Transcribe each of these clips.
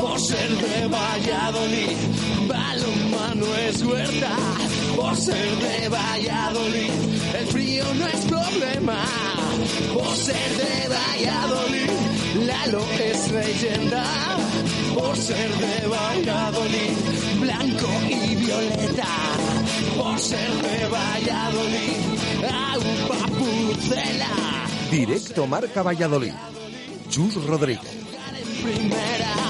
por ser de Valladolid. Balonmano es huerta por ser de Valladolid. El frío no es problema por ser de Valladolid. Lalo es leyenda por ser de Valladolid. Blanco y violeta por ser de Valladolid. Agua pucela. Directo Marca Valladolid. Chus Rodríguez. primera.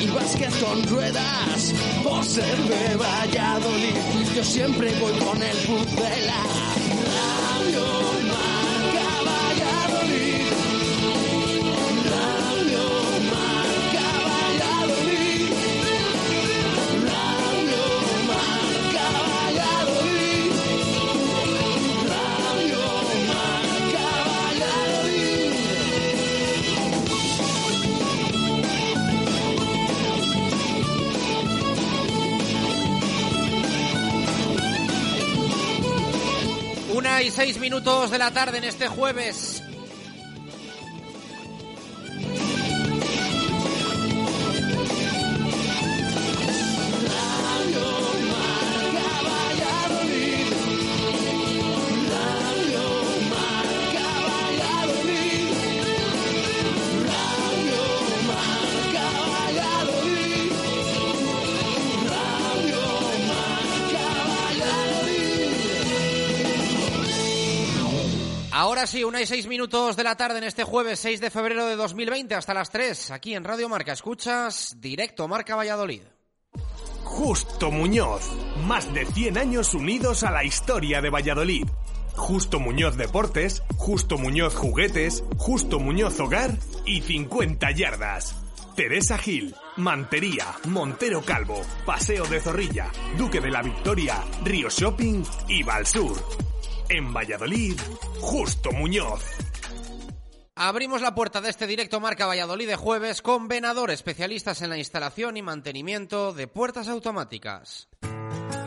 y básquet con ruedas, por ser de Valladolid, yo siempre voy con el pucela. 36 minutos de la tarde en este jueves. Ahora sí, una y seis minutos de la tarde en este jueves 6 de febrero de 2020 hasta las 3, aquí en Radio Marca. Escuchas directo Marca Valladolid. Justo Muñoz. Más de 100 años unidos a la historia de Valladolid. Justo Muñoz Deportes, Justo Muñoz Juguetes, Justo Muñoz Hogar y 50 Yardas. Teresa Gil, Mantería, Montero Calvo, Paseo de Zorrilla, Duque de la Victoria, Río Shopping y Valsur. En Valladolid, Justo Muñoz. Abrimos la puerta de este directo Marca Valladolid de jueves con Venador, especialistas en la instalación y mantenimiento de puertas automáticas.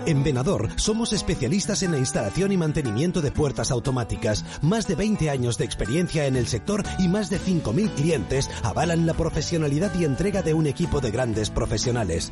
En Venador somos especialistas en la instalación y mantenimiento de puertas automáticas. Más de 20 años de experiencia en el sector y más de 5.000 clientes avalan la profesionalidad y entrega de un equipo de grandes profesionales.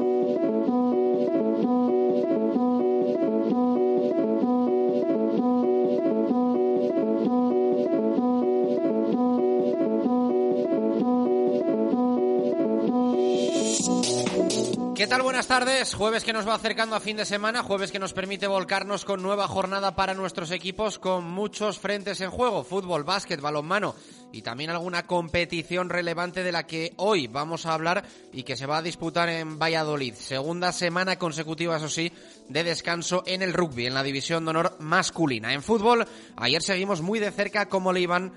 tal? Buenas tardes. Jueves que nos va acercando a fin de semana, jueves que nos permite volcarnos con nueva jornada para nuestros equipos con muchos frentes en juego, fútbol, básquet, balonmano y también alguna competición relevante de la que hoy vamos a hablar y que se va a disputar en Valladolid. Segunda semana consecutiva, eso sí, de descanso en el rugby, en la división de honor masculina. En fútbol, ayer seguimos muy de cerca cómo le iban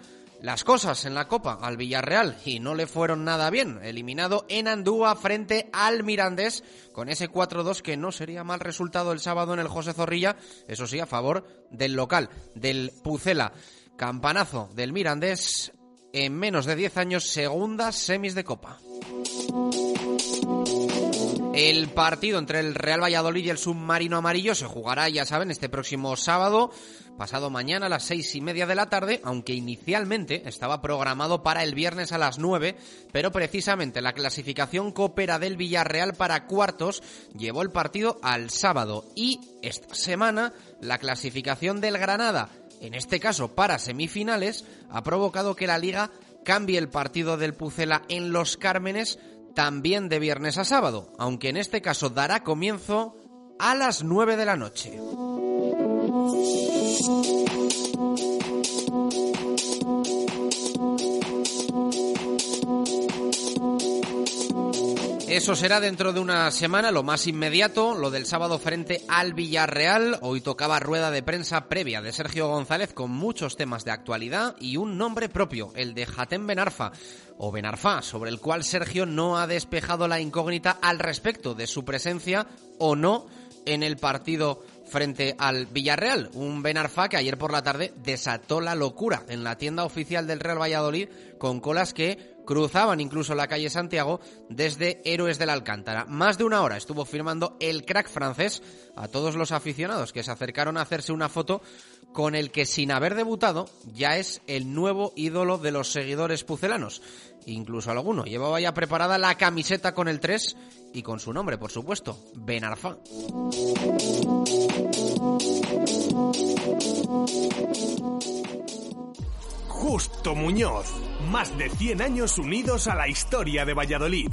las cosas en la Copa al Villarreal y no le fueron nada bien. Eliminado en Andúa frente al Mirandés con ese 4-2 que no sería mal resultado el sábado en el José Zorrilla, eso sí, a favor del local, del Pucela. Campanazo del Mirandés en menos de 10 años, segundas semis de Copa. El partido entre el Real Valladolid y el Submarino Amarillo se jugará, ya saben, este próximo sábado, pasado mañana a las seis y media de la tarde, aunque inicialmente estaba programado para el viernes a las nueve, pero precisamente la clasificación coopera del Villarreal para cuartos llevó el partido al sábado y esta semana la clasificación del Granada, en este caso para semifinales, ha provocado que la liga cambie el partido del Pucela en Los Cármenes también de viernes a sábado, aunque en este caso dará comienzo a las 9 de la noche. Eso será dentro de una semana, lo más inmediato, lo del sábado frente al Villarreal. Hoy tocaba rueda de prensa previa de Sergio González con muchos temas de actualidad y un nombre propio, el de Jatem Benarfa o Benarfa, sobre el cual Sergio no ha despejado la incógnita al respecto de su presencia o no en el partido frente al Villarreal. Un Benarfa que ayer por la tarde desató la locura en la tienda oficial del Real Valladolid con colas que cruzaban incluso la calle Santiago desde Héroes del Alcántara. Más de una hora estuvo firmando el crack francés a todos los aficionados que se acercaron a hacerse una foto con el que sin haber debutado ya es el nuevo ídolo de los seguidores pucelanos. Incluso alguno llevaba ya preparada la camiseta con el 3 y con su nombre, por supuesto, Benarfa. Justo Muñoz. Más de 100 años unidos a la historia de Valladolid.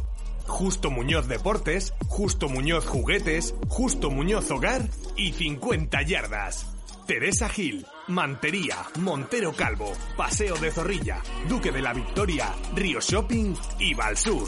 Justo Muñoz Deportes, Justo Muñoz Juguetes, Justo Muñoz Hogar y 50 yardas. Teresa Gil, Mantería, Montero Calvo, Paseo de Zorrilla, Duque de la Victoria, Río Shopping y Valsur.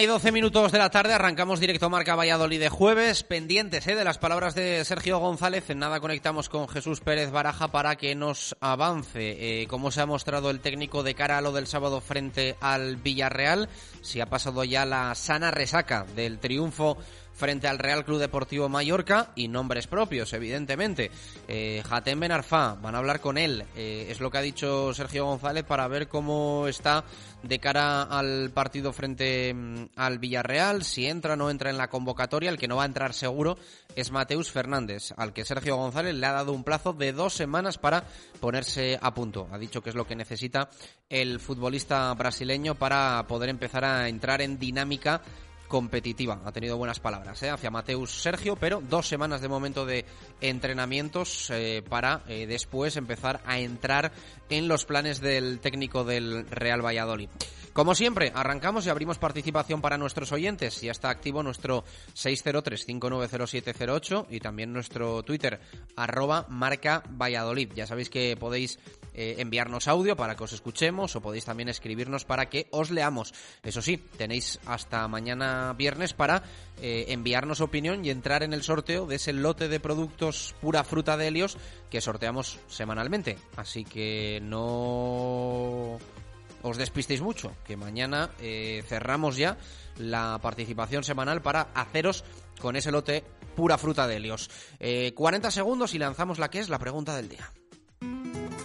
Y doce minutos de la tarde, arrancamos directo Marca Valladolid de jueves, pendientes ¿eh? de las palabras de Sergio González. En nada conectamos con Jesús Pérez Baraja para que nos avance eh, cómo se ha mostrado el técnico de cara a lo del sábado frente al Villarreal, si ha pasado ya la sana resaca del triunfo frente al Real Club Deportivo Mallorca y nombres propios, evidentemente. Eh, Jatem Benarfa, van a hablar con él, eh, es lo que ha dicho Sergio González para ver cómo está de cara al partido frente mm, al Villarreal, si entra o no entra en la convocatoria, el que no va a entrar seguro es Mateus Fernández, al que Sergio González le ha dado un plazo de dos semanas para ponerse a punto. Ha dicho que es lo que necesita el futbolista brasileño para poder empezar a entrar en dinámica competitiva. Ha tenido buenas palabras ¿eh? hacia Mateus Sergio, pero dos semanas de momento de entrenamientos eh, para eh, después empezar a entrar en los planes del técnico del Real Valladolid. Como siempre, arrancamos y abrimos participación para nuestros oyentes. Ya está activo nuestro 603-590708 y también nuestro Twitter, arroba marca Valladolid. Ya sabéis que podéis eh, enviarnos audio para que os escuchemos o podéis también escribirnos para que os leamos. Eso sí, tenéis hasta mañana viernes para eh, enviarnos opinión y entrar en el sorteo de ese lote de productos pura fruta de Helios que sorteamos semanalmente. Así que no os despistéis mucho, que mañana eh, cerramos ya la participación semanal para haceros con ese lote pura fruta de Helios. 40 segundos y lanzamos la que es la pregunta del día.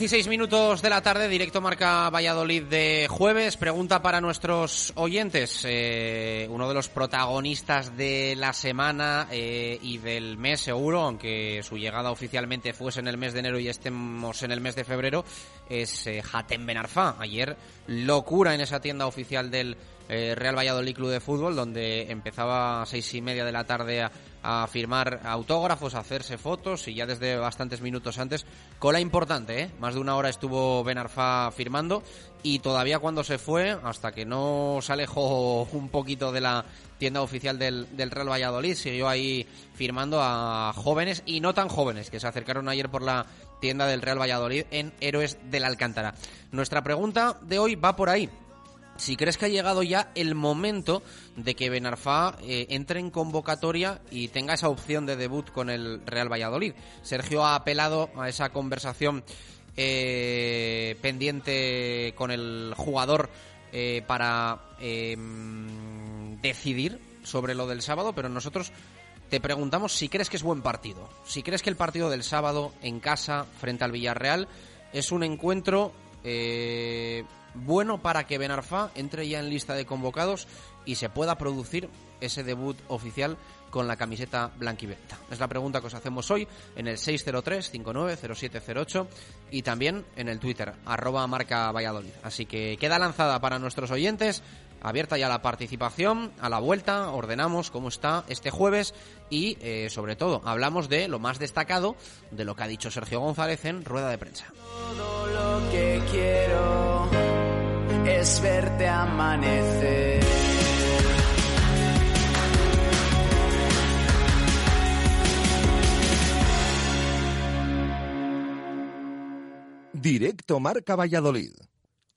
16 minutos de la tarde, directo marca Valladolid de jueves. Pregunta para nuestros oyentes. Eh, uno de los protagonistas de la semana eh, y del mes seguro, aunque su llegada oficialmente fuese en el mes de enero y estemos en el mes de febrero, es eh, Hatem Benarfa. Ayer locura en esa tienda oficial del eh, Real Valladolid Club de Fútbol, donde empezaba a seis y media de la tarde a, firmar autógrafos, a hacerse fotos y ya desde bastantes minutos antes, cola importante, ¿eh? más de una hora estuvo Ben Arfa firmando y todavía cuando se fue, hasta que no se alejó un poquito de la tienda oficial del, del Real Valladolid, siguió ahí firmando a jóvenes y no tan jóvenes que se acercaron ayer por la tienda del Real Valladolid en Héroes del Alcántara. Nuestra pregunta de hoy va por ahí si crees que ha llegado ya el momento de que Benarfa eh, entre en convocatoria y tenga esa opción de debut con el Real Valladolid. Sergio ha apelado a esa conversación eh, pendiente con el jugador eh, para em, decidir sobre lo del sábado, pero nosotros te preguntamos si crees que es buen partido, si crees que el partido del sábado en casa frente al Villarreal es un encuentro bueno para que Benarfa entre ya en lista de convocados y se pueda producir ese debut oficial con la camiseta blanquiventa. Es la pregunta que os hacemos hoy en el 603-590708 y también en el Twitter, arroba marca Valladolid. Así que queda lanzada para nuestros oyentes, abierta ya la participación, a la vuelta ordenamos cómo está este jueves y eh, sobre todo hablamos de lo más destacado de lo que ha dicho Sergio González en rueda de prensa. Todo lo que quiero es verte amanecer. Directo Marca Valladolid.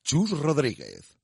Chus Rodríguez.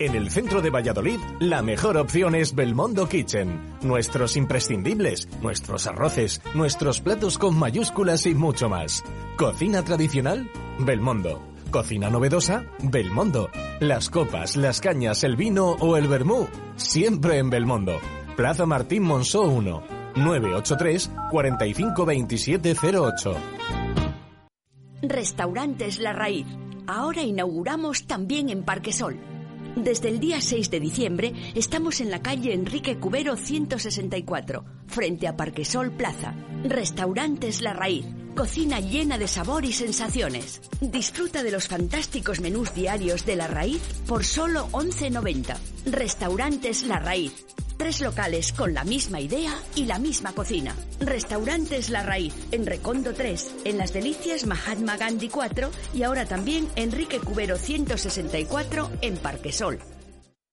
En el centro de Valladolid, la mejor opción es Belmondo Kitchen. Nuestros imprescindibles, nuestros arroces, nuestros platos con mayúsculas y mucho más. Cocina tradicional, Belmondo. Cocina novedosa, Belmondo. Las copas, las cañas, el vino o el vermú, siempre en Belmondo. Plaza Martín Monzó 1, 983 452708. Restaurantes La Raíz. Ahora inauguramos también en Parquesol. Desde el día 6 de diciembre estamos en la calle Enrique Cubero 164, frente a Parquesol Plaza. Restaurantes La Raíz Cocina llena de sabor y sensaciones. Disfruta de los fantásticos menús diarios de La Raíz por solo 11.90. Restaurantes La Raíz. Tres locales con la misma idea y la misma cocina. Restaurantes La Raíz, en Recondo 3, en Las Delicias Mahatma Gandhi 4 y ahora también Enrique Cubero 164 en Parquesol.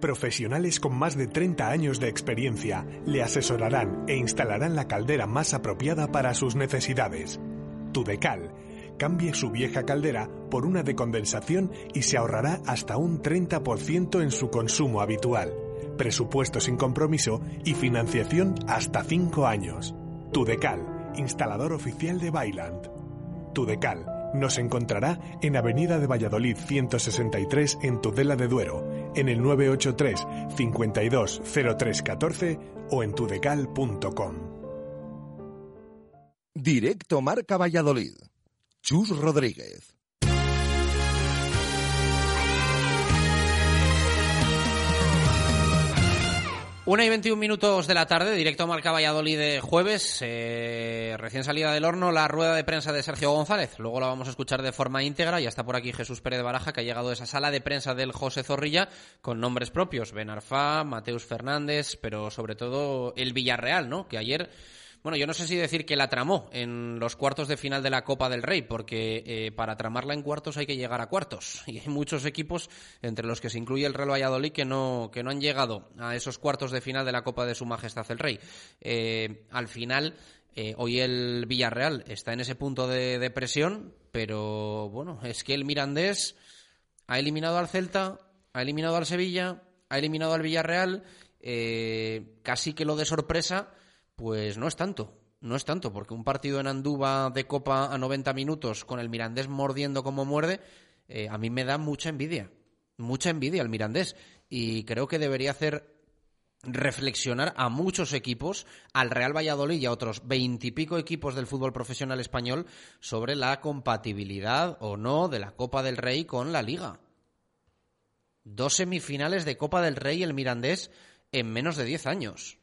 Profesionales con más de 30 años de experiencia le asesorarán e instalarán la caldera más apropiada para sus necesidades. Tudecal. Cambie su vieja caldera por una de condensación y se ahorrará hasta un 30% en su consumo habitual. Presupuesto sin compromiso y financiación hasta 5 años. Tudecal, instalador oficial de Bailand. Tudecal nos encontrará en Avenida de Valladolid 163 en Tudela de Duero, en el 983 52 0314 o en tudecal.com. Directo Marca Valladolid. Chus Rodríguez. Una y 21 minutos de la tarde, directo a Marca Valladolid de jueves, eh, recién salida del horno, la rueda de prensa de Sergio González. Luego la vamos a escuchar de forma íntegra. Ya está por aquí Jesús Pérez de Baraja, que ha llegado a esa sala de prensa del José Zorrilla con nombres propios. Ben Arfa, Mateus Fernández, pero sobre todo el Villarreal, ¿no? Que ayer bueno, yo no sé si decir que la tramó en los cuartos de final de la Copa del Rey, porque eh, para tramarla en cuartos hay que llegar a cuartos. Y hay muchos equipos, entre los que se incluye el Real Valladolid, que no, que no han llegado a esos cuartos de final de la Copa de Su Majestad el Rey. Eh, al final, eh, hoy el Villarreal está en ese punto de, de presión, pero bueno, es que el Mirandés ha eliminado al Celta, ha eliminado al Sevilla, ha eliminado al Villarreal, casi que lo de sorpresa pues no es tanto. No es tanto, porque un partido en Andúba de Copa a 90 minutos con el Mirandés mordiendo como muerde, eh, a mí me da mucha envidia. Mucha envidia el Mirandés. Y creo que debería hacer reflexionar a muchos equipos, al Real Valladolid y a otros veintipico equipos del fútbol profesional español sobre la compatibilidad o no de la Copa del Rey con la Liga. Dos semifinales de Copa del Rey el Mirandés en menos de diez años.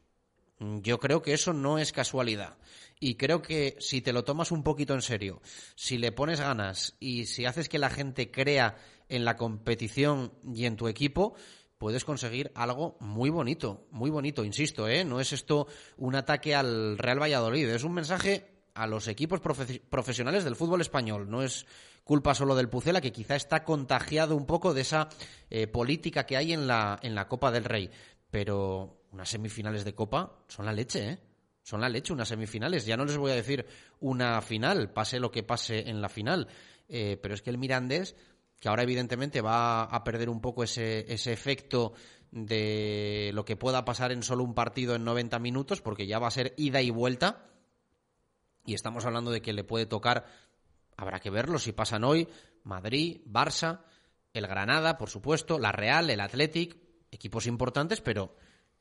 Yo creo que eso no es casualidad. Y creo que si te lo tomas un poquito en serio, si le pones ganas y si haces que la gente crea en la competición y en tu equipo, puedes conseguir algo muy bonito, muy bonito, insisto, ¿eh? No es esto un ataque al Real Valladolid, es un mensaje a los equipos profesionales del fútbol español. No es culpa solo del Pucela, que quizá está contagiado un poco de esa eh, política que hay en la, en la Copa del Rey. Pero unas semifinales de Copa son la leche, ¿eh? Son la leche unas semifinales. Ya no les voy a decir una final, pase lo que pase en la final. Eh, pero es que el Mirandés, que ahora evidentemente va a perder un poco ese, ese efecto de lo que pueda pasar en solo un partido en 90 minutos, porque ya va a ser ida y vuelta. Y estamos hablando de que le puede tocar, habrá que verlo si pasan hoy, Madrid, Barça, el Granada, por supuesto, la Real, el Athletic, equipos importantes, pero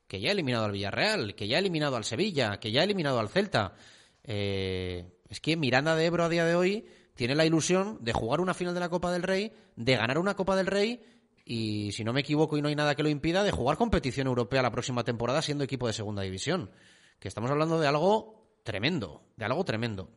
que ya ha eliminado al Villarreal, que ya ha eliminado al Sevilla, que ya ha eliminado al Celta. Eh, es que Miranda de Ebro a día de hoy tiene la ilusión de jugar una final de la Copa del Rey, de ganar una Copa del Rey y, si no me equivoco y no hay nada que lo impida, de jugar competición europea la próxima temporada siendo equipo de segunda división. Que estamos hablando de algo tremendo, de algo tremendo.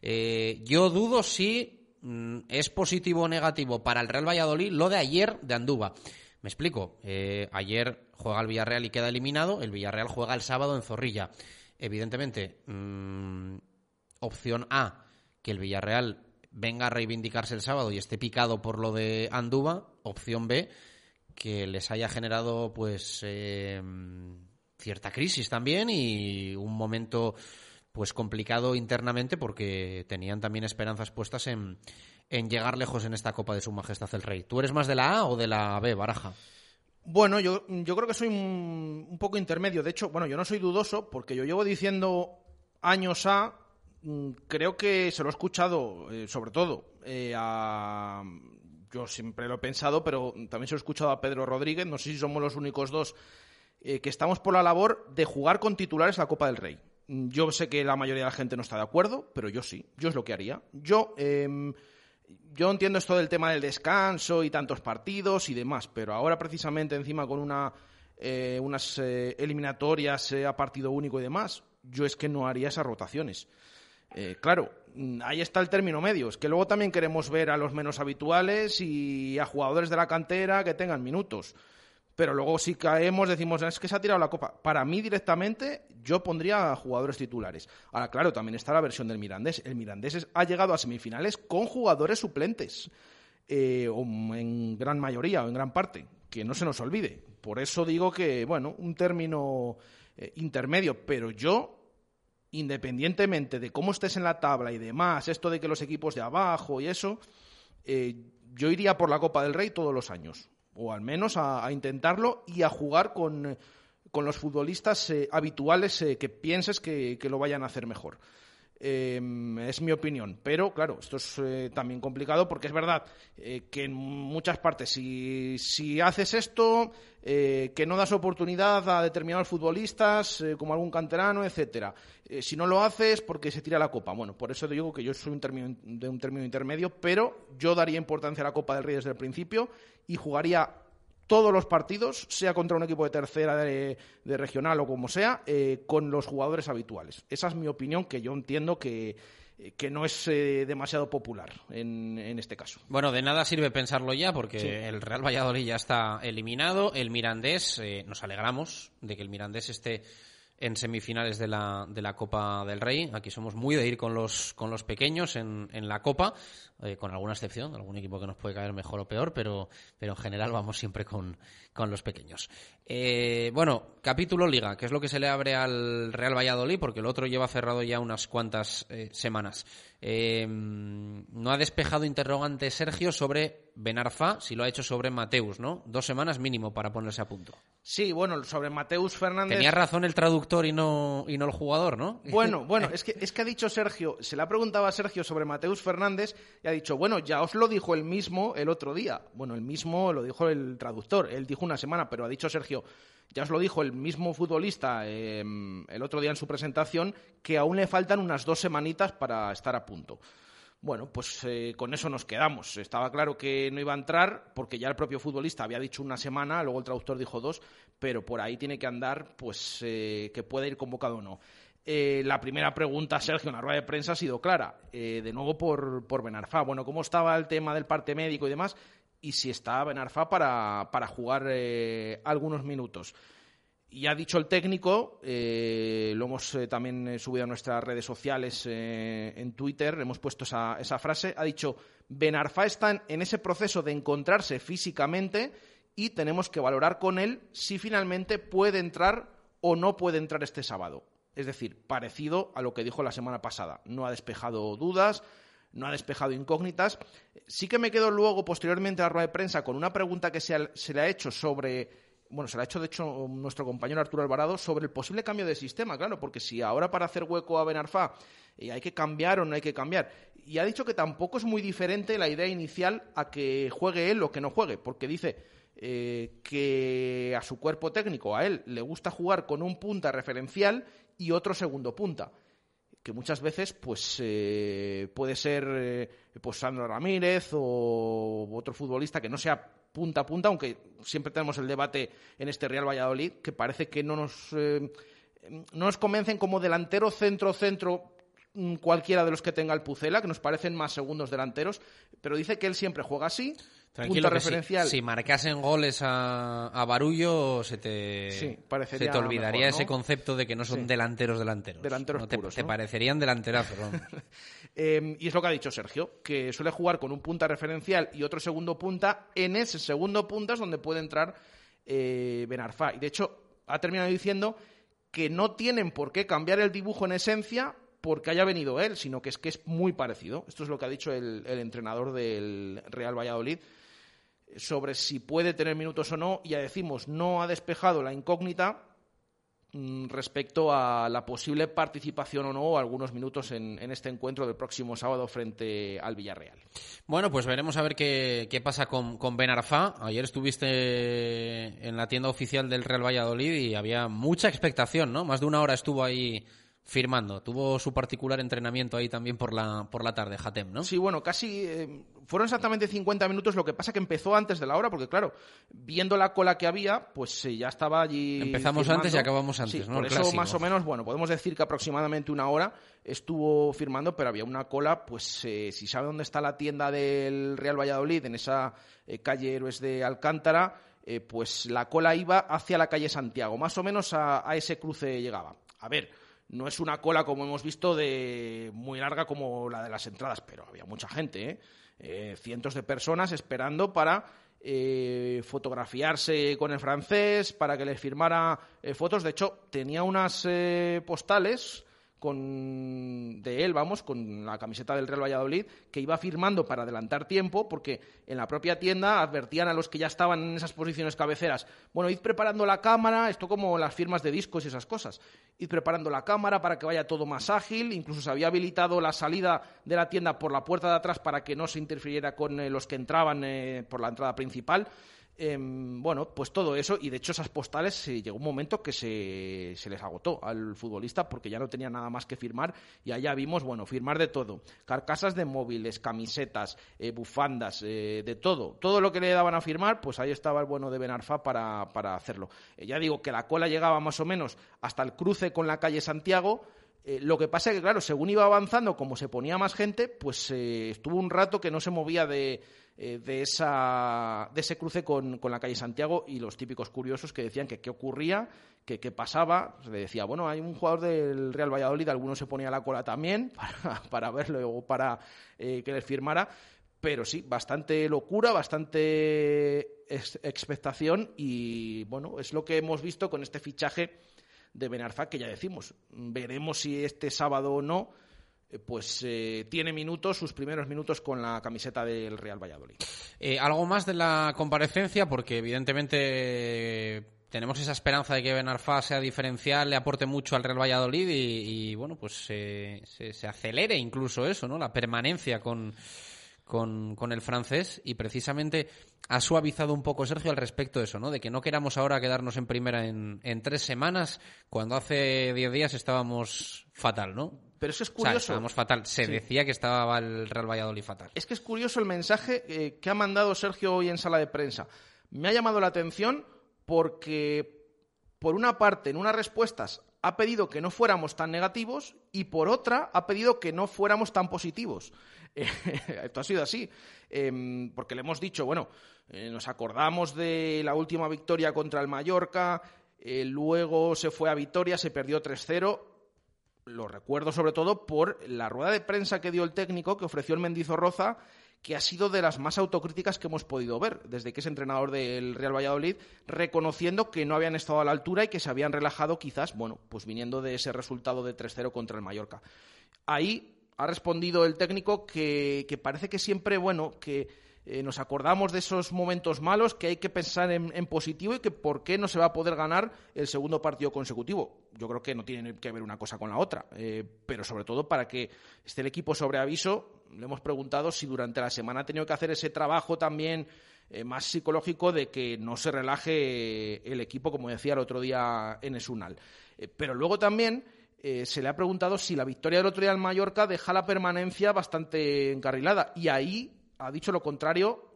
Eh, yo dudo si mm, es positivo o negativo para el Real Valladolid lo de ayer de Andúba. Me explico. Eh, ayer juega el Villarreal y queda eliminado. El Villarreal juega el sábado en Zorrilla. Evidentemente, mm, opción A, que el Villarreal venga a reivindicarse el sábado y esté picado por lo de Andúba. Opción B, que les haya generado pues eh, cierta crisis también y un momento pues complicado internamente porque tenían también esperanzas puestas en, en llegar lejos en esta Copa de Su Majestad el Rey. ¿Tú eres más de la A o de la B, Baraja? Bueno, yo, yo creo que soy un, poco intermedio. De hecho, bueno, yo no soy dudoso porque yo llevo diciendo años A, mm, creo que se lo he escuchado, eh, sobre todo, eh, a... Yo siempre lo he pensado, pero también se lo he escuchado a Pedro Rodríguez, no sé si somos los únicos dos, eh, que estamos por la labor de jugar con titulares la Copa del Rey. Mm, Yo sé que la mayoría de la gente no está de acuerdo, pero yo sí, yo es lo que haría. Yo, em, yo entiendo esto del tema del descanso y tantos partidos y demás, pero ahora precisamente encima con una, eh, unas eh, eliminatorias eh, a partido único y demás, yo es que no haría esas rotaciones. Eh, claro, mm, ahí está el término medio. Es que luego también queremos ver a los menos habituales y a jugadores de la cantera que tengan minutos. Pero luego si caemos decimos, es que se ha tirado la copa. Para mí directamente yo pondría a jugadores titulares. Ahora, claro, también está la versión del Mirandés. El Mirandés ha llegado a semifinales con jugadores suplentes. eh, o en gran mayoría o en gran parte. Que no se nos olvide. Por eso digo que, bueno, un término eh, intermedio. Pero yo independientemente de cómo estés en la tabla y demás, esto de que los equipos de abajo y eso, eh, yo iría por la Copa del Rey todos los años, o al menos a, intentarlo y a jugar con, eh, con los futbolistas eh, habituales eh, que pienses que, que lo vayan a hacer mejor. Eh, es mi opinión. Pero, claro, esto es eh, también complicado porque es verdad eh, que en muchas partes, si, si haces esto, eh, que no das oportunidad a determinados futbolistas, como algún canterano, etcétera. Si no lo haces, porque se tira la copa. Bueno, por eso digo que yo soy un término, de un término intermedio, pero yo daría importancia a la Copa del Rey desde el principio y jugaría todos los partidos, sea contra un equipo de tercera, de, de regional o como sea, eh, con los jugadores habituales. Esa es mi opinión, que yo entiendo que, eh, que no es eh, demasiado popular en, en este caso. Bueno, de nada sirve pensarlo ya porque Sí. el Real Valladolid ya está eliminado. El Mirandés, eh, nos alegramos de que el Mirandés esté en semifinales de la, de la Copa del Rey. Aquí somos muy de ir con los, con los pequeños en, en la Copa, eh, con alguna excepción, algún equipo que nos puede caer mejor o peor, pero, pero en general vamos siempre con, con los pequeños. Eh, bueno, capítulo Liga, que es lo que se le abre al Real Valladolid, porque el otro lleva cerrado ya unas cuantas eh, semanas. Eh, no ha despejado interrogante Sergio sobre Benarfa, si lo ha hecho sobre Mateus, ¿no? Dos semanas mínimo para ponerse a punto. Sí, bueno, sobre Mateus Fernández. Tenía razón el traductor y no, y no el jugador, ¿no? Bueno, bueno, es que, es que ha dicho Sergio, se le ha preguntado a Sergio sobre Mateus Fernández y ha dicho, bueno, ya os lo dijo él mismo el otro día. Bueno, el mismo lo dijo el traductor, él dijo una semana, pero ha dicho Sergio, ya os lo dijo el mismo futbolista eh, el otro día en su presentación, que aún le faltan unas dos semanitas para estar a punto. Bueno, pues eh, con eso nos quedamos. Estaba claro que no iba a entrar porque ya el propio futbolista había dicho una semana, luego el traductor dijo dos, pero por ahí tiene que andar, pues eh, que pueda ir convocado o no. Eh, la primera pregunta, Sergio, en la rueda de prensa ha sido clara, de nuevo por, por Benarfa. Bueno, ¿cómo estaba el tema del parte médico y demás? Y si está Benarfa para, para jugar eh, algunos minutos. Y ha dicho el técnico, eh, lo hemos eh, también subido a nuestras redes sociales en Twitter, hemos puesto esa, esa frase, ha dicho, Benarfa está en, en ese proceso de encontrarse físicamente y tenemos que valorar con él si finalmente puede entrar o no puede entrar este sábado. Es decir, parecido a lo que dijo la semana pasada. No ha despejado dudas, no ha despejado incógnitas. Sí que me quedo luego, posteriormente a la rueda de prensa, con una pregunta que se, le ha hecho sobre bueno, se la ha hecho de hecho nuestro compañero Arturo Alvarado sobre el posible cambio de sistema, claro, porque si ahora para hacer hueco a Benarfa eh, hay que cambiar o no hay que cambiar. Y ha dicho que tampoco es muy diferente la idea inicial a que juegue él o que no juegue, porque dice eh, que a su cuerpo técnico, a él, le gusta jugar con un punta referencial y otro segundo punta que muchas veces pues eh, puede ser eh, pues Sandro Ramírez o otro futbolista que no sea punta a punta, aunque siempre tenemos el debate en este Real Valladolid que parece que no nos eh, no nos convencen como delantero centro centro cualquiera de los que tenga el Pucela, que nos parecen más segundos delanteros, pero dice que él siempre juega así, Tranquilo, que referencial. Si, marcasen goles a, a Barullo, se te, Sí, se te olvidaría mejor, ¿no? ese concepto de que no son Sí. delanteros delanteros. Delanteros No te, puros, te ¿no? parecerían delanterazos. Eh, y es lo que ha dicho Sergio, que suele jugar con un punta referencial y otro segundo punta. En ese segundo punta es donde puede entrar eh, Benarfa. Y de hecho, ha terminado diciendo que no tienen por qué cambiar el dibujo en esencia, porque haya venido él, sino que es que es muy parecido. Esto es lo que ha dicho el, entrenador del Real Valladolid sobre si puede tener minutos o no. Ya decimos, no ha despejado la incógnita mm, respecto a la posible participación o no algunos minutos en, este encuentro del próximo sábado frente al Villarreal. Bueno, pues veremos a ver qué, qué pasa con, con Ben Arfa. Ayer estuviste en la tienda oficial del Real Valladolid y había mucha expectación, ¿no? Más de una hora estuvo ahí firmando. Tuvo su particular entrenamiento ahí también por la, por la tarde, Hatem, ¿no? Sí, bueno, casi eh, fueron exactamente 50 minutos, lo que pasa que empezó antes de la hora, porque claro, viendo la cola que había, pues eh, ya estaba allí. Empezamos firmando. antes y acabamos antes, Sí, ¿no? Por eso, clásico. más o menos, bueno, podemos decir que aproximadamente una hora estuvo firmando, pero había una cola, pues eh, si sabe dónde está la tienda del Real Valladolid, en esa eh, calle Héroes de Alcántara, pues la cola iba hacia la calle Santiago, más o menos a, a ese cruce llegaba. A ver, no es una cola como hemos visto de muy larga como la de las entradas, pero había mucha gente, ¿eh? Eh, cientos de personas esperando para eh, fotografiarse con el francés, para que les firmara eh, fotos. De hecho, tenía unas eh, postales con de él, vamos, con la camiseta del Real Valladolid, que iba firmando para adelantar tiempo, porque en la propia tienda advertían a los que ya estaban en esas posiciones cabeceras, bueno, id preparando la cámara, esto como las firmas de discos y esas cosas, id preparando la cámara para que vaya todo más ágil, incluso se había habilitado la salida de la tienda por la puerta de atrás para que no se interfiriera con eh, los que entraban eh, por la entrada principal. Eh, bueno, pues todo eso, y de hecho esas postales eh, llegó un momento que se, se, les agotó al futbolista porque ya no tenía nada más que firmar y allá vimos, bueno, firmar de todo, carcasas de móviles, camisetas, eh, bufandas, eh, de todo, todo lo que le daban a firmar, pues ahí estaba el bueno de Benarfa para, para hacerlo. Ya digo que la cola llegaba más o menos hasta el cruce con la calle Santiago, lo que pasa es que, claro, según iba avanzando, como se ponía más gente, pues estuvo un rato que no se movía de, eh, de, esa, de ese cruce con, con, la calle Santiago y los típicos curiosos que decían que qué ocurría, que qué pasaba. Se decía, bueno, hay un jugador del Real Valladolid, alguno se ponía la cola también para, para verlo o para eh, que les firmara. Pero sí, bastante locura, bastante ex expectación y, bueno, es lo que hemos visto con este fichaje de Benarfa, que ya decimos, veremos si este sábado o no, pues eh, tiene minutos, sus primeros minutos con la camiseta del Real Valladolid. Eh, algo más de la comparecencia, porque evidentemente tenemos esa esperanza de que Benarfa sea diferencial, le aporte mucho al Real Valladolid y, bueno, pues se, se, acelere incluso eso, ¿no? La permanencia con, con, el francés y precisamente ha suavizado un poco Sergio al respecto de eso, ¿no? De que no queramos ahora quedarnos en primera en tres semanas cuando hace diez días estábamos fatal, ¿no? Pero eso es curioso. O sea, estábamos fatal. Se sí. decía que estaba el Real Valladolid fatal. Es que es curioso el mensaje eh, que ha mandado Sergio hoy en sala de prensa. Me ha llamado la atención porque, por una parte, en unas respuestas ha pedido que no fuéramos tan negativos y, por otra, ha pedido que no fuéramos tan positivos. Esto ha sido así, eh, porque le hemos dicho, bueno, eh, nos acordamos de la última victoria contra el Mallorca, eh, luego se fue a Vitoria, se perdió 3-0. Lo recuerdo sobre todo por la rueda de prensa que dio el técnico que ofreció el Mendizorroza, que ha sido de las más autocríticas que hemos podido ver desde que es entrenador del Real Valladolid, reconociendo que no habían estado a la altura y que se habían relajado quizás, bueno, pues viniendo de ese resultado de 3-0 contra el Mallorca. Ahí ha respondido el técnico que, que parece que siempre, bueno, que eh, nos acordamos de esos momentos malos, que hay que pensar en, positivo y que por qué no se va a poder ganar el segundo partido consecutivo. Yo creo que no tiene que ver una cosa con la otra, eh, pero sobre todo para que esté el equipo sobre aviso, le hemos preguntado si durante la semana ha tenido que hacer ese trabajo también eh, más psicológico de que no se relaje el equipo, como decía el otro día en Esunal. Pero luego también eh, se le ha preguntado si la victoria del otro día en Mallorca deja la permanencia bastante encarrilada. Y ahí ha dicho lo contrario,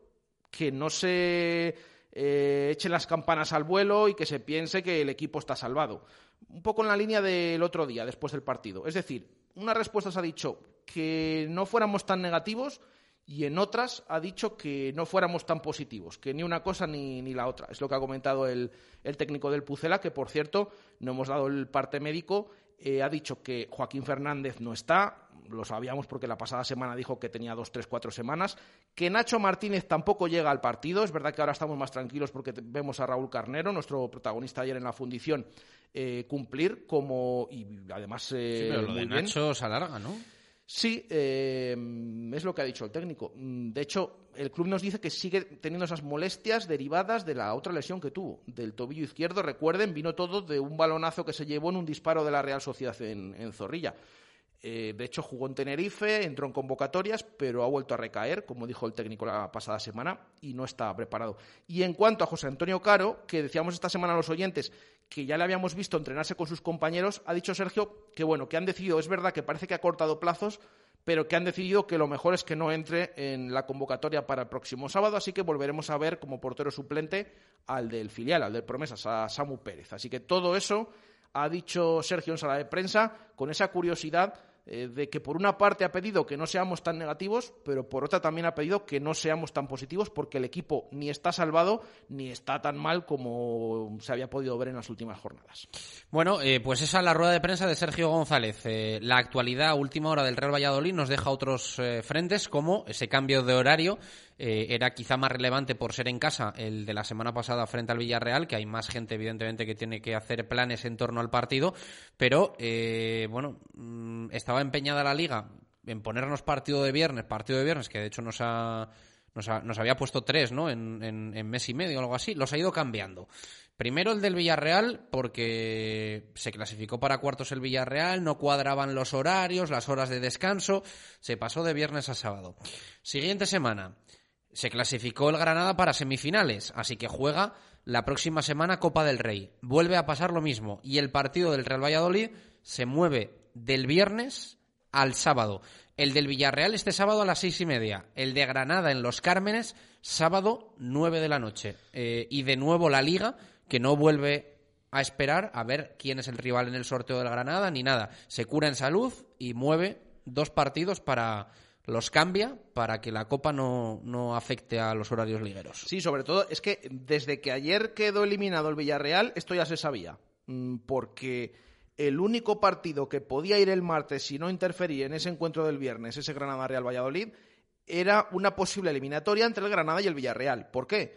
que no se eh, echen las campanas al vuelo y que se piense que el equipo está salvado. Un poco en la línea del otro día, después del partido. Es decir, unas respuestas ha dicho que no fuéramos tan negativos y en otras ha dicho que no fuéramos tan positivos, que ni una cosa ni, ni la otra. Es lo que ha comentado el, el, técnico del Pucela, que por cierto no hemos dado el parte médico. Eh, ha dicho que Joaquín Fernández no está, lo sabíamos porque la pasada semana dijo que tenía dos, tres, cuatro semanas, que Nacho Martínez tampoco llega al partido, es verdad que ahora estamos más tranquilos porque vemos a Raúl Carnero, nuestro protagonista ayer en la fundición, eh, cumplir como, y además... Eh, pero lo de Nacho se alarga, ¿no? Sí, eh, es lo que ha dicho el técnico. De hecho, el club nos dice que sigue teniendo esas molestias derivadas de la otra lesión que tuvo, del tobillo izquierdo. Recuerden, vino todo de un balonazo que se llevó en un disparo de la Real Sociedad en Zorrilla. Eh, de hecho, jugó en Tenerife, entró en convocatorias, pero ha vuelto a recaer, como dijo el técnico la pasada semana, y no está preparado. Y en cuanto a José Antonio Caro, que decíamos esta semana a los oyentes que ya le habíamos visto entrenarse con sus compañeros, ha dicho Sergio que bueno, que han decidido, es verdad que parece que ha cortado plazos, pero que han decidido que lo mejor es que no entre en la convocatoria para el próximo sábado, así que volveremos a ver como portero suplente al del filial, al del Promesas, a Samu Pérez. Así que todo eso ha dicho Sergio en sala de prensa con esa curiosidad eh, de que por una parte ha pedido que no seamos tan negativos, pero por otra también ha pedido que no seamos tan positivos porque el equipo ni está salvado ni está tan mal como se había podido ver en las últimas jornadas. Bueno, eh, pues esa es la rueda de prensa de Sergio González. Eh, la actualidad última hora del Real Valladolid nos deja otros frentes como ese cambio de horario eh, era quizá más relevante por ser en casa el de la semana pasada frente al Villarreal, que hay más gente, evidentemente, que tiene que hacer planes en torno al partido, pero eh, bueno, mm, estaba empeñada la liga en ponernos partido de viernes, partido de viernes, que de hecho nos ha. Nos, había puesto tres, ¿no? En, en, mes y medio o algo así. Los ha ido cambiando. Primero el del Villarreal, porque se clasificó para cuartos el Villarreal, no cuadraban los horarios, las horas de descanso, se pasó de viernes a sábado. Siguiente semana, se clasificó el Granada para semifinales, así que juega la próxima semana Copa del Rey. Vuelve a pasar lo mismo y el partido del Real Valladolid se mueve del viernes al sábado. El del Villarreal este sábado a las seis y media. El de Granada en Los Cármenes, sábado nueve de la noche. Eh, y de nuevo la Liga, que no vuelve a esperar a ver quién es el rival en el sorteo del Granada ni nada. Se cura en salud y mueve dos partidos para los cambia para que la Copa no, no, afecte a los horarios ligueros. Sí, sobre todo es que desde que ayer quedó eliminado el Villarreal, esto ya se sabía. Mm, porque el único partido que podía ir el martes y no interferir en ese encuentro del viernes, ese Granada-Real Valladolid, era una posible eliminatoria entre el Granada y el Villarreal. ¿Por qué?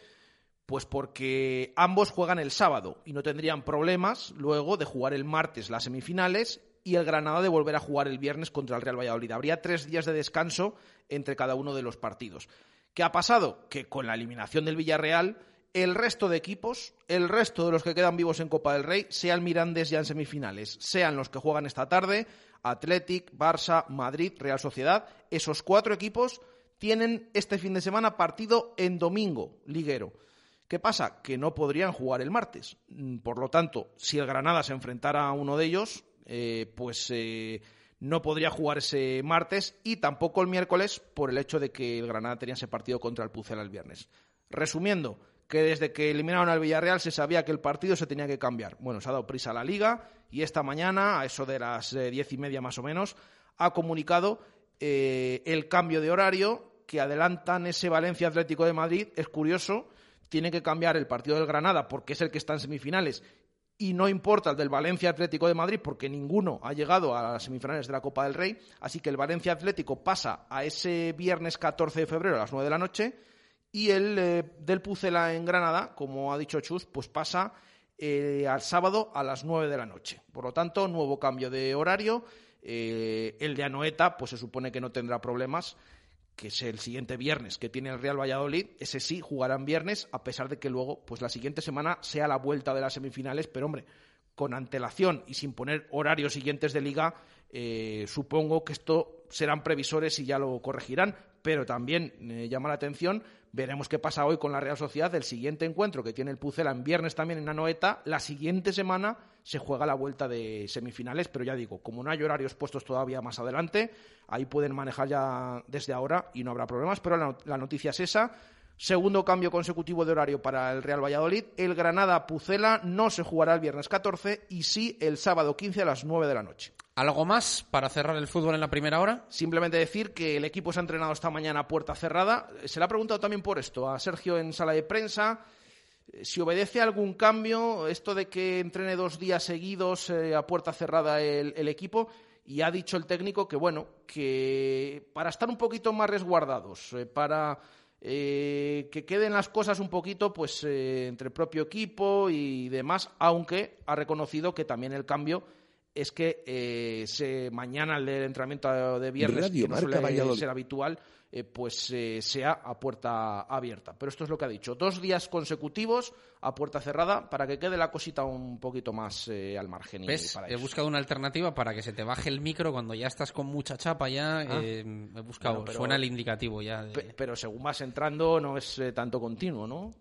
Pues porque ambos juegan el sábado y no tendrían problemas luego de jugar el martes las semifinales y el Granada de volver a jugar el viernes contra el Real Valladolid. Habría tres días de descanso entre cada uno de los partidos. ¿Qué ha pasado? Que con la eliminación del Villarreal, el resto de equipos, el resto de los que quedan vivos en Copa del Rey, sean Mirandes ya en semifinales, sean los que juegan esta tarde, Athletic, Barça, Madrid, Real Sociedad, esos cuatro equipos tienen este fin de semana partido en domingo, liguero. ¿Qué pasa? Que no podrían jugar el martes. Por lo tanto, si el Granada se enfrentara a uno de ellos, eh, pues eh, no podría jugar ese martes y tampoco el miércoles por el hecho de que el Granada tenía ese partido contra el Pucela el viernes. Resumiendo, que desde que eliminaron al Villarreal se sabía que el partido se tenía que cambiar. Bueno, se ha dado prisa la liga y esta mañana, a eso de las eh, diez y media más o menos, ha comunicado el cambio de horario que adelantan ese Valencia Atlético de Madrid. Es curioso, tiene que cambiar el partido del Granada porque es el que está en semifinales y no importa el del Valencia Atlético de Madrid porque ninguno ha llegado a las semifinales de la Copa del Rey, así que el Valencia Atlético pasa a ese viernes 14 de febrero a las 9 de la noche y el eh, del Pucela en Granada, como ha dicho Chus, pues pasa eh, al sábado a las 9 de la noche. Por lo tanto, nuevo cambio de horario. Eh, el de Anoeta, pues se supone que no tendrá problemas que es el siguiente viernes que tiene el Real Valladolid, ese sí jugarán viernes, a pesar de que luego, pues la siguiente semana sea la vuelta de las semifinales, pero hombre, con antelación y sin poner horarios siguientes de liga, eh, supongo que esto serán previsores y ya lo corregirán, pero también eh, llama la atención Veremos qué pasa hoy con la Real Sociedad. El siguiente encuentro que tiene el Pucela en viernes también en Anoeta. La siguiente semana se juega la vuelta de semifinales, pero ya digo, como no hay horarios puestos todavía más adelante, ahí pueden manejar ya desde ahora y no habrá problemas. Pero la, la noticia es esa. Segundo cambio consecutivo de horario para el Real Valladolid. El Granada Pucela no se jugará el viernes 14 y sí el sábado 15 a las 9 de la noche. ¿Algo más para cerrar el fútbol en la primera hora? Simplemente decir que el equipo se ha entrenado esta mañana a puerta cerrada. Se le ha preguntado también por esto a Sergio en sala de prensa. Si obedece algún cambio, esto de que entrene dos días seguidos eh, a puerta cerrada el, equipo, y ha dicho el técnico que, bueno, que para estar un poquito más resguardados, eh, para eh, que queden las cosas un poquito pues eh, entre el propio equipo y demás, aunque ha reconocido que también el cambio es que se, mañana el entrenamiento de viernes, que no suele ser habitual, eh, pues eh, sea a puerta abierta. Pero esto es lo que ha dicho. Dos días consecutivos a puerta cerrada para que quede la cosita un poquito más eh, al margen. ¿Ves? he buscado una alternativa para que se te baje el micro cuando ya estás con mucha chapa ya. Ah. he buscado, suena el indicativo ya. Pero según vas entrando no es tanto continuo, ¿no?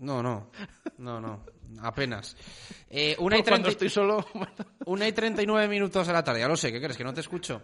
No, no, no, no, apenas. Eh, una, y treinta... estoy solo... una y 39 minutos de la tarde, ya lo sé, ¿qué crees? Que no te escucho.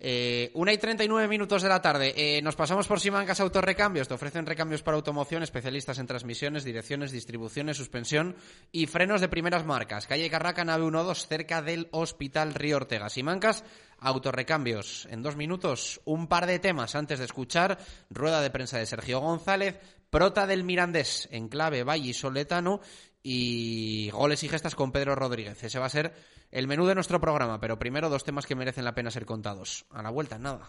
Eh, una y 39 minutos de la tarde. Eh, nos pasamos por Simancas Autorrecambios. Te ofrecen recambios para automoción, especialistas en transmisiones, direcciones, distribuciones, suspensión y frenos de primeras marcas. Calle Carraca, nave 12, cerca del Hospital Río Ortega. Simancas Autorrecambios. En dos minutos, un par de temas antes de escuchar rueda de prensa de Sergio González, prota del Mirandés en clave Valle Soletano y goles y gestas con Pedro Rodríguez. Ese va a ser el menú de nuestro programa, pero primero dos temas que merecen la pena ser contados. A la vuelta, nada.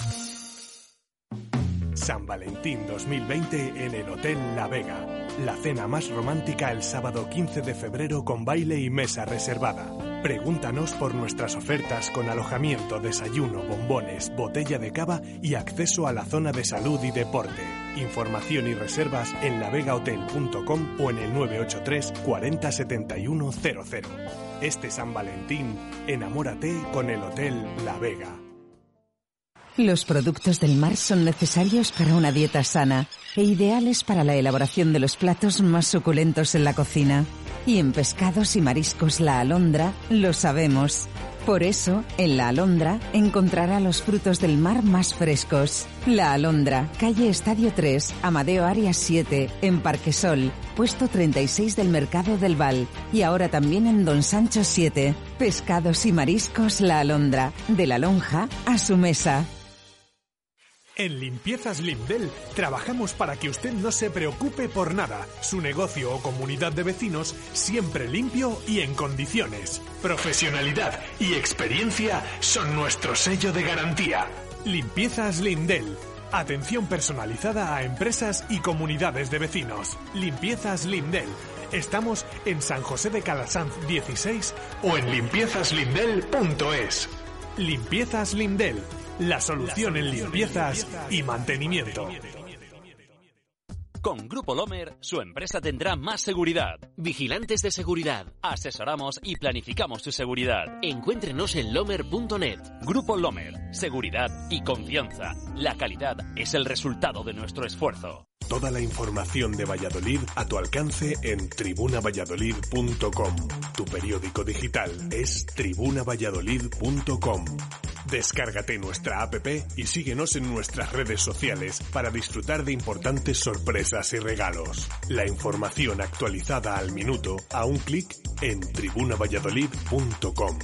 San Valentín 2020 en el Hotel La Vega. La cena más romántica el sábado 15 de febrero con baile y mesa reservada. Pregúntanos por nuestras ofertas con alojamiento, desayuno, bombones, botella de cava y acceso a la zona de salud y deporte. Información y reservas en lavegahotel.com o en el 983 40 71 00. Este San Valentín, enamórate con el Hotel La Vega. Los productos del mar son necesarios para una dieta sana e ideales para la elaboración de los platos más suculentos en la cocina. Y en pescados y mariscos La Alondra lo sabemos. Por eso, en La Alondra encontrará los frutos del mar más frescos. La Alondra, calle Estadio 3, Amadeo Arias 7, en Parquesol, puesto 36 del Mercado del Val. Y ahora también en Don Sancho 7. Pescados y mariscos La Alondra, de la lonja a su mesa. En Limpiezas Limdel trabajamos para que usted no se preocupe por nada. Su negocio o comunidad de vecinos siempre limpio y en condiciones. Profesionalidad y experiencia son nuestro sello de garantía. Limpiezas Lindel. Atención personalizada a empresas y comunidades de vecinos. Limpiezas Lindel. Estamos en San José de Calasanz 16 o en limpiezaslindel.es. Limpiezas Lindel la solución en limpiezas y mantenimiento. Con Grupo Lomer, su empresa tendrá más seguridad. Vigilantes de seguridad. Asesoramos y planificamos su seguridad. Encuéntrenos en lomer.net. Grupo Lomer. Seguridad y confianza. La calidad es el resultado de nuestro esfuerzo. Toda la información de Valladolid a tu alcance en tribunavalladolid.com. Tu periódico digital es tribunavalladolid.com. Descárgate nuestra app y síguenos en nuestras redes sociales para disfrutar de importantes sorpresas y regalos. La información actualizada al minuto a un clic en tribunavalladolid.com.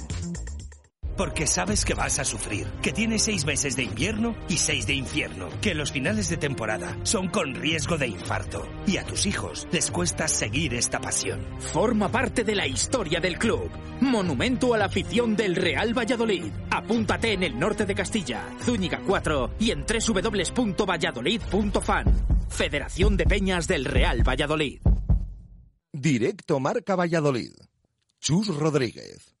Porque sabes que vas a sufrir, que tienes seis meses de invierno y seis de infierno, que los finales de temporada son con riesgo de infarto y a tus hijos les cuesta seguir esta pasión. Forma parte de la historia del club. Monumento a la afición del Real Valladolid. Apúntate en el norte de Castilla, Zúñiga 4 y en www.valladolid.fan. Federación de Peñas del Real Valladolid. Directo Marca Valladolid. Chus Rodríguez.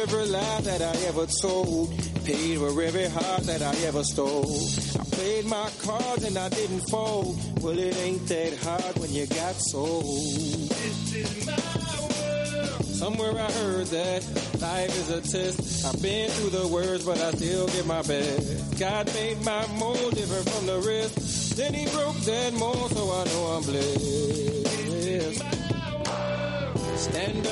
Every lie that I ever told. Paid for every heart that I ever stole. I played my cards and I didn't fold. Well, it ain't that hard when you got sold. This is my world. Somewhere I heard that life is a test. I've been through the worst, but I still give my best. God made my mold different from the rest. Then he broke that mold, so I know I'm blessed. Stand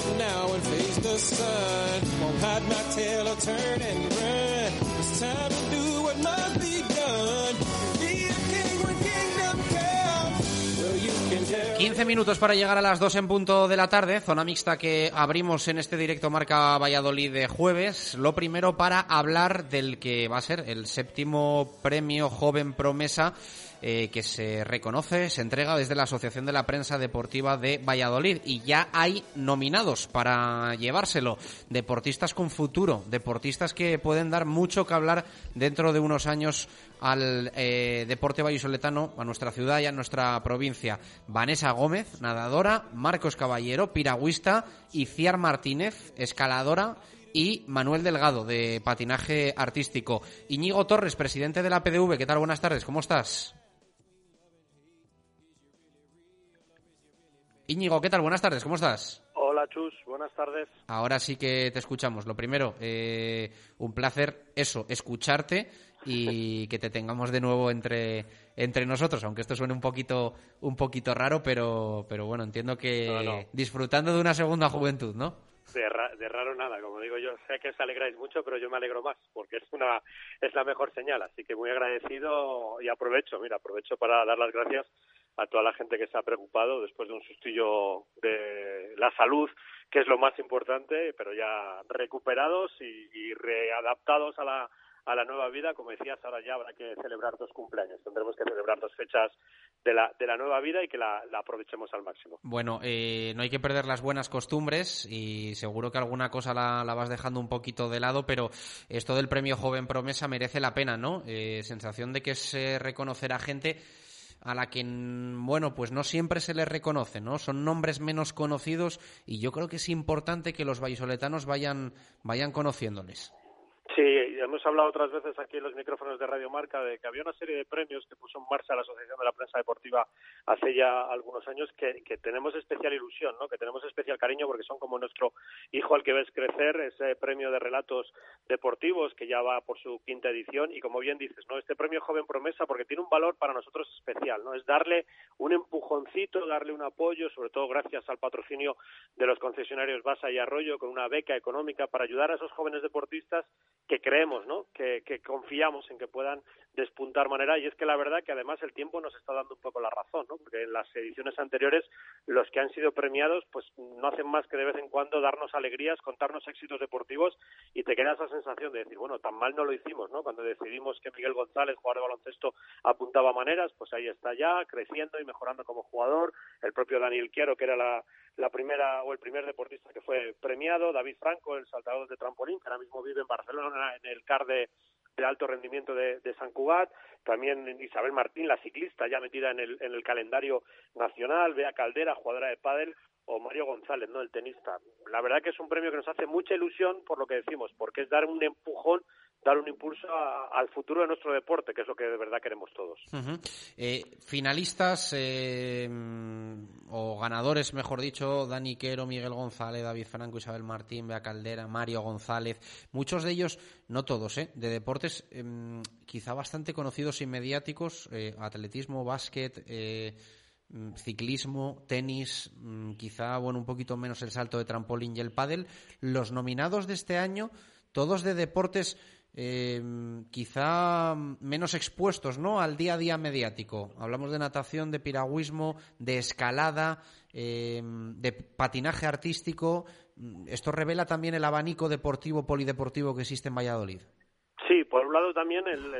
hide my tail or turn and run. It's time to do what must be done. Be a king when kingdom comes. Well, you can tell. 15 minutos para llegar a las 2 en punto de la tarde, zona mixta que abrimos en este directo marca Valladolid de jueves. Lo primero para hablar del que va a ser el séptimo premio Joven Promesa eh, que se reconoce, se entrega desde la Asociación de la Prensa Deportiva de Valladolid y ya hay nominados para llevárselo. Deportistas con futuro, deportistas que pueden dar mucho que hablar dentro de unos años al eh, deporte vallisoletano, a nuestra ciudad y a nuestra provincia. Vanessa Gómez, nadadora, Marcos Caballero, piragüista, y Ciar Martínez, escaladora, y Manuel Delgado, de patinaje artístico. Iñigo Torres, presidente de la PDV, ¿qué tal? Buenas tardes, ¿cómo estás? Íñigo, ¿qué tal? Buenas tardes, ¿cómo estás? Hola Chus, buenas tardes. Ahora sí que te escuchamos. Lo primero, eh, un placer eso, escucharte y que te tengamos de nuevo entre, entre nosotros, aunque esto suene un poquito, un poquito raro, pero, pero bueno, entiendo que No, no. disfrutando de una segunda juventud, ¿no? De, ra- de raro nada, como digo yo, sé que os alegráis mucho, pero yo me alegro más, porque es una es la mejor señal, así que muy agradecido y aprovecho, mira, aprovecho para dar las gracias a toda la gente que se ha preocupado después de un sustillo de la salud, que es lo más importante, pero ya recuperados y, y readaptados a la a la nueva vida, como decías, ahora ya habrá que celebrar dos cumpleaños, tendremos que celebrar dos fechas de la, de la nueva vida y que la, la aprovechemos al máximo. Bueno, eh, no hay que perder las buenas costumbres y seguro que alguna cosa la, la vas dejando un poquito de lado, pero esto del premio Joven Promesa merece la pena, ¿no? Eh, sensación de que se reconocerá gente a la que, mm, bueno, pues no siempre se les reconoce, ¿no? Son nombres menos conocidos y yo creo que es importante que los vallisoletanos vayan, vayan conociéndoles. Sí, hemos hablado otras veces aquí en los micrófonos de Radio Marca de que había una serie de premios que puso en marcha la Asociación de la Prensa Deportiva hace ya algunos años que, tenemos especial ilusión, ¿no? que tenemos especial cariño porque son como nuestro hijo al que ves crecer, ese premio de relatos deportivos que ya va por su quinta edición y como bien dices, ¿no? este premio Joven Promesa porque tiene un valor para nosotros especial, ¿no? es darle un empujoncito, darle un apoyo, sobre todo gracias al patrocinio de los concesionarios Basa y Arroyo con una beca económica para ayudar a esos jóvenes deportistas que creemos, ¿no? Que, que confiamos en que puedan despuntar manera y es que la verdad que además el tiempo nos está dando un poco la razón, ¿no? Porque en las ediciones anteriores los que han sido premiados pues no hacen más que de vez en cuando darnos alegrías, contarnos éxitos deportivos y te queda esa sensación de decir, bueno, tan mal no lo hicimos, ¿no? Cuando decidimos que Miguel González, jugador de baloncesto, apuntaba maneras, pues ahí está ya, creciendo y mejorando como jugador, el propio Daniel Quiero, que era la, la primera o el primer deportista que fue premiado, David Franco, el saltador de trampolín, que ahora mismo vive en Barcelona en el CAR de, de alto rendimiento de, de San Cugat, también Isabel Martín, la ciclista ya metida en el, en el calendario nacional, Bea Caldera, jugadora de pádel, o Mario González, ¿no? El tenista. La verdad que es un premio que nos hace mucha ilusión por lo que decimos, porque es dar un empujón, dar un impulso a- al futuro de nuestro deporte, que es lo que de verdad queremos todos. Eh, finalistas eh, mm, o ganadores, mejor dicho, Dani Quero, Miguel González, David Franco, Isabel Martín, Bea Caldera, Mario González, muchos de ellos, no todos, eh, de deportes em, quizá bastante conocidos y mediáticos, atletismo, básquet, mm, ciclismo, tenis, mm, quizá bueno un poquito menos el salto de trampolín y el pádel. Los nominados de este año, todos de deportes eh, quizá menos expuestos ¿no? al día a día mediático. Hablamos de natación, de piragüismo, de escalada, eh, de patinaje artístico. Mm, Esto revela también el abanico deportivo, polideportivo que existe en Valladolid. Sí, por un lado también el,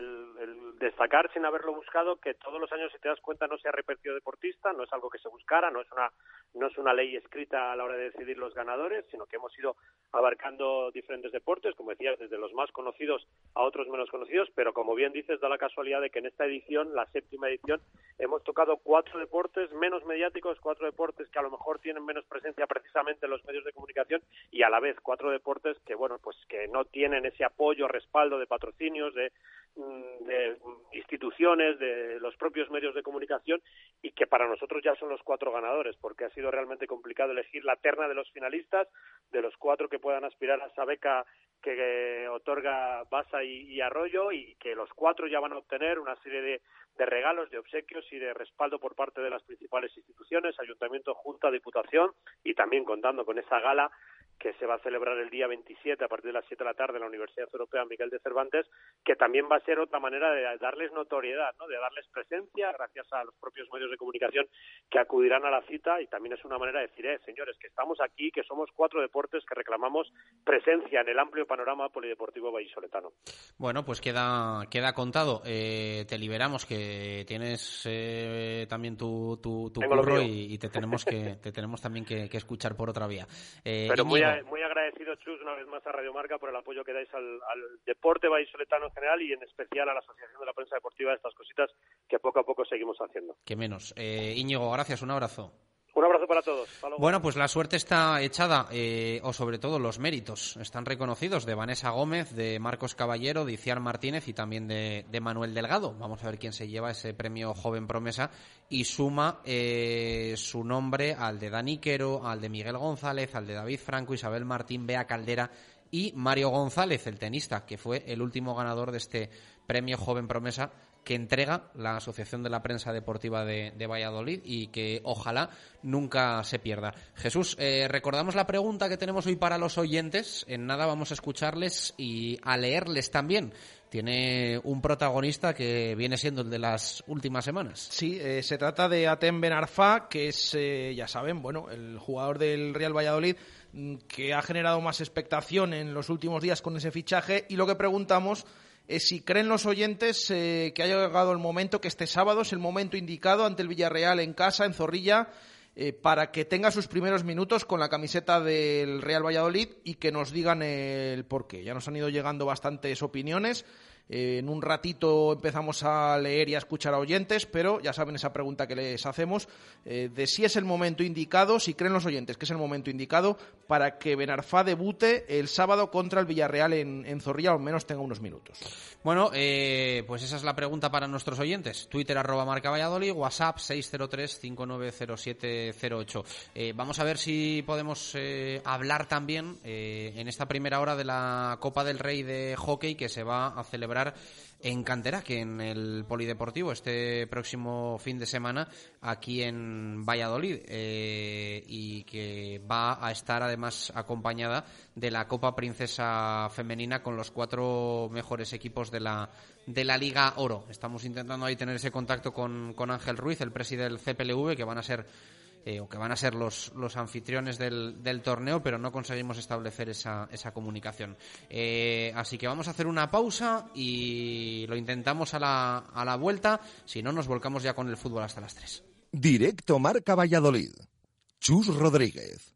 destacar sin haberlo buscado que todos los años, si te das cuenta, no se ha repetido deportista, no es algo que se buscara, no es una no es una ley escrita a la hora de decidir los ganadores, sino que hemos ido abarcando diferentes deportes, como decías, desde los más conocidos a otros menos conocidos, pero como bien dices, da la casualidad de que en esta edición, la séptima edición, hemos tocado cuatro deportes menos mediáticos, cuatro deportes que a lo mejor tienen menos presencia precisamente en los medios de comunicación y a la vez cuatro deportes que, bueno, pues que no tienen ese apoyo, respaldo de patrocinios, de, de instituciones, de los propios medios de comunicación y que para nosotros ya son los cuatro ganadores, porque ha sido realmente complicado elegir la terna de los finalistas, de los cuatro que puedan aspirar a esa beca que otorga Basa y, Arroyo y que los cuatro ya van a obtener una serie de, regalos, de obsequios y de respaldo por parte de las principales instituciones, Ayuntamiento, Junta, Diputación y también contando con esa gala que se va a celebrar el día 27 a partir de las 7 de la tarde en la Universidad Europea Miguel de Cervantes, que también va a ser otra manera de darles notoriedad, ¿no? de darles presencia gracias a los propios medios de comunicación que acudirán a la cita y también es una manera de decir, eh, señores, que estamos aquí, que somos cuatro deportes que reclamamos presencia en el amplio panorama polideportivo vallisoletano. Bueno, pues queda, queda contado. Eh, te liberamos, que tienes eh, también tu, tu, tu curro y, te tenemos que te tenemos también que, escuchar por otra vía. Eh, Pero muy agradecido, Chus, una vez más a Radio Marca por el apoyo que dais al, deporte vallisoletano en general y en especial a la Asociación de la Prensa Deportiva de estas cositas que poco a poco seguimos haciendo. Que menos. Eh, Íñigo, gracias, un abrazo. Un abrazo para todos. Bueno, pues la suerte está echada, eh, o sobre todo los méritos están reconocidos de Vanessa Gómez, de Marcos Caballero, de Iciar Martínez y también de, Manuel Delgado. Vamos a ver quién se lleva ese premio Joven Promesa y suma eh, su nombre al de Dani Quero, al de Miguel González, al de David Franco, Isabel Martín, Bea Caldera y Mario González, el tenista, que fue el último ganador de este premio Joven Promesa que entrega la Asociación de la Prensa Deportiva de, Valladolid y que ojalá nunca se pierda. Jesús, eh, recordamos la pregunta que tenemos hoy para los oyentes. En nada vamos a escucharles y a leerles también. Tiene un protagonista que viene siendo el de las últimas semanas. Sí, eh, se trata de Atem Benarfa, que es, eh, ya saben, bueno, el jugador del Real Valladolid mm, que ha generado más expectación en los últimos días con ese fichaje y lo que preguntamos eh, si creen los oyentes eh, que ha llegado el momento, que este sábado es el momento indicado ante el Villarreal en casa, en Zorrilla, eh, para que tenga sus primeros minutos con la camiseta del Real Valladolid y que nos digan el porqué. Ya nos han ido llegando bastantes opiniones. Eh, en un ratito empezamos a leer y a escuchar a oyentes, pero ya saben esa pregunta que les hacemos eh, de si es el momento indicado, si creen los oyentes que es el momento indicado para que Benarfá debute el sábado contra el Villarreal en, Zorrilla, o menos tenga unos minutos. Bueno, eh, pues esa es la pregunta para nuestros oyentes. Twitter arroba marca Valladolid, WhatsApp 603-590708. vamos a ver si podemos hablar también en esta primera hora de la Copa del Rey de Hockey que se va a celebrar en Cantera, que en el Polideportivo este próximo fin de semana aquí en Valladolid eh, y que va a estar además acompañada de la Copa Princesa Femenina con los cuatro mejores equipos de la de la Liga Oro. Estamos intentando ahí tener ese contacto con, con Ángel Ruiz, el presidente del CPLV, que van a ser eh, o que van a ser los, los anfitriones del, del, torneo, pero no conseguimos establecer esa, esa comunicación. Eh, así que vamos a hacer una pausa y lo intentamos a la, a la vuelta, si no nos volcamos ya con el fútbol hasta las 3. Directo Marca Valladolid. Chus Rodríguez.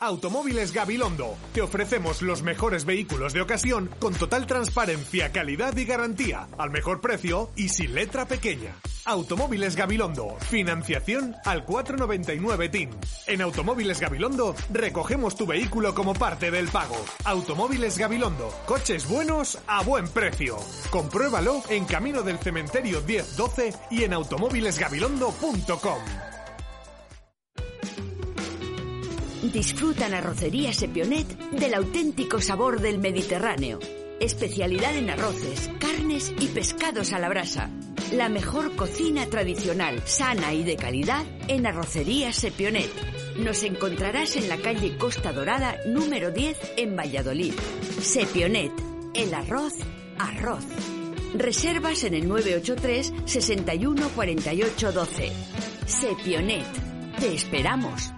Automóviles Gabilondo. Te ofrecemos los mejores vehículos de ocasión con total transparencia, calidad y garantía, al mejor precio y sin letra pequeña. Automóviles Gabilondo. Financiación al 499 TIN. En Automóviles Gabilondo recogemos tu vehículo como parte del pago. Automóviles Gabilondo. Coches buenos a buen precio. Compruébalo en Camino del Cementerio 1012 y en automóvilesgabilondo.com. Disfrutan Arrocería Sepionet del auténtico sabor del Mediterráneo. Especialidad en arroces, carnes y pescados a la brasa. La mejor cocina tradicional, sana y de calidad en Arrocería Sepionet. Nos encontrarás en la calle Costa Dorada número 10 en Valladolid. Sepionet, el arroz, arroz. Reservas en el 983 61 48 12. Sepionet. Te esperamos.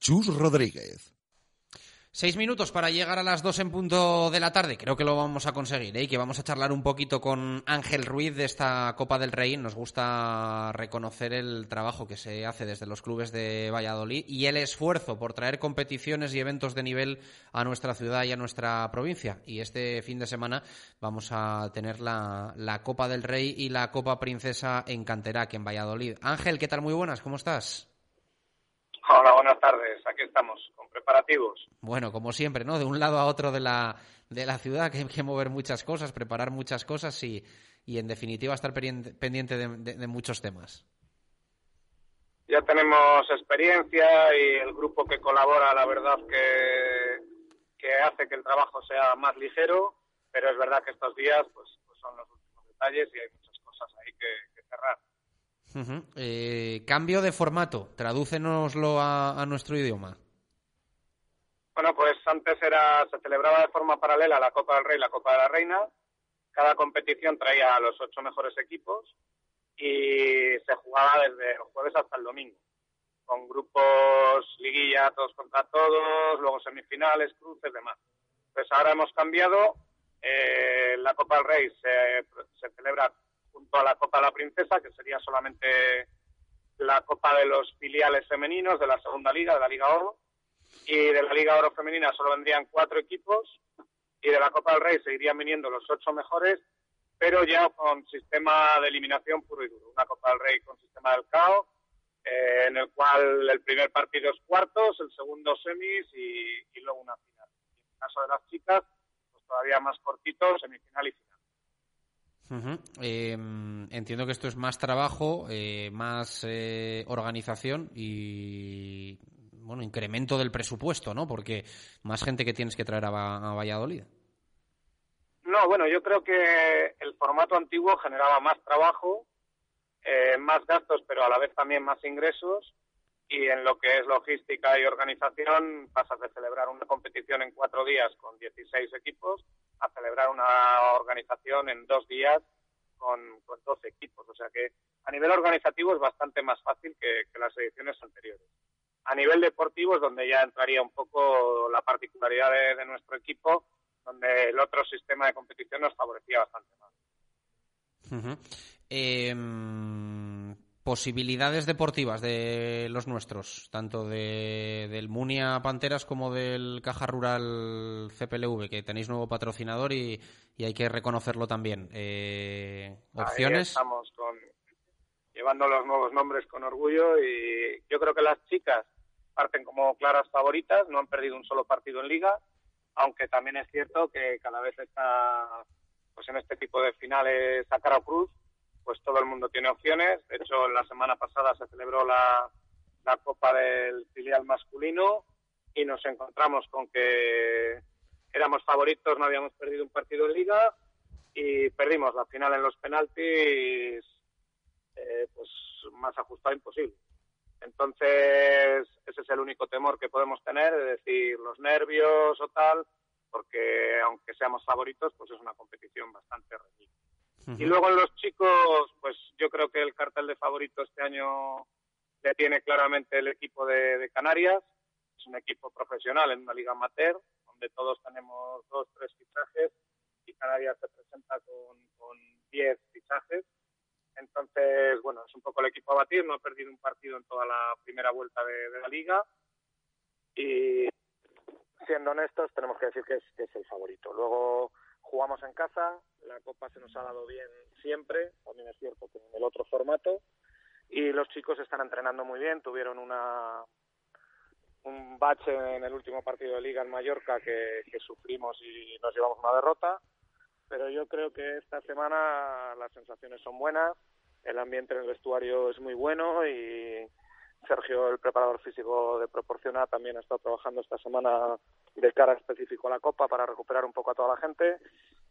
Chus Rodríguez. Seis minutos para llegar a las dos en punto de la tarde. Creo que lo vamos a conseguir ¿eh? que vamos a charlar un poquito con Ángel Ruiz de esta Copa del Rey. Nos gusta reconocer el trabajo que se hace desde los clubes de Valladolid y el esfuerzo por traer competiciones y eventos de nivel a nuestra ciudad y a nuestra provincia. Y este fin de semana vamos a tener la, Copa del Rey y la Copa Princesa en Canterac, en Valladolid. Ángel, ¿qué tal? Muy buenas, ¿cómo estás? Hola, buenas tardes. Aquí estamos, con preparativos. Bueno, como siempre, ¿no? De un lado a otro de la, de la ciudad, que hay que mover muchas cosas, preparar muchas cosas y, y en definitiva, estar pendiente de, de, de, muchos temas. Ya tenemos experiencia y el grupo que colabora, la verdad, que, que hace que el trabajo sea más ligero, pero es verdad que estos días pues, pues son los últimos detalles y hay muchas cosas ahí que, que cerrar. Uh eh, cambio de formato, tradúcenoslo a, a, nuestro idioma. Bueno, pues antes era se celebraba de forma paralela la Copa del Rey y la Copa de la Reina. Cada competición traía a los ocho mejores equipos y se jugaba desde el jueves hasta el domingo, con grupos liguilla todos contra todos, luego semifinales, cruces, demás. Pues ahora hemos cambiado. Eh, la Copa del Rey se, se celebra junto a la Copa de la Princesa, que sería solamente la Copa de los filiales femeninos de la Segunda Liga, de la Liga Oro. Y de la Liga Oro femenina solo vendrían cuatro equipos. Y de la Copa del Rey seguirían viniendo los ocho mejores, pero ya con sistema de eliminación puro y duro. Una Copa del Rey con sistema del caos, eh, en el cual el primer partido es cuartos, el segundo semis y, y luego una final. Y en el caso de las chicas, pues todavía más cortito, semifinal y final. Uh -huh. eh, entiendo que esto es más trabajo, eh, más eh, organización y bueno incremento del presupuesto, ¿no? Porque más gente que tienes que traer a, a Valladolid. No, bueno, yo creo que el formato antiguo generaba más trabajo, eh, más gastos, pero a la vez también más ingresos. Y en lo que es logística y organización, pasas de celebrar una competición en cuatro días con 16 equipos a celebrar una organización en dos días con, con 12 equipos. O sea que a nivel organizativo es bastante más fácil que, las ediciones anteriores. A nivel deportivo es donde ya entraría un poco la particularidad de, nuestro equipo, donde el otro sistema de competición nos favorecía bastante más. Posibilidades deportivas de los nuestros, tanto de, del Munia Panteras como del Caja Rural CPLV, que tenéis nuevo patrocinador y, y hay que reconocerlo también. Eh, ¿Opciones? Ahí estamos con, llevando los nuevos nombres con orgullo y yo creo que las chicas parten como claras favoritas, no han perdido un solo partido en liga, aunque también es cierto que cada vez está pues en este tipo de finales a cara o cruz pues todo el mundo tiene opciones. De hecho, la semana pasada se celebró la, Copa del filial masculino y nos encontramos con que éramos favoritos, no habíamos perdido un partido en liga y perdimos la final en los penaltis eh, pues más ajustado imposible. Entonces, ese es el único temor que podemos tener, es decir, los nervios o tal, porque aunque seamos favoritos, pues es una competición bastante reñida. Uh -huh. Y luego en los chicos, pues yo creo que el cartel de favorito este año le tiene claramente el equipo de, de Canarias. Es un equipo profesional en una liga amateur, donde todos tenemos dos, tres fichajes y Canarias se presenta con, con diez fichajes. Entonces, bueno, es un poco el equipo a batir, no ha perdido un partido en toda la primera vuelta de, de la liga y siendo honestos tenemos que decir que es, que es el favorito. Luego jugamos en casa, la Copa se nos ha dado bien siempre, también es cierto que en el otro formato, y los chicos están entrenando muy bien, tuvieron una un bache en el último partido de liga en Mallorca que, sufrimos y nos llevamos una derrota, pero yo creo que esta semana las sensaciones son buenas, el ambiente en el vestuario es muy bueno y Sergio, el preparador físico de Proporciona, también ha estado trabajando esta semana de cara específico a la Copa para recuperar un poco a toda la gente.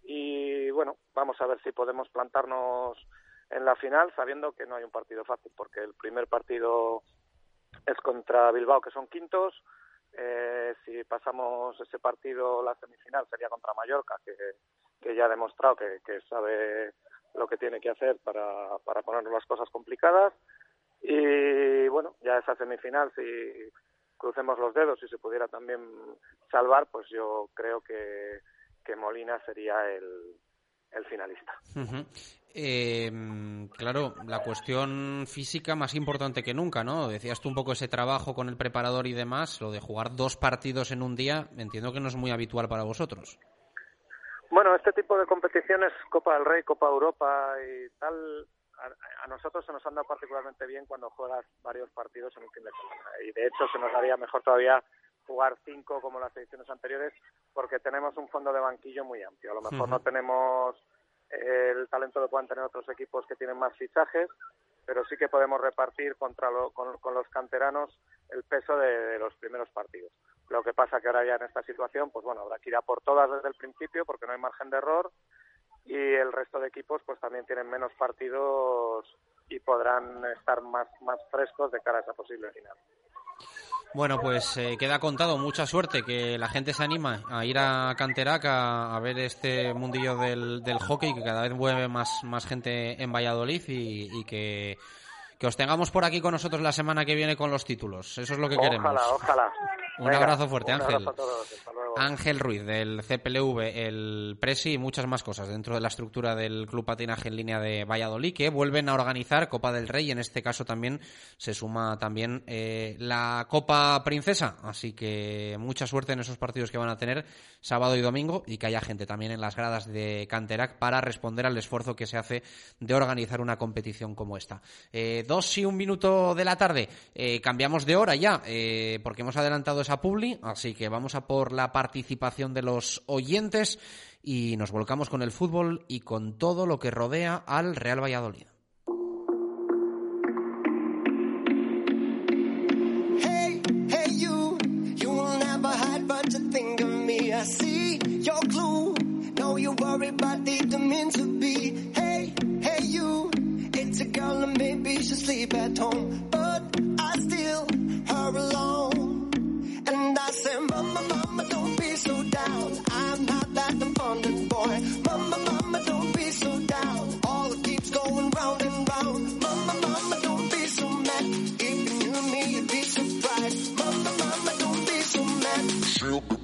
Y bueno, vamos a ver si podemos plantarnos en la final sabiendo que no hay un partido fácil porque el primer partido es contra Bilbao que son quintos. Eh, si pasamos ese partido la semifinal sería contra Mallorca que, que ya ha demostrado que, que sabe lo que tiene que hacer para, para ponernos las cosas complicadas. Y bueno ya esa semifinal si crucemos los dedos y se pudiera también salvar pues yo creo que, que Molina sería el, el finalista. Eh, claro, la cuestión física más importante que nunca, ¿no? Decías tú un poco ese trabajo con el preparador y demás, lo de jugar dos partidos en un día, entiendo que no es muy habitual para vosotros. Bueno, este tipo de competiciones, Copa del Rey, Copa Europa y tal, a, a nosotros se nos han dado particularmente bien cuando juegas varios partidos en un fin de semana. Y de hecho se nos haría mejor todavía jugar cinco como las ediciones anteriores porque tenemos un fondo de banquillo muy amplio. A lo mejor no tenemos el talento que puedan tener otros equipos que tienen más fichajes, pero sí que podemos repartir contra lo- con, con los canteranos el peso de, de los primeros partidos. Lo que pasa que ahora ya en esta situación, pues bueno, habrá que ir a por todas desde el principio porque no hay margen de error y el resto de equipos pues también tienen menos partidos y podrán estar más, más frescos de cara a esa posible final. Bueno, pues eh, queda contado, mucha suerte, que la gente se anima a ir a Canterac a, ver este mundillo del, del hockey, que cada vez vuelve más, más gente en Valladolid y que, que os tengamos por aquí con nosotros la semana que viene con los títulos. Eso es lo que queremos. Ojalá, ojalá. Un Venga, abrazo fuerte, un Ángel. abrazo a todos, hasta luego. Ángel Ruiz del CPLV, el Presi y muchas más cosas dentro de la estructura del Club Patinaje en línea de Valladolid que vuelven a organizar Copa del Rey. En este caso también se suma también eh, la Copa Princesa. Así que mucha suerte en esos partidos que van a tener sábado y domingo y que haya gente también en las gradas de Canterac para responder al esfuerzo que se hace de organizar una competición como esta. Eh, dos y un minuto de la tarde. Eh, cambiamos de hora ya eh, porque hemos adelantado esa publi. Así que vamos a por la participación de los oyentes y nos volcamos con el fútbol y con todo lo que rodea al Real Valladolid. I see your clue. Know you worry, but to be. Girl and maybe she sleep at home, but I still her alone. And I say, Mama, Mama, don't be so down. I'm not that abundant boy. Mama, Mama, don't be so down. All it keeps going round and round. Mama, Mama, don't be so mad. If you knew me, you'd be surprised. Mama, Mama, don't be so mad.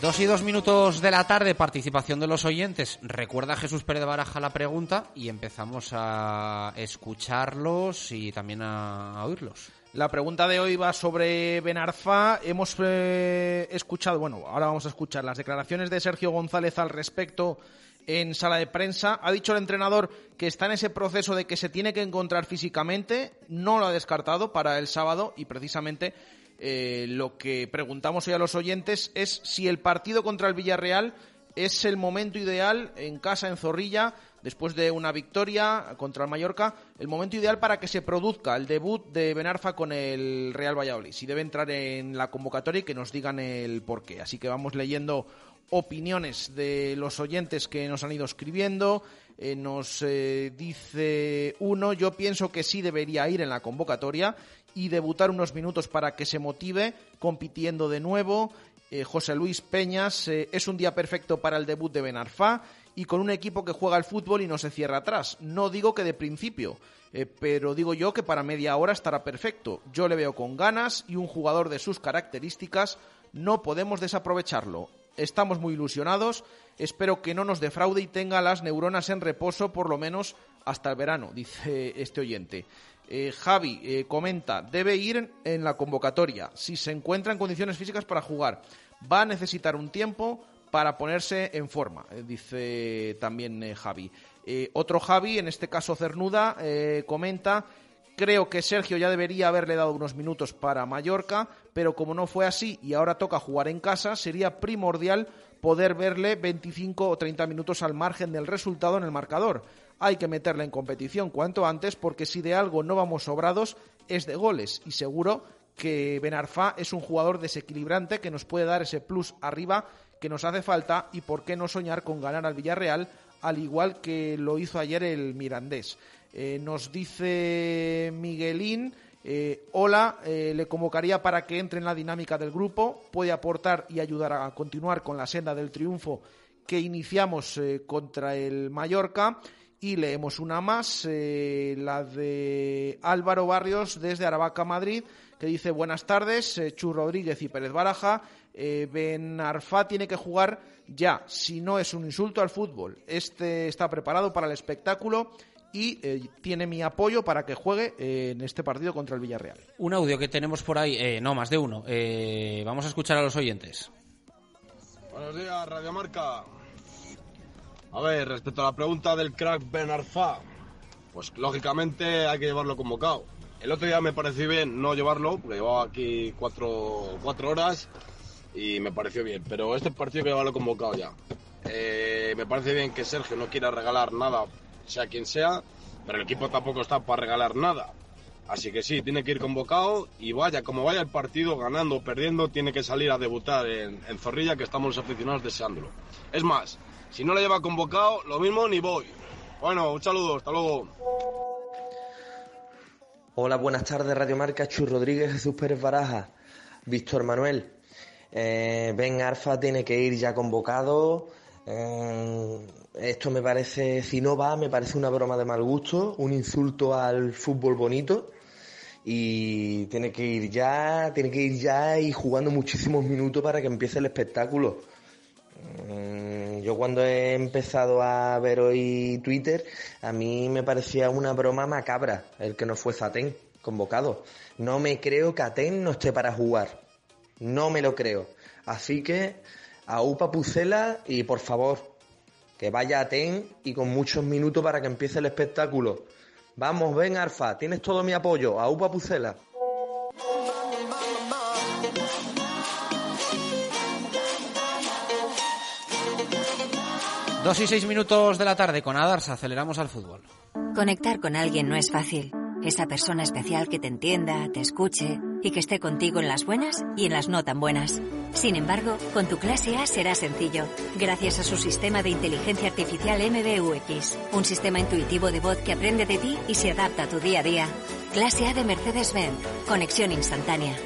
Dos y dos minutos de la tarde, participación de los oyentes. Recuerda Jesús Pérez de Baraja la pregunta y empezamos a escucharlos y también a, a oírlos. La pregunta de hoy va sobre Benarfa. Hemos eh, escuchado, bueno, ahora vamos a escuchar las declaraciones de Sergio González al respecto en sala de prensa. Ha dicho el entrenador que está en ese proceso de que se tiene que encontrar físicamente. No lo ha descartado para el sábado y precisamente eh, lo que preguntamos hoy a los oyentes es si el partido contra el Villarreal es el momento ideal en casa en Zorrilla después de una victoria contra el Mallorca, el momento ideal para que se produzca el debut de Benarfa con el Real Valladolid. Si debe entrar en la convocatoria y que nos digan el porqué. Así que vamos leyendo opiniones de los oyentes que nos han ido escribiendo. Eh, nos eh, dice uno, yo pienso que sí debería ir en la convocatoria y debutar unos minutos para que se motive compitiendo de nuevo. Eh, José Luis Peñas, eh, es un día perfecto para el debut de Benarfa y con un equipo que juega al fútbol y no se cierra atrás. No digo que de principio, eh, pero digo yo que para media hora estará perfecto. Yo le veo con ganas y un jugador de sus características no podemos desaprovecharlo. Estamos muy ilusionados, espero que no nos defraude y tenga las neuronas en reposo por lo menos hasta el verano, dice este oyente. Eh, Javi eh, comenta, debe ir en la convocatoria, si se encuentra en condiciones físicas para jugar. Va a necesitar un tiempo para ponerse en forma, eh, dice también Javi. otro Javi, en este caso Cernuda, comenta, creo que Sergio ya debería haberle dado unos minutos para Mallorca, pero como no fue así y ahora toca jugar en casa, sería primordial poder verle 25 o 30 minutos al margen del resultado en el marcador hay que meterla en competición cuanto antes porque si de algo no vamos sobrados es de goles. Y seguro que Benarfa es un jugador desequilibrante que nos puede dar ese plus arriba que nos hace falta y por qué no soñar con ganar al Villarreal al igual que lo hizo ayer el Mirandés. Eh, nos dice Miguelín, eh, hola, eh, le convocaría para que entre en la dinámica del grupo, puede aportar y ayudar a continuar con la senda del triunfo que iniciamos contra el Mallorca y leemos una más, eh, la de Álvaro Barrios desde Aravaca, Madrid, que dice buenas tardes, eh, Chu Rodríguez y Pérez Baraja. Eh, ben Arfa tiene que jugar ya, si no es un insulto al fútbol. Este está preparado para el espectáculo y tiene mi apoyo para que juegue en este partido contra el Villarreal. Un audio que tenemos por ahí, no, más de uno. vamos a escuchar a los oyentes. Buenos días, Radio Marca. A ver, respecto a la pregunta del crack Ben Arfa, pues lógicamente hay que llevarlo convocado. El otro día me pareció bien no llevarlo, porque llevaba aquí cuatro, horas y me pareció bien. Pero este partido hay que llevarlo convocado ya. Eh, me parece bien que Sergio no quiera regalar nada, sea quien sea, pero el equipo tampoco está para regalar nada. Así que sí, tiene que ir convocado y vaya, como vaya el partido, ganando o perdiendo, tiene que salir a debutar en, en Zorrilla, que estamos los aficionados deseándolo. Es más, si no le lleva convocado, lo mismo ni voy. Bueno, un saludo, hasta luego. Hola, buenas tardes, Radio Marca, Chu Rodríguez, Jesús Pérez Baraja, Víctor Manuel. Eh, ben Arfa tiene que ir ya convocado. Eh, esto me parece, si no va, me parece una broma de mal gusto, un insulto al fútbol bonito. Y tiene que ir ya, tiene que ir ya y jugando muchísimos minutos para que empiece el espectáculo. Mm, yo cuando he empezado a ver hoy Twitter, a mí me parecía una broma macabra el que no fue Zatén convocado. No me creo que Aten no esté para jugar. No me lo creo. Así que a Upa Pucela y por favor, que vaya Aten y con muchos minutos para que empiece el espectáculo. Vamos, ven Arfa, tienes todo mi apoyo. A Upa Pucela. 2 y 6 minutos de la tarde con Adarsa, aceleramos al fútbol. Conectar con alguien no es fácil. Esa persona especial que te entienda, te escuche y que esté contigo en las buenas y en las no tan buenas. Sin embargo, con tu clase A será sencillo, gracias a su sistema de inteligencia artificial MBUX, un sistema intuitivo de voz que aprende de ti y se adapta a tu día a día. Clase A de Mercedes-Benz, conexión instantánea.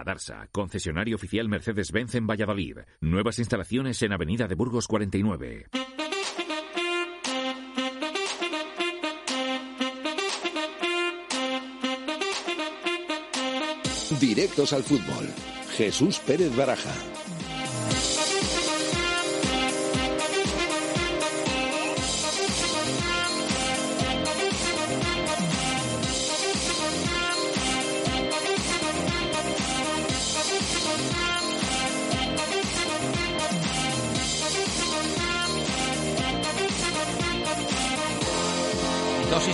Adarsa, concesionario oficial Mercedes-Benz en Valladolid. Nuevas instalaciones en Avenida de Burgos 49. Directos al fútbol. Jesús Pérez Baraja.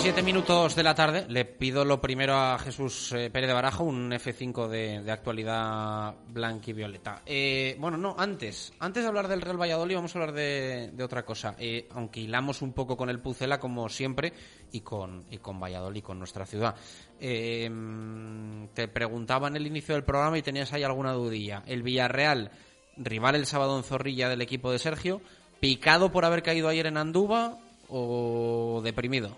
2 y 7 minutos de la tarde. Le pido lo primero a Jesús eh, Pérez de Barajo, un F5 de, actualidad blanca y violeta. Eh, bueno, no, antes. Antes de hablar del Real Valladolid, vamos a hablar de, otra cosa. Eh, aunque hilamos un poco con el Pucela, como siempre, y con, y con Valladolid, con nuestra ciudad. te preguntaba en el inicio del programa y tenías ahí alguna dudilla. El Villarreal, rival el sábado en Zorrilla del equipo de Sergio, picado por haber caído ayer en Andúba o deprimido.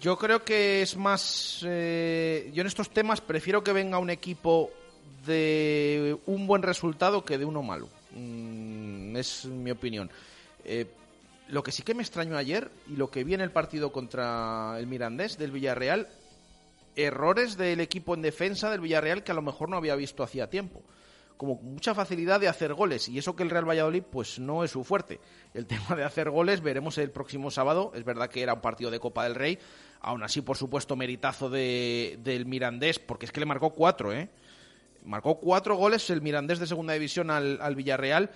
Yo creo que es más. Eh, yo en estos temas prefiero que venga un equipo de un buen resultado que de uno malo. Mm, es mi opinión. Eh, lo que sí que me extrañó ayer y lo que vi en el partido contra el Mirandés del Villarreal, errores del equipo en defensa del Villarreal que a lo mejor no había visto hacía tiempo. Como mucha facilidad de hacer goles y eso que el Real Valladolid pues no es su fuerte. El tema de hacer goles veremos el próximo sábado. Es verdad que era un partido de Copa del Rey. Aún así, por supuesto, meritazo de, del Mirandés porque es que le marcó cuatro, ¿eh? Marcó cuatro goles el Mirandés de segunda división al, al Villarreal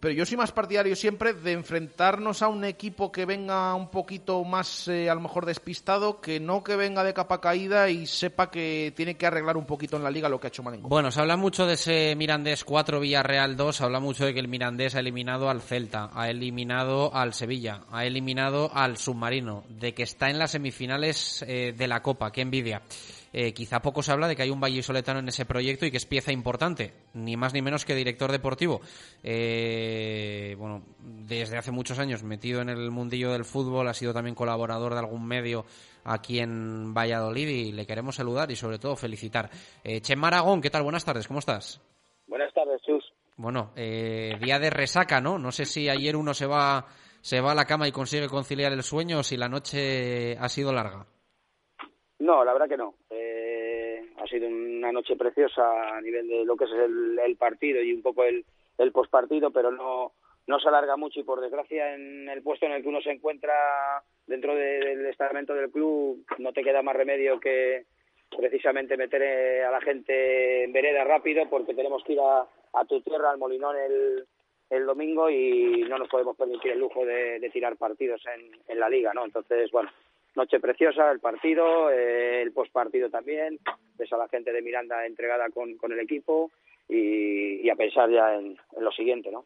pero yo soy más partidario siempre de enfrentarnos a un equipo que venga un poquito más eh, a lo mejor despistado, que no que venga de capa caída y sepa que tiene que arreglar un poquito en la liga lo que ha hecho Marengo. Bueno, se habla mucho de ese Mirandés 4 Villarreal 2, se habla mucho de que el Mirandés ha eliminado al Celta, ha eliminado al Sevilla, ha eliminado al Submarino, de que está en las semifinales eh, de la Copa, qué envidia. Eh, quizá poco se habla de que hay un vallisoletano en ese proyecto y que es pieza importante, ni más ni menos que director deportivo. Eh, bueno, desde hace muchos años metido en el mundillo del fútbol, ha sido también colaborador de algún medio aquí en Valladolid y le queremos saludar y sobre todo felicitar. Eh, Chema Aragón, ¿qué tal? Buenas tardes, ¿cómo estás? Buenas tardes, Chus. Bueno, eh, día de resaca, ¿no? No sé si ayer uno se va, se va a la cama y consigue conciliar el sueño o si la noche ha sido larga. No, la verdad que no. Eh, ha sido una noche preciosa a nivel de lo que es el, partido y un poco el, el postpartido, pero no, no se alarga mucho y por desgracia en el puesto en el que uno se encuentra dentro del estamento del club no te queda más remedio que precisamente meter eh, a la gente en vereda rápido porque tenemos que ir a, tu tierra, al Molinón, el, el domingo y no nos podemos permitir el lujo de, de tirar partidos en, en la liga, ¿no? Entonces, bueno, noche preciosa, el partido, eh, el postpartido también, ves a la gente de Miranda entregada con, con el equipo y, a pensar ya en, lo siguiente, ¿no?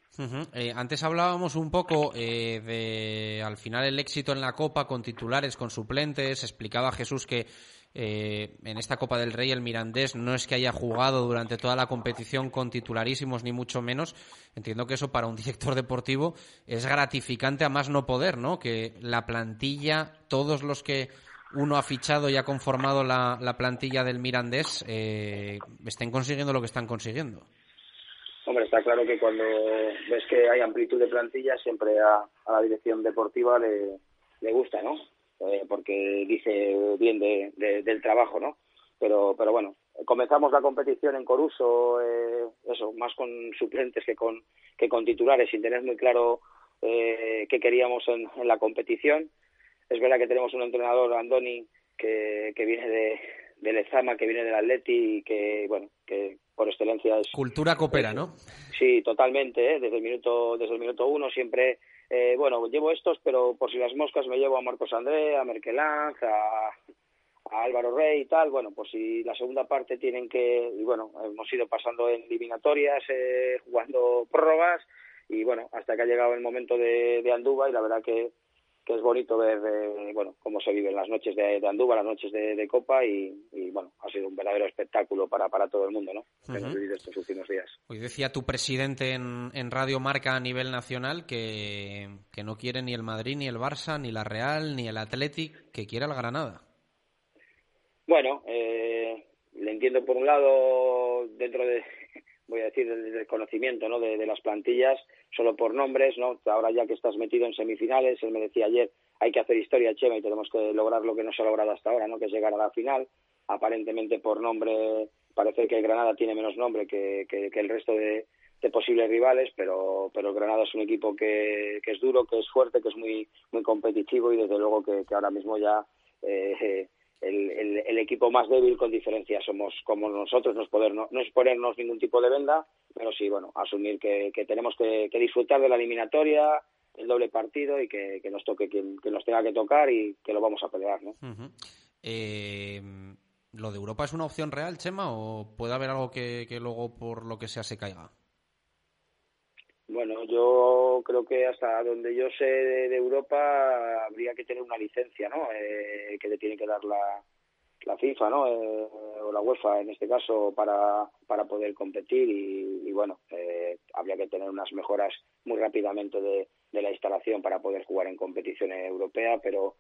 Eh, antes hablábamos un poco eh, de, al final, el éxito en la Copa con titulares, con suplentes. Explicaba Jesús que eh, en esta Copa del Rey el Mirandés no es que haya jugado durante toda la competición con titularísimos, ni mucho menos. Entiendo que eso para un director deportivo es gratificante a más no poder, ¿no? Que la plantilla, todos los que uno ha fichado y ha conformado la, plantilla del Mirandés eh, estén consiguiendo lo que están consiguiendo. Hombre, está claro que cuando ves que hay amplitud de plantilla, siempre a, la dirección deportiva le gusta, ¿no? Eh, porque dice bien de, del trabajo, ¿no? Pero, pero bueno, comenzamos la competición en Coruso, eh, eso, más con suplentes que con, que con titulares, sin tener muy claro eh, qué queríamos en, en la competición es verdad que tenemos un entrenador, Andoni, que, que viene de, del Ezama, que viene del Atleti y que, bueno, que por excelencia es... Cultura coopera, ¿no? Sí, totalmente, ¿eh? desde el minuto desde el minuto uno siempre, eh, bueno, llevo estos, pero por si las moscas me llevo a Marcos André, a Merkelanz, a, a Álvaro Rey y tal, bueno, por si la segunda parte tienen que, y bueno, hemos ido pasando en eliminatorias, eh, jugando prórrogas, y bueno, hasta que ha llegado el momento de, de y la verdad que que es bonito ver eh, bueno cómo se viven las noches de, de Andúba, las noches de, Copa y, bueno, ha sido un verdadero espectáculo para, para todo el mundo, ¿no? estos últimos días. Hoy decía tu presidente en, en Radio Marca a nivel nacional que, que no quiere ni el Madrid, ni el Barça, ni la Real, ni el Athletic, que quiera el Granada. Bueno, eh, le entiendo por un lado dentro de voy a decir, el desconocimiento ¿no? de, las plantillas, solo por nombres, ¿no? Ahora ya que estás metido en semifinales, él me decía ayer, hay que hacer historia, Chema, y tenemos que lograr lo que no se ha logrado hasta ahora, ¿no? Que es llegar a la final. Aparentemente por nombre, parece que el Granada tiene menos nombre que, que, el resto de, posibles rivales, pero, pero el Granada es un equipo que, que es duro, que es fuerte, que es muy, muy competitivo y desde luego que, ahora mismo ya eh, el, equipo más débil con diferencia somos como nosotros, no es, poder, no, es ponernos ningún tipo de venda, pero sí, bueno, asumir que, tenemos que, disfrutar de la eliminatoria, el doble partido y que, nos toque quien, nos tenga que tocar y que lo vamos a pelear, ¿no? Eh, ¿Lo de Europa es una opción real, Chema, o puede haber algo que, que luego por lo que sea se caiga? Bueno, yo creo que hasta donde yo sé de, Europa habría que tener una licencia, ¿no? Eh, que le tiene que dar la, la FIFA, ¿no? Eh, o la UEFA en este caso para, para poder competir y, bueno, eh, habría que tener unas mejoras muy rápidamente de, de la instalación para poder jugar en competición europea, pero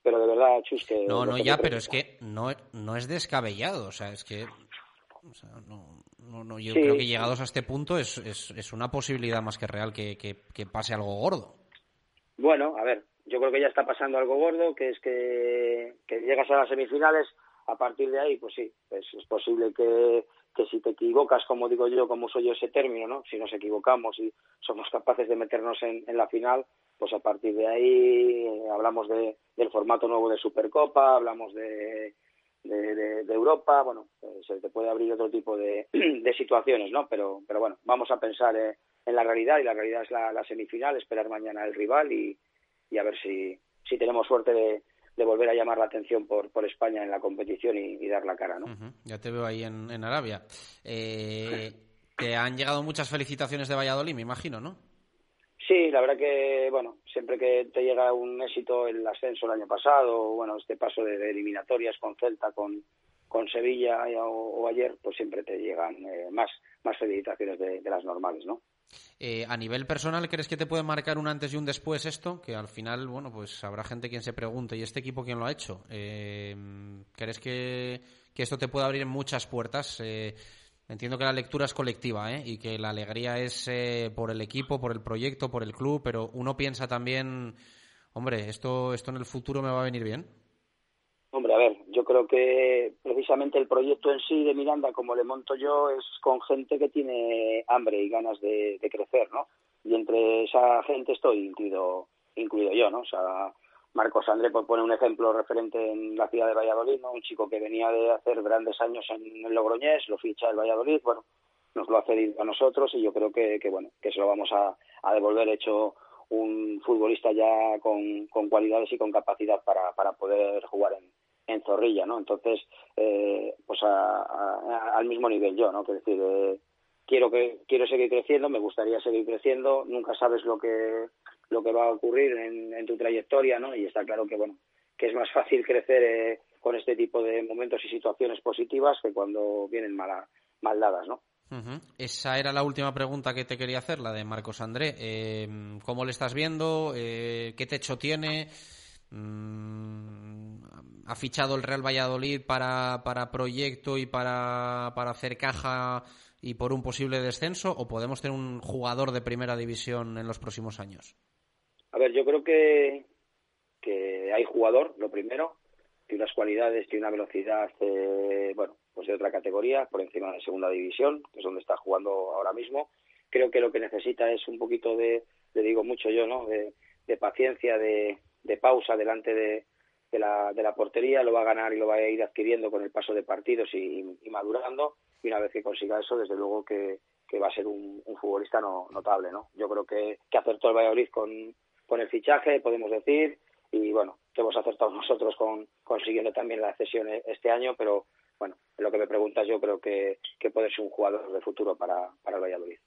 pero de verdad, Chus, que... No, no, ya, pero es que no, no es descabellado, o sea, es que O sea, no, no, no yo creo que llegados a este punto es, es, es una posibilidad más que real que, que, que, pase algo gordo. Bueno, a ver, yo creo que ya está pasando algo gordo, que es que, que llegas a las semifinales, a partir de ahí, pues sí, pues es posible que, que si te equivocas, como digo yo, como uso yo ese término, ¿no? Si nos equivocamos y somos capaces de meternos en, en la final, pues a partir de ahí eh, hablamos de, del formato nuevo de Supercopa, hablamos de, de, de, Europa, bueno, eh, se te puede abrir otro tipo de, de situaciones, ¿no? Pero, pero bueno, vamos a pensar eh, en la realidad y la realidad es la, la semifinal, esperar mañana el rival y, y a ver si, si tenemos suerte de, de volver a llamar la atención por, por España en la competición y, dar la cara, ¿no? Ya te veo ahí en, en Arabia. Eh, te han llegado muchas felicitaciones de Valladolid, me imagino, ¿no? Sí, la verdad que, bueno, siempre que te llega un éxito el ascenso el año pasado, bueno, este paso de, eliminatorias con Celta, con, con Sevilla o, ayer, pues siempre te llegan eh, más, más felicitaciones de, las normales, ¿no? Eh, a nivel personal, ¿crees que te puede marcar un antes y un después esto? Que al final, bueno, pues habrá gente quien se pregunte, ¿y este equipo quién lo ha hecho? Eh, ¿Crees que, esto te puede abrir muchas puertas? Entiendo que la lectura es colectiva ¿eh? y que la alegría es eh, por el equipo, por el proyecto, por el club, pero uno piensa también, hombre, esto, esto en el futuro me va a venir bien. Hombre, a ver, yo creo que precisamente el proyecto en sí de Miranda, como le monto yo, es con gente que tiene hambre y ganas de, crecer, ¿no? Y entre esa gente estoy incluido, incluido yo, ¿no? O sea, Marcos André pues, pone un ejemplo referente en la ciudad de Valladolid, ¿no? Un chico que venía de hacer grandes años en el Logroñés, lo ficha el Valladolid, bueno, nos lo ha cedido a nosotros y yo creo que, que bueno, que se lo vamos a, a devolver hecho un futbolista ya con, cualidades y con capacidad para, para poder jugar en, en Zorrilla, ¿no? Entonces, eh, pues al mismo nivel yo, ¿no? Que decir, eh, quiero que quiero seguir creciendo, me gustaría seguir creciendo, nunca sabes lo que lo que va a ocurrir en, tu trayectoria, ¿no? Y está claro que bueno, que es más fácil crecer eh, con este tipo de momentos y situaciones positivas que cuando vienen mala, mal dadas, ¿no? Esa era la última pregunta que te quería hacer, la de Marcos André. Eh, ¿Cómo le estás viendo? Eh, ¿Qué techo tiene? Mm, ¿Ha fichado el Real Valladolid para, para proyecto y para, para hacer caja y por un posible descenso? ¿O podemos tener un jugador de primera división en los próximos años? Creo que, que hay jugador, lo primero, tiene unas cualidades, tiene una velocidad, eh, bueno, pues de otra categoría, por encima de segunda división, que es donde está jugando ahora mismo. Creo que lo que necesita es un poquito de, le digo mucho yo, ¿no? De, paciencia, de, pausa delante de, de, la, de la portería, lo va a ganar y lo va a ir adquiriendo con el paso de partidos y, madurando. Y una vez que consiga eso, desde luego que, que va a ser un, un futbolista no, notable, ¿no? Yo creo que, que acertó el Valladolid con, con el fichaje, podemos decir, y bueno, que hemos acertado nosotros con consiguiendo también la cesión este año, pero bueno, en lo que me preguntas yo creo que, que puede ser un jugador de futuro para, para el Valladolid.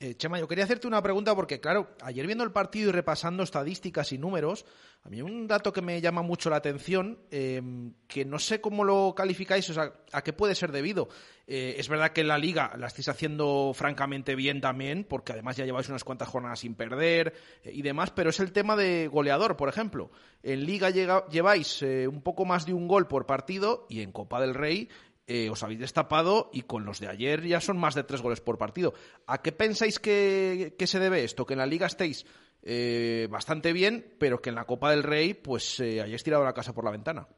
Eh, Chema, yo quería hacerte una pregunta porque, claro, ayer viendo el partido y repasando estadísticas y números, a mí un dato que me llama mucho la atención, eh, que no sé cómo lo calificáis, o sea, a qué puede ser debido. Eh, es verdad que en la liga la estáis haciendo francamente bien también, porque además ya lleváis unas cuantas jornadas sin perder y demás, pero es el tema de goleador, por ejemplo. En liga lleváis un poco más de un gol por partido y en Copa del Rey eh, os habéis destapado y con los de ayer ya son más de tres goles por partido. ¿A qué pensáis que, se debe esto? Que en la liga estéis eh, bastante bien, pero que en la Copa del Rey pues eh, hayáis tirado la casa por la ventana.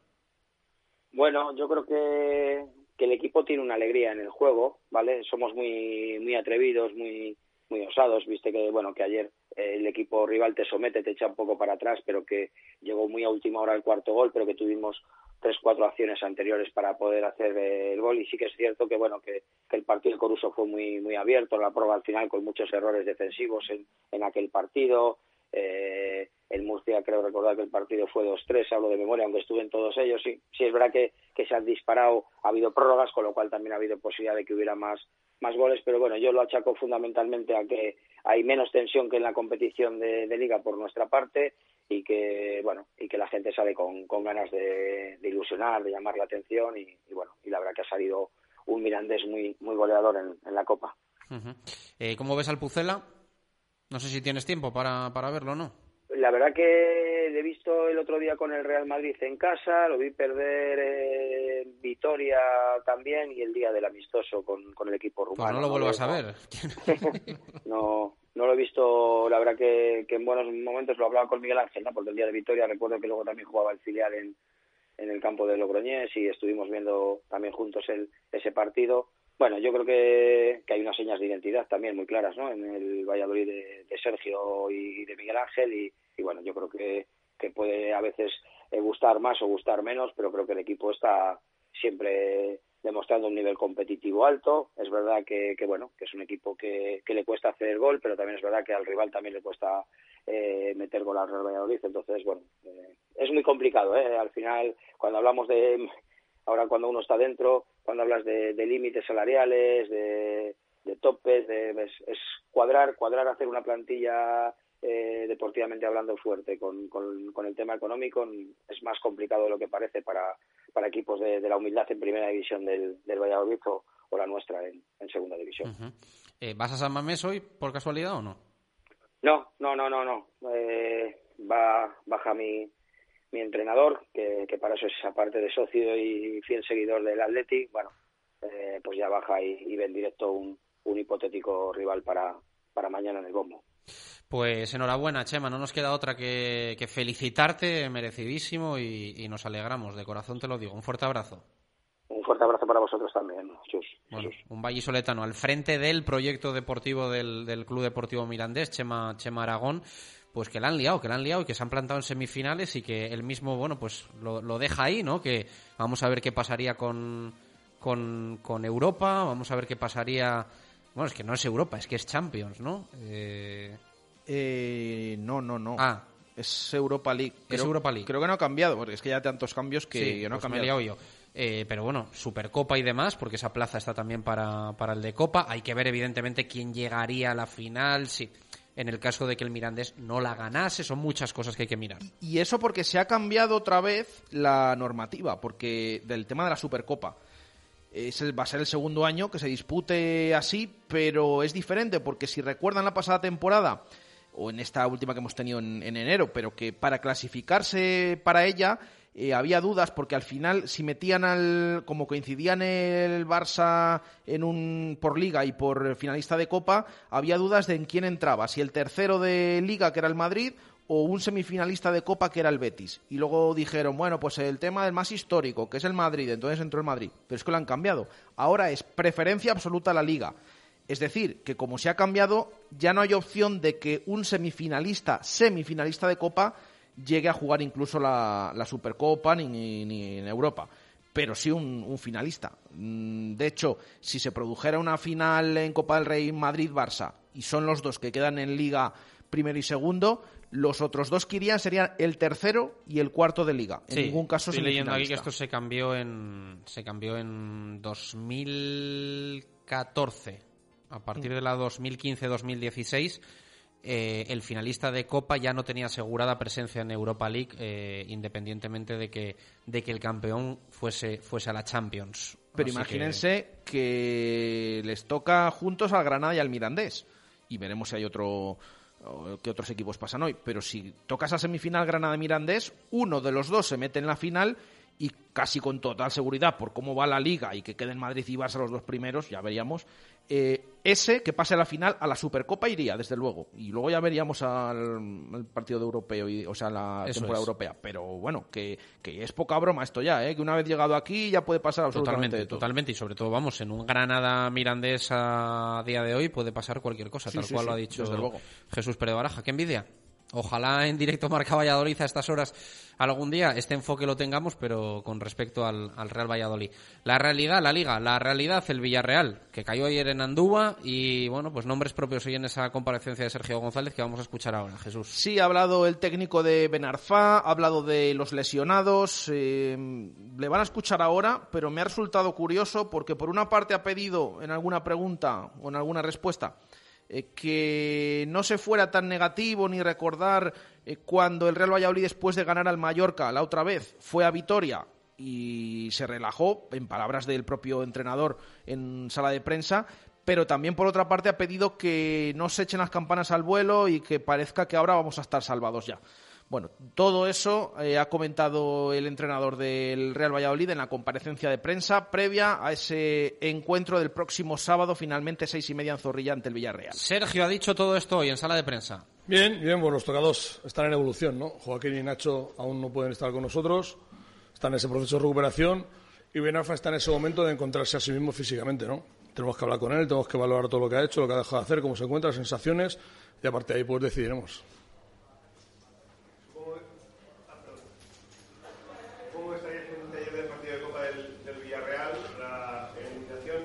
Bueno, yo creo que, que, el equipo tiene una alegría en el juego, ¿vale? Somos muy muy atrevidos, muy muy osados, viste que bueno que ayer el equipo rival te somete, te echa un poco para atrás, pero que llegó muy a última hora el cuarto gol, pero que tuvimos tres cuatro acciones anteriores para poder hacer el gol. Y sí que es cierto que bueno que, el partido Coruso fue muy muy abierto. La prueba al final con muchos errores defensivos en, en aquel partido. Eh, el Murcia creo recordar que el partido fue 2-3 hablo de memoria aunque estuve en todos ellos. Sí sí es verdad que, que se han disparado. Ha habido prórrogas con lo cual también ha habido posibilidad de que hubiera más más goles pero bueno yo lo achaco fundamentalmente a que hay menos tensión que en la competición de liga por nuestra parte y que bueno y que la gente sale con, con ganas de, ilusionar de llamar la atención y, bueno y la verdad que ha salido un Mirandés muy muy goleador en, la Copa eh, ¿Cómo ves al Pucela? No sé si tienes tiempo para, para verlo, ¿no? La verdad que le he visto el otro día con el Real Madrid en casa, lo vi perder eh, Vitoria también y el día del amistoso con, con el equipo rumano. Pues no lo vuelvas a ver. no, no lo he visto, la verdad que, que en buenos momentos lo hablaba con Miguel Ángel, ¿no? porque el día de Vitoria recuerdo que luego también jugaba el filial en, en el campo de Logroñés y estuvimos viendo también juntos el, ese partido bueno, yo creo que, hay unas señas de identidad también muy claras, ¿no? En el Valladolid de, Sergio y de Miguel Ángel y, bueno, yo creo que, que puede a veces eh, gustar más o gustar menos, pero creo que el equipo está siempre demostrando un nivel competitivo alto. Es verdad que, que bueno, que es un equipo que, que, le cuesta hacer gol, pero también es verdad que al rival también le cuesta eh, meter gol al Real Valladolid. Entonces, bueno, eh, es muy complicado. ¿eh? Al final, cuando hablamos de ahora cuando uno está dentro, cuando hablas de, límites salariales, de, topes, de, es, cuadrar, cuadrar, hacer una plantilla eh, deportivamente hablando fuerte con, con, el tema económico es más complicado de lo que parece para, para equipos de, la humildad en primera división del, del Valladolid o, la nuestra en, segunda división. Eh, ¿Vas a San Mamés hoy por casualidad o no? No, no, no, no, no. Eh, va, baja mi, mi entrenador, que, para eso es aparte de socio y fiel seguidor del Atleti, bueno, eh, pues ya baja y, ve en directo un, un hipotético rival para, para mañana en el bombo. Pues enhorabuena, Chema. No nos queda otra que, felicitarte, merecidísimo, y, nos alegramos. De corazón te lo digo. Un fuerte abrazo. Un fuerte abrazo para vosotros también, Chus. Bueno, un vallisoletano al frente del proyecto deportivo del, del Club Deportivo Mirandés, Chema, Chema Aragón pues que la han liado, que la han liado y que se han plantado en semifinales y que él mismo, bueno, pues lo, deja ahí, ¿no? Que vamos a ver qué pasaría con, con, con, Europa, vamos a ver qué pasaría... Bueno, es que no es Europa, es que es Champions, ¿no? Eh... Eh, no, no, no. Ah. Es Europa League. es Europa League. Creo que no ha cambiado, porque es que ya hay tantos cambios que no ha pues cambiado. yo. Eh, pero bueno, Supercopa y demás, porque esa plaza está también para, para el de Copa. Hay que ver, evidentemente, quién llegaría a la final. Si en el caso de que el Mirandés no la ganase. Son muchas cosas que hay que mirar. Y eso porque se ha cambiado otra vez la normativa, porque del tema de la Supercopa. Es va a ser el segundo año que se dispute así, pero es diferente porque si recuerdan la pasada temporada, o en esta última que hemos tenido en enero, pero que para clasificarse para ella eh, había dudas porque al final si metían al como coincidían el Barça en un por liga y por finalista de Copa había dudas de en quién entraba. Si el tercero de liga que era el Madrid o un semifinalista de Copa que era el Betis. Y luego dijeron bueno pues el tema del más histórico que es el Madrid entonces entró el Madrid. Pero es que lo han cambiado. Ahora es preferencia absoluta a la liga. Es decir, que como se ha cambiado, ya no hay opción de que un semifinalista, semifinalista de Copa, llegue a jugar incluso la, Supercopa ni, ni, en Europa. Pero sí un, finalista. Mm, de hecho, si se produjera una final en Copa del Rey Madrid-Barça y son los dos que quedan en Liga primero y segundo, los otros dos que irían serían el tercero y el cuarto de Liga. En ningún caso estoy leyendo aquí que esto se cambió en se cambió en 2014. A partir de la 2015-2016 eh, el finalista de Copa ya no tenía asegurada presencia en Europa League, eh, independientemente de que, de que el campeón fuese, fuese a la Champions. Pero imagínense que... les toca juntos al Granada y al Mirandés. Y veremos si hay otro que otros equipos pasan hoy. Pero si tocas a semifinal Granada-Mirandés, uno de los dos se mete en la final y casi con total seguridad por cómo va la liga y que queden Madrid y Barça los dos primeros, ya veríamos, eh, ese que pase a la final, a la Supercopa iría, desde luego. Y luego ya veríamos al, partido de europeo, y, o sea, la temporada europea. Pero bueno, que, es poca broma esto ya, ¿eh? que una vez llegado aquí ya puede pasar absolutamente Totalmente, totalmente. Y sobre todo, vamos, en un Granada Mirandés a día de hoy puede pasar cualquier cosa, tal cual lo ha dicho Jesús Pérez Baraja. ¡Qué envidia! Ojalá en directo Marca Valladolid a estas horas algún día este enfoque lo tengamos, pero con respecto al, Real Valladolid. La realidad, la liga, la realidad, el Villarreal, que cayó ayer en Andúa y, bueno, pues nombres propios hoy en esa comparecencia de Sergio González que vamos a escuchar ahora, Jesús. Sí, ha hablado el técnico de Benarfá, ha hablado de los lesionados, eh, le van a escuchar ahora, pero me ha resultado curioso porque por una parte ha pedido en alguna pregunta o en alguna respuesta eh, que no se fuera tan negativo ni recordar eh, cuando el Real Valladolid después de ganar al Mallorca la otra vez fue a Vitoria y se relajó, en palabras del propio entrenador en sala de prensa, pero también por otra parte ha pedido que no se echen las campanas al vuelo y que parezca que ahora vamos a estar salvados ya. Bueno, todo eso eh, ha comentado el entrenador del Real Valladolid en la comparecencia de prensa previa a ese encuentro del próximo sábado, finalmente seis y media en Zorrilla ante el Villarreal. Sergio ha dicho todo esto hoy en sala de prensa. Bien, bien, pues los tocados están en evolución, ¿no? Joaquín y Nacho aún no pueden estar con nosotros, están en ese proceso de recuperación y Benarfa está en ese momento de encontrarse a sí mismo físicamente, ¿no? Tenemos que hablar con él, tenemos que valorar todo lo que ha hecho, lo que ha dejado de hacer, cómo se encuentra, las sensaciones y a partir de ahí pues decidiremos. ¿Cómo estaría el taller del partido de Copa del, del Villarreal? La eliminación,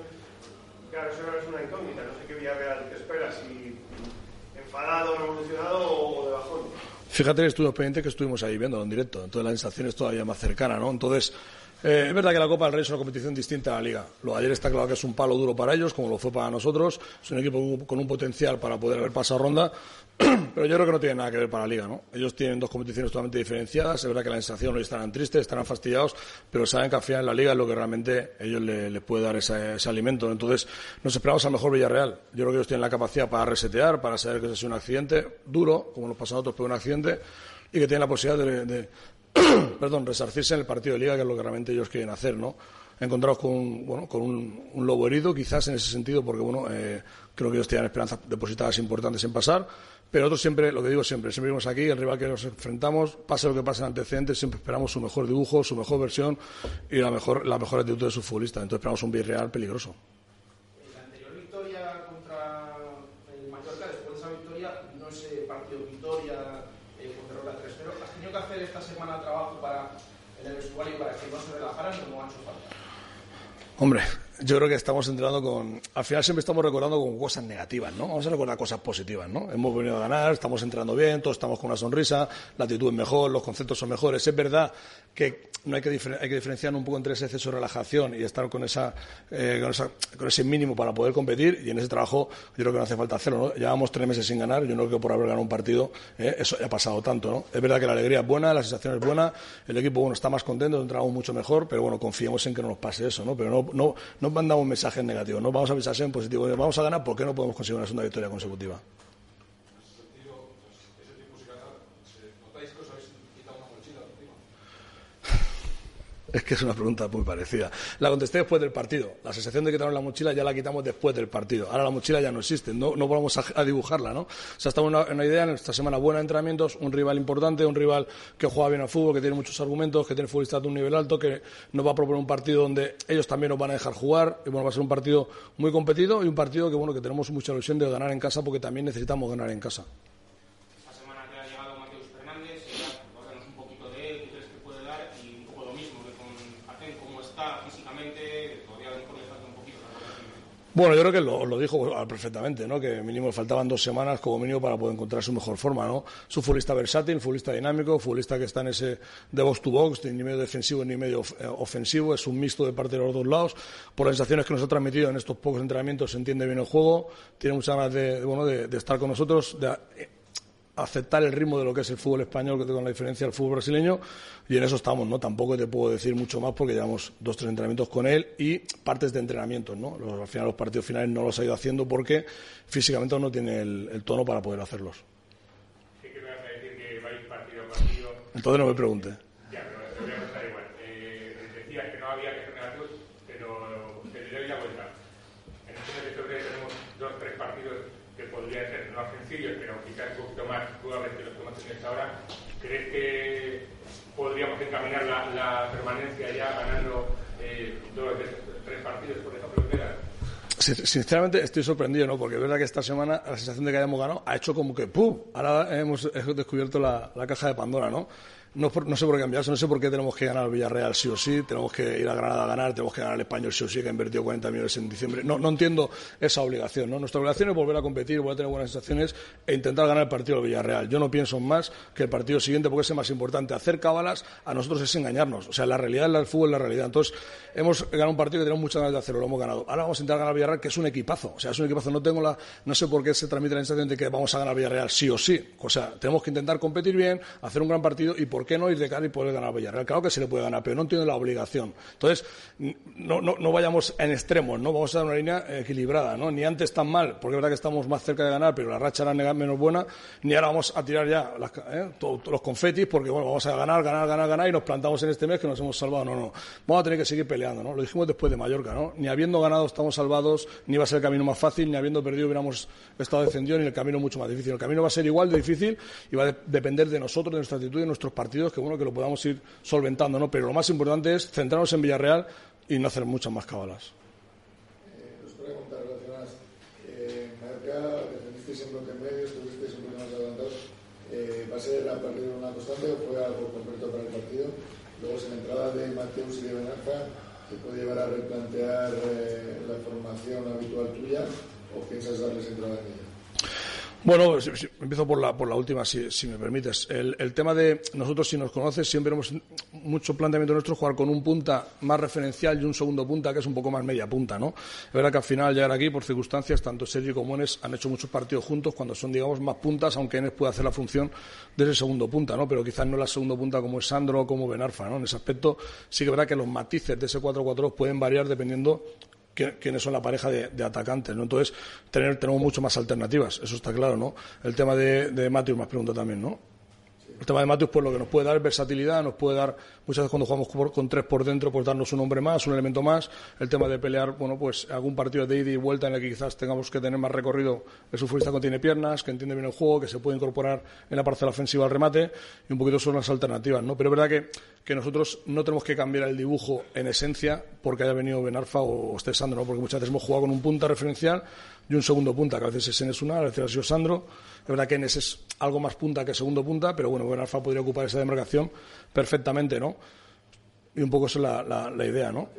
claro, eso ahora es una incógnita. No sé qué Villarreal te espera, si enfadado, revolucionado o de bajón. Fíjate que estuvimos pendientes que estuvimos ahí viendo en directo, entonces la sensación es todavía más cercana, ¿no? Entonces, eh, es verdad que la Copa del Rey es una competición distinta a la Liga. Lo ayer está claro que es un palo duro para ellos, como lo fue para nosotros. Es un equipo con un potencial para poder haber pasado ronda, pero yo creo que no tiene nada que ver para la Liga, ¿no? Ellos tienen dos competiciones totalmente diferenciadas. Es verdad que la sensación hoy estarán tristes, estarán fastidiados, pero saben que al final la Liga es lo que realmente ellos les le puede dar ese, ese, alimento. Entonces, nos esperamos al mejor Villarreal. Yo creo que ellos tienen la capacidad para resetear, para saber que es un accidente duro, como nos pasa a otros, pero un accidente, y que tienen la posibilidad de perdón, resarcirse en el partido de liga, que es lo que realmente ellos quieren hacer, ¿no? Encontrados con, bueno, con un, lobo herido, quizás en ese sentido, porque bueno, eh, creo que ellos tienen esperanzas depositadas importantes en pasar, pero nosotros siempre, lo que digo siempre, siempre vimos aquí, el rival que nos enfrentamos, pase lo que pase en antecedentes, siempre esperamos su mejor dibujo, su mejor versión y la mejor, la mejor actitud de su futbolista. Entonces esperamos un Villarreal peligroso. La anterior victoria contra el Mallorca, después de esa victoria, no ese partido victoria eh, contra el 3-0. ¿Has tenido que hacer esta semana trabajo para en el vestuario para que no se relajaran o no han hecho falta? Hombre, yo creo que estamos entrando con. Al final siempre estamos recordando con cosas negativas, ¿no? Vamos a recordar cosas positivas, ¿no? Hemos venido a ganar, estamos entrando bien, todos estamos con una sonrisa, la actitud es mejor, los conceptos son mejores. Es verdad que no hay que, hay que diferenciar un poco entre ese exceso de relajación y estar con, esa, eh, con, ese mínimo para poder competir, y en ese trabajo yo creo que no hace falta hacerlo, ¿no? Llevamos tres meses sin ganar, yo no creo que por haber ganado un partido eh, eso ha pasado tanto, ¿no? Es verdad que la alegría es buena, la sensación es buena, el equipo bueno está más contento, entramos mucho mejor, pero bueno, confiemos en que no nos pase eso, ¿no? Pero no, no mandamos mensajes negativos, no vamos a pensar en positivo, vamos a ganar, ¿por qué no podemos conseguir una segunda victoria consecutiva? Es que es una pregunta muy parecida. La contesté después del partido. La sensación de quitarnos la mochila ya la quitamos después del partido. Ahora la mochila ya no existe, no, no vamos a, dibujarla, ¿no? O sea, estamos en una, en una idea, en esta semana buena de entrenamientos, un rival importante, un rival que juega bien al fútbol, que tiene muchos argumentos, que tiene futbolistas de un nivel alto, que nos va a proponer un partido donde ellos también nos van a dejar jugar. Y bueno, va a ser un partido muy competido y un partido que, bueno, que tenemos mucha ilusión de ganar en casa porque también necesitamos ganar en casa. Bueno, yo creo que lo, lo dijo perfectamente, ¿no? Que mínimo faltaban dos semanas como mínimo para poder encontrar su mejor forma, ¿no? Es un futbolista versátil, futbolista dinámico, futbolista que está en ese de box to box, ni medio defensivo ni medio ofensivo, es un mixto de parte de los dos lados. Por las sensaciones que nos ha transmitido en estos pocos entrenamientos, se entiende bien el juego, tiene muchas ganas de, bueno, de, estar con nosotros, aceptar el ritmo de lo que es el fútbol español, que con la diferencia del fútbol brasileño, y en eso estamos, ¿no? Tampoco te puedo decir mucho más porque llevamos dos, tres entrenamientos con él y partes de entrenamientos, ¿no? Los, al final los partidos finales no los ha ido haciendo porque físicamente no tiene el, el tono para poder hacerlos. ¿Qué que me vas a decir que vais partido a partido? Entonces no me pregunte. Ya, pero te voy a contar igual. Eh, decías que no había que ser negativos, pero te doy la vuelta. En este mes de febrero tenemos dos, tres partidos que podrían ser no sencillos, pero quizás un poquito más jugables que los que hemos tenido hasta ahora. ¿Crees que podríamos encaminar la, permanencia ya ganando eh, dos tres partidos, por ejemplo? Sinceramente estoy sorprendido, ¿no? Porque es verdad que esta semana la sensación de que hayamos ganado ha hecho como que ¡pum! Ahora hemos descubierto la caja de Pandora, ¿no? No, no, sé por qué cambiarse, no sé por qué tenemos que ganar al Villarreal sí o sí, tenemos que ir a Granada a ganar, tenemos que ganar al Español sí o sí, que ha invertido 40 millones en diciembre. No, no entiendo esa obligación, ¿no? Nuestra obligación es volver a competir, volver a tener buenas sensaciones e intentar ganar el partido del Villarreal. Yo no pienso más que el partido siguiente, porque es el más importante. Hacer cábalas a nosotros es engañarnos. O sea, la realidad es el fútbol, la realidad. Entonces, hemos ganado un partido que tenemos muchas ganas de hacerlo, lo hemos ganado. Ahora vamos a intentar ganar al Villarreal, que es un equipazo. O sea, es un equipazo. No tengo la, no sé por qué se transmite la sensación de que vamos a ganar al Villarreal sí o sí. O sea, tenemos que intentar competir bien, hacer un gran partido y por qué no ir de cara y poder ganar a Villarreal? Claro que se le puede ganar, pero no tiene la obligación. Entonces, no, no, no vayamos en extremos, ¿no? Vamos a dar una línea equilibrada, ¿no? Ni antes tan mal, porque es verdad que estamos más cerca de ganar, pero la racha era menos buena, ni ahora vamos a tirar ya las, ¿eh? los confetis, porque bueno, vamos a ganar, ganar, ganar, ganar y nos plantamos en este mes que nos hemos salvado. No, no. Vamos a tener que seguir peleando, ¿no? Lo dijimos después de Mallorca, ¿no? Ni habiendo ganado estamos salvados, ni va a ser el camino más fácil, ni habiendo perdido hubiéramos estado defendidos, ni el camino mucho más difícil. El camino va a ser igual de difícil y va a depender de nosotros, de nuestra actitud y de nuestros partidos, que bueno, que lo podamos ir solventando, ¿no? Pero lo más importante es centrarnos en Villarreal y no hacer muchas más cabalas. ¿Va a ser la pérdida una constante o fue algo concreto para el partido? Luego, sin entrada de Mateus y de Benarfa, ¿te puede llevar a replantear eh, la formación habitual tuya o piensas darles entrada en ella? Bueno, empiezo por la, por la última, si, me permites. El, tema de nosotros, si nos conoces, siempre hemos mucho planteamiento nuestro jugar con un punta más referencial y un segundo punta que es un poco más media punta, ¿no? Es verdad que al final llegar aquí, por circunstancias, tanto Sergio como Enes han hecho muchos partidos juntos cuando son, digamos, más puntas, aunque Enes puede hacer la función de ese segundo punta, ¿no? Pero quizás no la segundo punta como es Sandro o como Benarfa, ¿no? En ese aspecto sí que es verdad que los matices de ese 4-4 pueden variar dependiendo quiénes son la pareja de, atacantes, ¿no? Entonces, tener, tenemos mucho más alternativas, eso está claro, ¿no? El tema de, de Matthews más pregunta también, ¿no? El tema de Matthews, pues lo que nos puede dar es versatilidad, nos puede dar, muchas veces cuando jugamos con tres por dentro, pues darnos un hombre más, un elemento más. El tema de pelear, bueno, pues algún partido de ida y vuelta en el que quizás tengamos que tener más recorrido. El futbolista que tiene piernas, que entiende bien el juego, que se puede incorporar en la parcela ofensiva al remate, y un poquito son las alternativas, ¿no? Pero es verdad que, que nosotros no tenemos que cambiar el dibujo en esencia porque haya venido Benarfa o esté Sandro, ¿no? Porque muchas veces hemos jugado con un punta referencial y un segundo punta, que a veces es Enes una, a veces ha sido Sandro es verdad que Enes es algo más punta que segundo punta, pero bueno, Ben Alfa podría ocupar esa demarcación perfectamente, ¿no? Y un poco esa es la, la, idea, ¿no?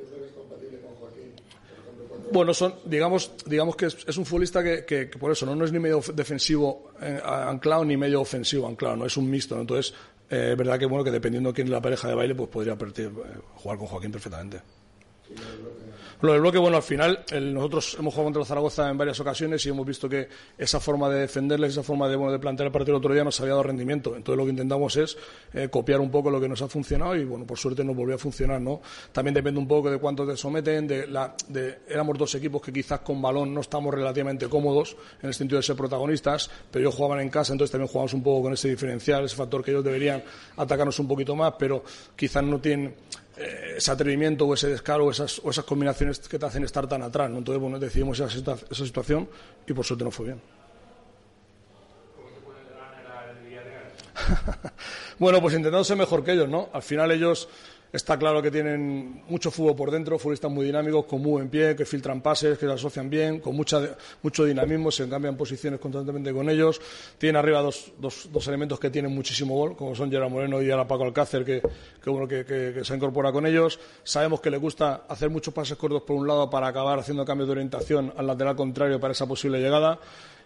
Bueno, son, digamos, digamos que es, un futbolista que, que, por eso no, es ni medio defensivo eh, anclado ni medio ofensivo anclado, no es un mixto. ¿no? Entonces, eh, es verdad que bueno que dependiendo de quién es la pareja de baile, pues podría eh, jugar con Joaquín perfectamente. Lo del bloque, bueno, al final nosotros hemos jugado contra el Zaragoza en varias ocasiones y hemos visto que esa forma de defenderles, esa forma de, bueno, de plantear el partido el otro día nos había dado rendimiento. Entonces lo que intentamos es eh, copiar un poco lo que nos ha funcionado y, bueno, por suerte nos volvió a funcionar, ¿no? También depende un poco de cuánto te someten, de la, de, éramos dos equipos que quizás con balón no estamos relativamente cómodos en el sentido de ser protagonistas, pero ellos jugaban en casa, entonces también jugamos un poco con ese diferencial, ese factor que ellos deberían atacarnos un poquito más, pero quizás no tienen ese atrevimiento o ese descaro o esas, o esas combinaciones que te hacen estar tan atrás. ¿no? Entonces, bueno, decidimos esa, esa situación y por suerte no fue bien. bueno, pues intentando ser mejor que ellos, ¿no? Al final ellos Está claro que tienen mucho fútbol por dentro, futbolistas muy dinámicos, con muy en pie, que filtran pases, que se asocian bien, con mucha, mucho dinamismo, se cambian posiciones constantemente con ellos. Tienen arriba dos, dos, elementos que tienen muchísimo gol, como son Gerard Moreno y ahora Paco Alcácer, que, que, bueno, que, que, se incorpora con ellos. Sabemos que le gusta hacer muchos pases cortos por un lado para acabar haciendo cambios de orientación al lateral contrario para esa posible llegada.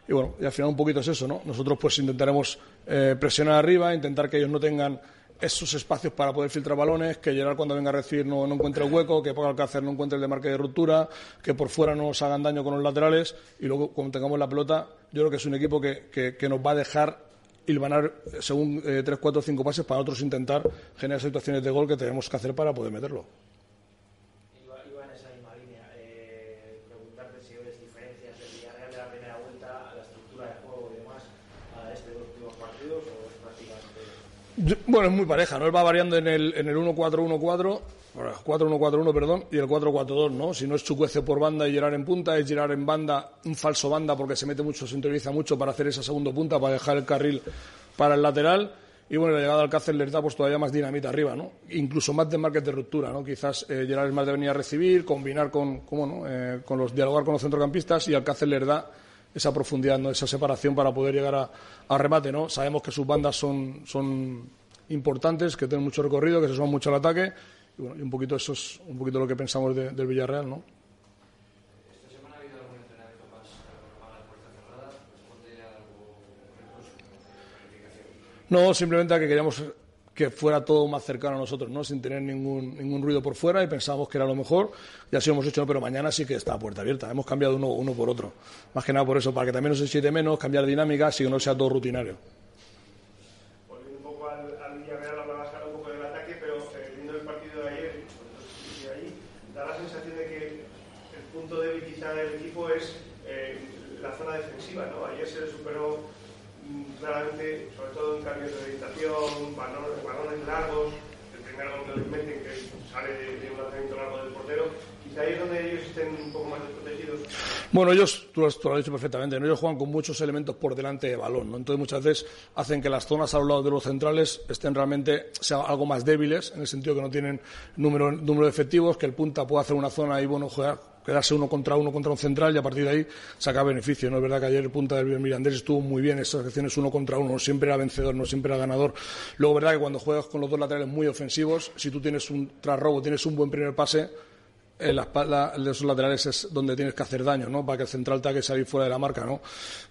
Y bueno, y al final un poquito es eso, ¿no? Nosotros pues intentaremos eh, presionar arriba, intentar que ellos no tengan esos espacios para poder filtrar balones, que Gerard cuando venga a recibir no, encuentre el hueco, que Paco Alcácer no encuentre el de marca de ruptura, que por fuera no nos hagan daño con los laterales y luego cuando tengamos la pelota, yo creo que es un equipo que, que, nos va a dejar hilvanar según eh, tres, cuatro, cinco pases para nosotros intentar generar situaciones de gol que tenemos que hacer para poder meterlo. Bueno, es muy pareja, ¿no? Él va variando en el, en el 1-4-1-4, 4-1-4-1, perdón, y el 4-4-2, ¿no? Si no es Chucuece por banda y girar en punta, es girar en banda, un falso banda porque se mete mucho, se interioriza mucho para hacer esa segunda punta, para dejar el carril para el lateral. Y bueno, la llegada al Alcácer le da pues todavía más dinamita arriba, ¿no? Incluso más de market de ruptura, ¿no? Quizás eh, Gerard es más de venir a recibir, combinar con, ¿cómo no? Eh, con los, dialogar con los centrocampistas y Alcácer le da esa profundidad, ¿no? esa separación para poder llegar a, remate. ¿no? Sabemos que sus bandas son, son importantes, que tienen mucho recorrido, que se suman mucho al ataque. Y, bueno, y un poquito eso es un poquito lo que pensamos del Villarreal. ¿no? No, simplemente a que queríamos que fuera todo más cercano a nosotros, ¿no? Sin tener ningún, ningún ruido por fuera y pensábamos que era lo mejor y así lo hemos hecho, ¿no? pero mañana sí que está puerta abierta. Hemos cambiado uno, uno por otro. Más que nada por eso, para que también no se menos, cambiar dinámica, así que no sea todo rutinario. Un poco al, un poco del ataque, pero eh, viendo partido de ayer, da la sensación de que el punto débil quizá del equipo es eh, la zona defensiva, ¿no? Ayer se le superó mm, claramente, sobre todo en cambios de orientación, valor largos, el primer gol que meten, que sale de, un lanzamiento largo del portero, quizá ahí es donde ellos estén un poco más desprotegidos. Bueno, ellos, tú tú lo has dicho perfectamente, ¿no? ellos juegan con muchos elementos por delante de balón, ¿no? entonces muchas veces hacen que las zonas a los lados de los centrales estén realmente sean algo más débiles, en el sentido que no tienen número, número de efectivos, que el punta pueda hacer una zona y bueno, jugar, quedarse uno contra uno contra un central y a partir de ahí sacar beneficio. No es verdad que ayer el punta del Mirandés estuvo muy bien, esas acciones uno contra uno, no siempre era vencedor, no siempre era ganador. Luego, verdad que cuando juegas con los dos laterales muy ofensivos, si tú tienes un trasrobo, tienes un buen primer pase, en la espalda de esos laterales es donde tienes que hacer daño, ¿no? Para que el central tenga que salir fuera de la marca, ¿no?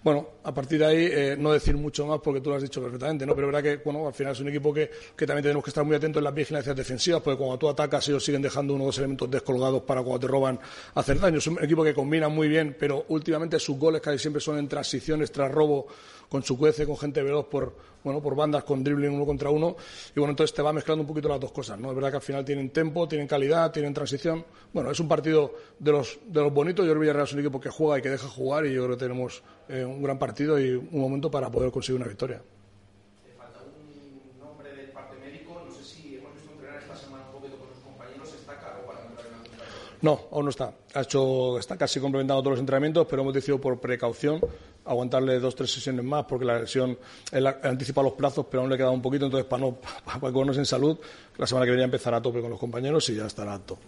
Bueno, a partir de ahí, eh, no decir mucho más porque tú lo has dicho perfectamente, ¿no? Pero es verdad que, bueno, al final es un equipo que, que también tenemos que estar muy atentos en las vigilancias defensivas porque cuando tú atacas ellos siguen dejando uno o dos elementos descolgados para cuando te roban hacer daño. Es un equipo que combina muy bien, pero últimamente sus goles casi siempre son en transiciones tras robo con su cuece, con gente veloz por, bueno, por bandas, con dribbling uno contra uno. Y bueno, entonces te va mezclando un poquito las dos cosas, ¿no? Es verdad que al final tienen tempo, tienen calidad, tienen transición. Bueno, es un partido de los, de los bonitos. Yo creo que Villarreal es un equipo que juega y que deja jugar y yo creo que tenemos eh, un gran partido y un momento para poder conseguir una victoria. falta un nombre del parte médico. No sé si hemos visto entrenar esta semana un poquito con sus compañeros. ¿Está caro para entrar en algún partido? No, aún no está. Ha hecho, está casi complementando todos los entrenamientos, pero hemos decidido por precaución aguantarle dos tres sesiones más porque la lesión él anticipa los plazos, pero aún le queda un poquito. Entonces, para no para ponernos en salud, la semana que viene empezará a tope con los compañeros y ya estará apto.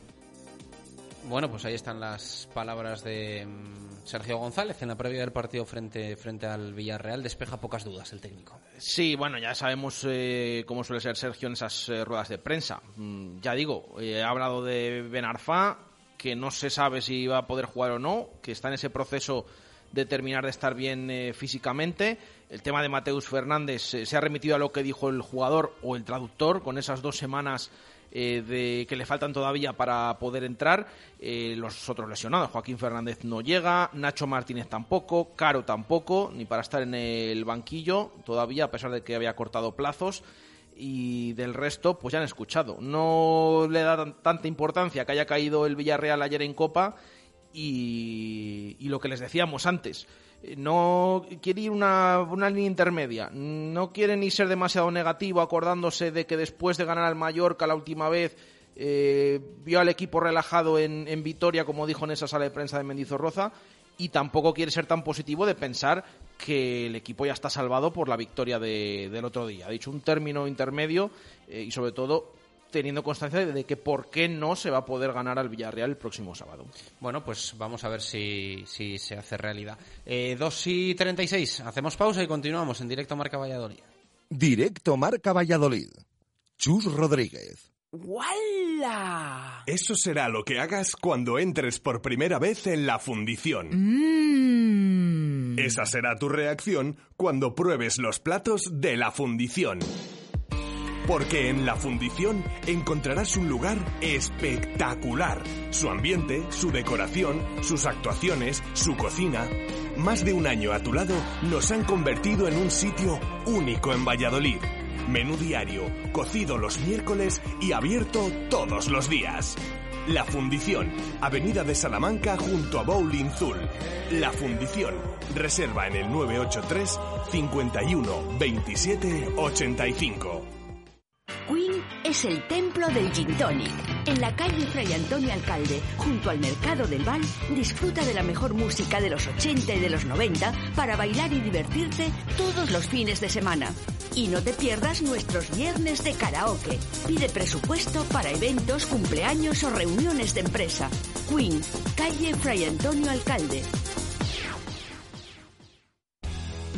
Bueno, pues ahí están las palabras de mm, Sergio González en la previa del partido frente, frente al Villarreal. Despeja pocas dudas el técnico. Sí, bueno, ya sabemos eh, cómo suele ser Sergio en esas eh, ruedas de prensa. Mm, ya digo, eh, ha hablado de Benarfa, que no se sabe si va a poder jugar o no, que está en ese proceso de terminar de estar bien eh, físicamente. El tema de Mateus Fernández eh, se ha remitido a lo que dijo el jugador o el traductor con esas dos semanas eh, de que le faltan todavía para poder entrar. Los otros lesionados, Joaquín Fernández no llega, Nacho Martínez tampoco, Caro tampoco, ni para estar en el banquillo todavía, a pesar de que había cortado plazos. Y del resto, pues ya han escuchado. No le da tanta importancia que haya caído el Villarreal ayer en Copa y, y lo que les decíamos antes no quiere ir una, una línea intermedia, no quiere ni ser demasiado negativo acordándose de que después de ganar al Mallorca la última vez eh, vio al equipo relajado en, en, Vitoria, como dijo en esa sala de prensa de Mendizorroza, y tampoco quiere ser tan positivo de pensar que el equipo ya está salvado por la victoria de, del otro día. Ha dicho un término intermedio eh, y sobre todo teniendo constancia de que por qué no se va a poder ganar al Villarreal el próximo sábado. Bueno, pues vamos a ver si, si se hace realidad. Eh, 2 y 36, hacemos pausa y continuamos en directo Marca Valladolid. Directo Marca Valladolid. Chus Rodríguez. ¡Wala! Eso será lo que hagas cuando entres por primera vez en la fundición. Mm. Esa será tu reacción cuando pruebes los platos de la fundición. Porque en la fundición encontrarás un lugar espectacular. Su ambiente, su decoración, sus actuaciones, su cocina. Más de un año a tu lado nos han convertido en un sitio único en Valladolid. Menú diario, cocido los miércoles y abierto todos los días. La Fundición, Avenida de Salamanca junto a Bowling Zul. La Fundición, reserva en el 983 51 27 85. Queen es el templo del Gin Tonic. En la calle Fray Antonio Alcalde, junto al Mercado del Val, disfruta de la mejor música de los 80 y de los 90 para bailar y divertirte todos los fines de semana. Y no te pierdas nuestros viernes de karaoke. Pide presupuesto para eventos, cumpleaños o reuniones de empresa. Queen, calle Fray Antonio Alcalde.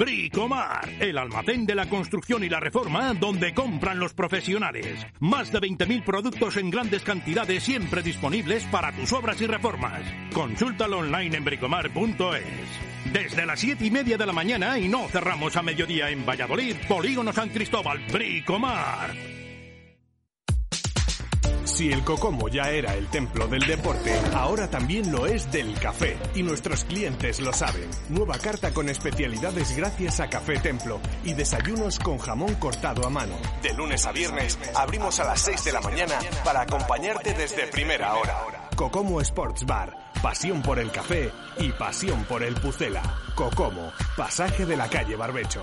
Bricomar, el almacén de la construcción y la reforma donde compran los profesionales. Más de 20.000 productos en grandes cantidades siempre disponibles para tus obras y reformas. Consúltalo online en bricomar.es. Desde las 7 y media de la mañana y no cerramos a mediodía en Valladolid, Polígono San Cristóbal, Bricomar. Si el Cocomo ya era el templo del deporte, ahora también lo es del café. Y nuestros clientes lo saben. Nueva carta con especialidades gracias a Café Templo y desayunos con jamón cortado a mano. De lunes a viernes abrimos a las 6 de la mañana para acompañarte desde primera hora. Cocomo Sports Bar. Pasión por el café y pasión por el Pucela. Cocomo, pasaje de la calle Barbecho.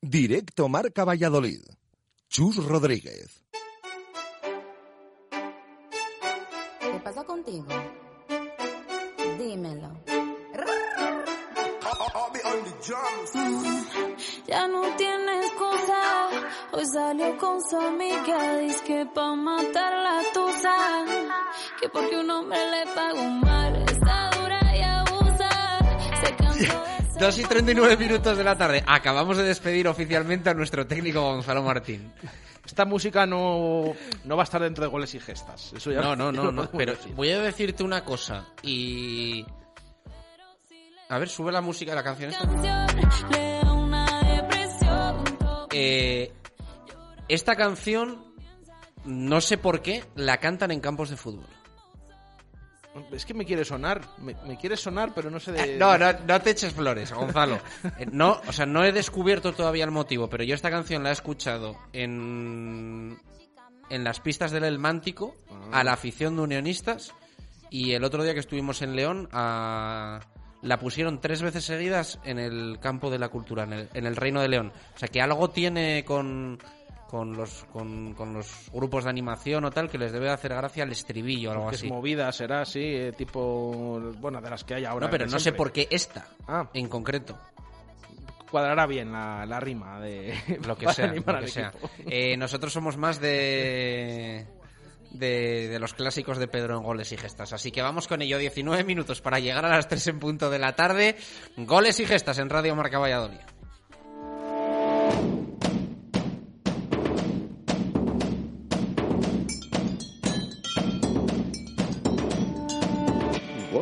Directo Marca Valladolid. Chus Rodríguez. ¿Qué pasa contigo? Dímelo. Ya no tiene excusa. Hoy salió con su amiga. Dice que pa' matar la tusa. Que porque un hombre le pagó mal. Está dura y abusa. Se cansó 2 y 39 minutos de la tarde. Acabamos de despedir oficialmente a nuestro técnico Gonzalo Martín. Esta música no, no va a estar dentro de goles y gestas. Eso ya No, no, no, no. Pero decir. voy a decirte una cosa y... A ver, sube la música de la canción esta. Eh, esta canción, no sé por qué, la cantan en campos de fútbol. Es que me quiere sonar. Me, me quiere sonar, pero no sé de. Eh, No, no, no te eches flores, Gonzalo. Eh, No, o sea, no he descubierto todavía el motivo, pero yo esta canción la he escuchado en, en las pistas del El Mántico, a la afición de unionistas, y el otro día que estuvimos en León, a- la pusieron tres veces seguidas en el campo de la cultura, en el, en el Reino de León. O sea, que algo tiene con, con, los, con, con los grupos de animación o tal que les debe hacer gracia el estribillo o algo así. es movida, será así, eh, tipo. Bueno, de las que hay ahora. No, pero no sé por qué esta, Ah. en concreto. Cuadrará bien la, la rima de. Lo que sea, lo que sea. Eh, nosotros somos más de, de de los clásicos de Pedro en goles y gestas. Así que vamos con ello. 19 minutos para llegar a las 3 en punto de la tarde. Goles y gestas en Radio Marca Valladolid.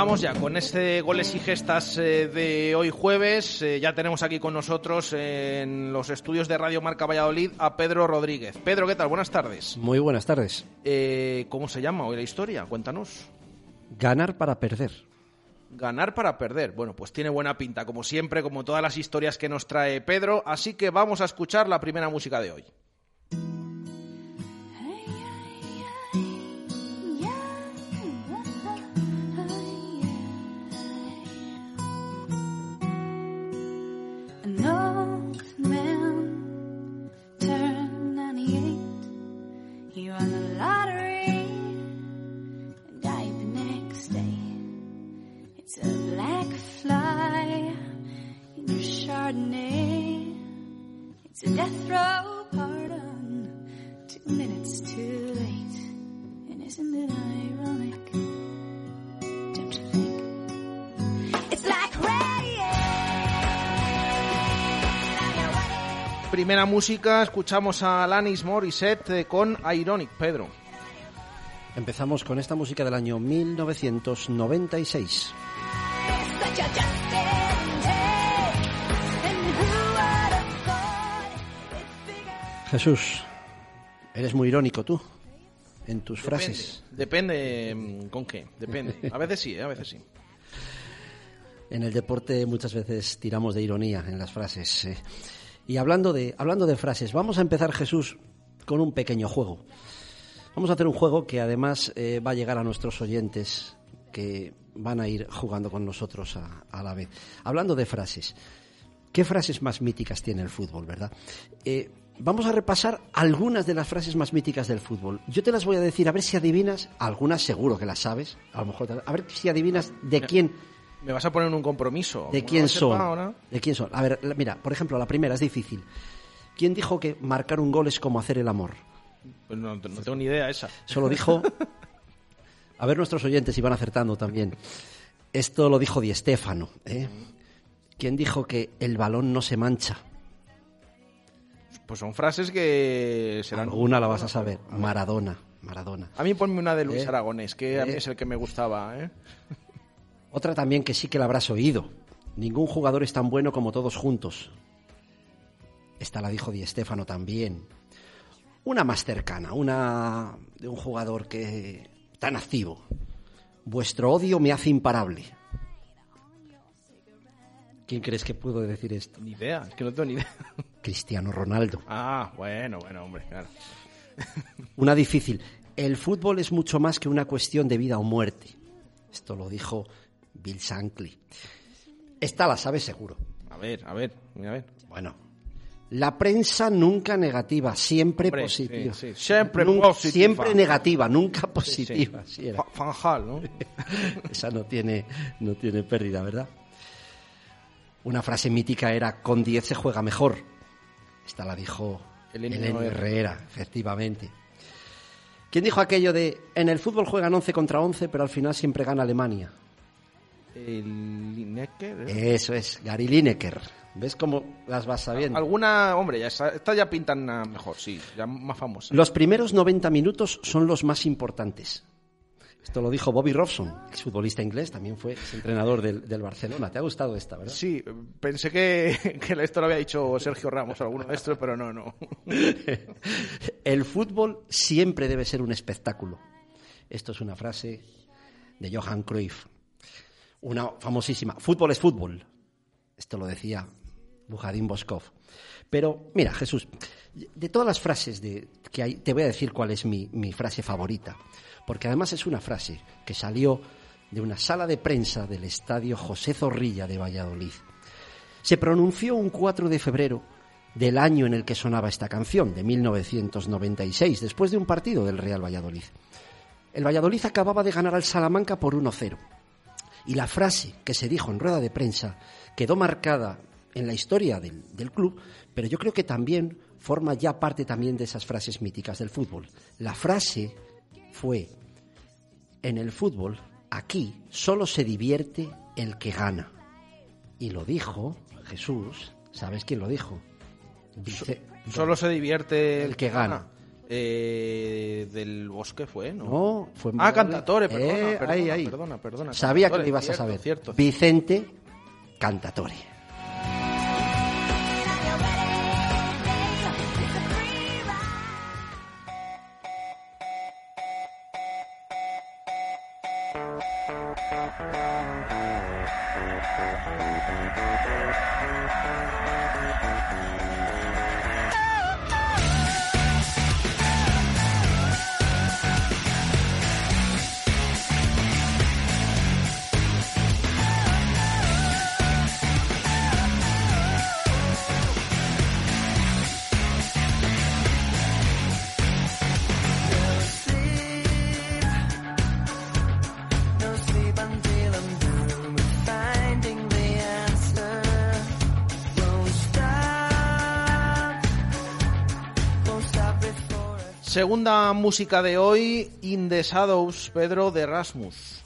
Vamos ya con este goles y gestas eh, de hoy jueves. Eh, ya tenemos aquí con nosotros en los estudios de Radio Marca Valladolid a Pedro Rodríguez. Pedro, ¿qué tal? Buenas tardes. Muy buenas tardes. Eh, ¿Cómo se llama hoy la historia? Cuéntanos. Ganar para perder. Ganar para perder. Bueno, pues tiene buena pinta, como siempre, como todas las historias que nos trae Pedro. Así que vamos a escuchar la primera música de hoy. Lottery and died the next day. It's a black fly in your Chardonnay. It's a death row pardon, two minutes too late. And isn't it ironic? Primera música, escuchamos a Alanis Morissette eh, con Ironic, Pedro. Empezamos con esta música del año 1996. Such a just and take. And who would have thought Jesús, eres muy irónico tú en tus frases. Depende mm, con qué, depende. A veces sí, eh, a veces sí. En el deporte muchas veces tiramos de ironía en las frases. Y hablando de, hablando de frases, vamos a empezar, Jesús, con un pequeño juego. Vamos a hacer un juego que además eh, va a llegar a nuestros oyentes que van a ir jugando con nosotros a, a la vez. Hablando de frases, ¿qué frases más míticas tiene el fútbol, verdad? Eh, vamos a repasar algunas de las frases más míticas del fútbol. Yo te las voy a decir, a ver si adivinas, algunas seguro que las sabes, a lo mejor, a ver si adivinas de quién, Me vas a poner en un compromiso. de quién son. ahora- De quién son. A ver, mira, por ejemplo, la primera es difícil. ¿Quién dijo que marcar un gol es como hacer el amor? Pues no, no tengo ni idea esa. Eso lo dijo. A ver nuestros oyentes si van acertando también. Esto lo dijo Di Stéfano. ¿eh? ¿Quién dijo que el balón no se mancha? Pues son frases que serán. Alguna la vas a saber. Maradona. Maradona. A mí ponme una de Luis ¿Eh? Aragonés, que a mí ¿Eh? es el que me gustaba, ¿eh? Otra también que sí que la habrás oído. Ningún jugador es tan bueno como todos juntos. Esta la dijo Di Stéfano también. Una más cercana, una de un jugador que tan activo. Vuestro odio me hace imparable. ¿Quién crees que pudo decir esto? Ni idea, es que no tengo ni idea. Cristiano Ronaldo. Ah, bueno, bueno, hombre, claro. Una difícil. El fútbol es mucho más que una cuestión de vida o muerte. Esto lo dijo Bill Shankly. Esta la sabes seguro. A ver, a ver, a ver. Bueno, la prensa nunca negativa, siempre Hombre, positiva. sí, sí, siempre Nun- positiva. Siempre negativa, nunca positiva. sí. era. Fanjal, ¿no? Esa no tiene, no tiene pérdida, ¿verdad? Una frase mítica era, con 10 se juega mejor. Esta la dijo Herrera. Herrera, efectivamente. ¿Quién dijo aquello de, en el fútbol juegan 11 contra 11, pero al final siempre gana Alemania? El Lineker, ¿eh? Eso es, Gary Lineker. ¿Ves cómo las vas sabiendo? Alguna, hombre, ya está, esta ya pintan ah, mejor, sí, ya más famosa. Los primeros 90 minutos son los más importantes. Esto lo dijo Bobby Robson, exfutbolista inglés, también fue entrenador del, del Barcelona. ¿Te ha gustado esta, verdad? Sí, pensé que, que esto lo había dicho Sergio Ramos o alguno de estos, pero no, no. El fútbol siempre debe ser un espectáculo. Esto es una frase de Johan Cruyff. Una famosísima. Fútbol es fútbol. Esto lo decía Bujadín Boskov. Pero, mira, Jesús, de todas las frases de, que hay, te voy a decir cuál es mi, mi frase favorita. Porque además es una frase que salió de una sala de prensa del estadio José Zorrilla de Valladolid. Se pronunció un 4 de febrero del año en el que sonaba esta canción, de 1996, después de un partido del Real Valladolid. El Valladolid acababa de ganar al Salamanca por 1-0. Y la frase que se dijo en rueda de prensa quedó marcada en la historia del, del club, pero yo creo que también forma ya parte también de esas frases míticas del fútbol. La frase fue, en el fútbol, aquí solo se divierte el que gana. Y lo dijo Jesús, ¿sabes quién lo dijo? Dice, Solo se divierte El que gana. Eh, del bosque fue, ¿no? No, fue Ah, Cantatore, perdona, Eh, perdona, ahí, ahí. perdona, perdona, Sabía que lo ibas cierto, a saber. cierto. Vicente Cantatore. Segunda música de hoy, In Pedro de Rasmus.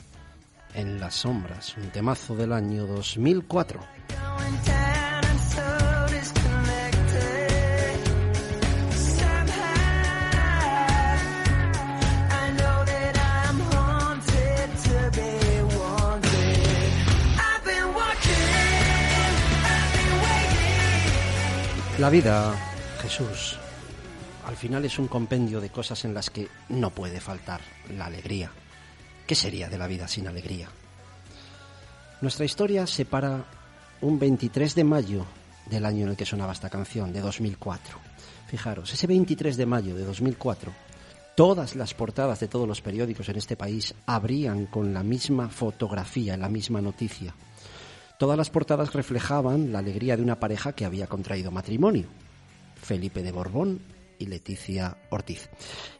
En las sombras, un temazo del año 2004. down and so disconnected. Somehow, I know that I'm haunted to be wanted. I've been watching, I've been waiting. La vida, Jesús, al final es un compendio de cosas en las que no puede faltar la alegría. ¿Qué sería de la vida sin alegría? Nuestra historia se para un 23 de mayo del año en el que sonaba esta canción, de 2004. Fijaros, ese 23 de mayo de 2004, todas las portadas de todos los periódicos en este país abrían con la misma fotografía, la misma noticia. Todas las portadas reflejaban la alegría de una pareja que había contraído matrimonio, Felipe de Borbón y Leticia Ortiz.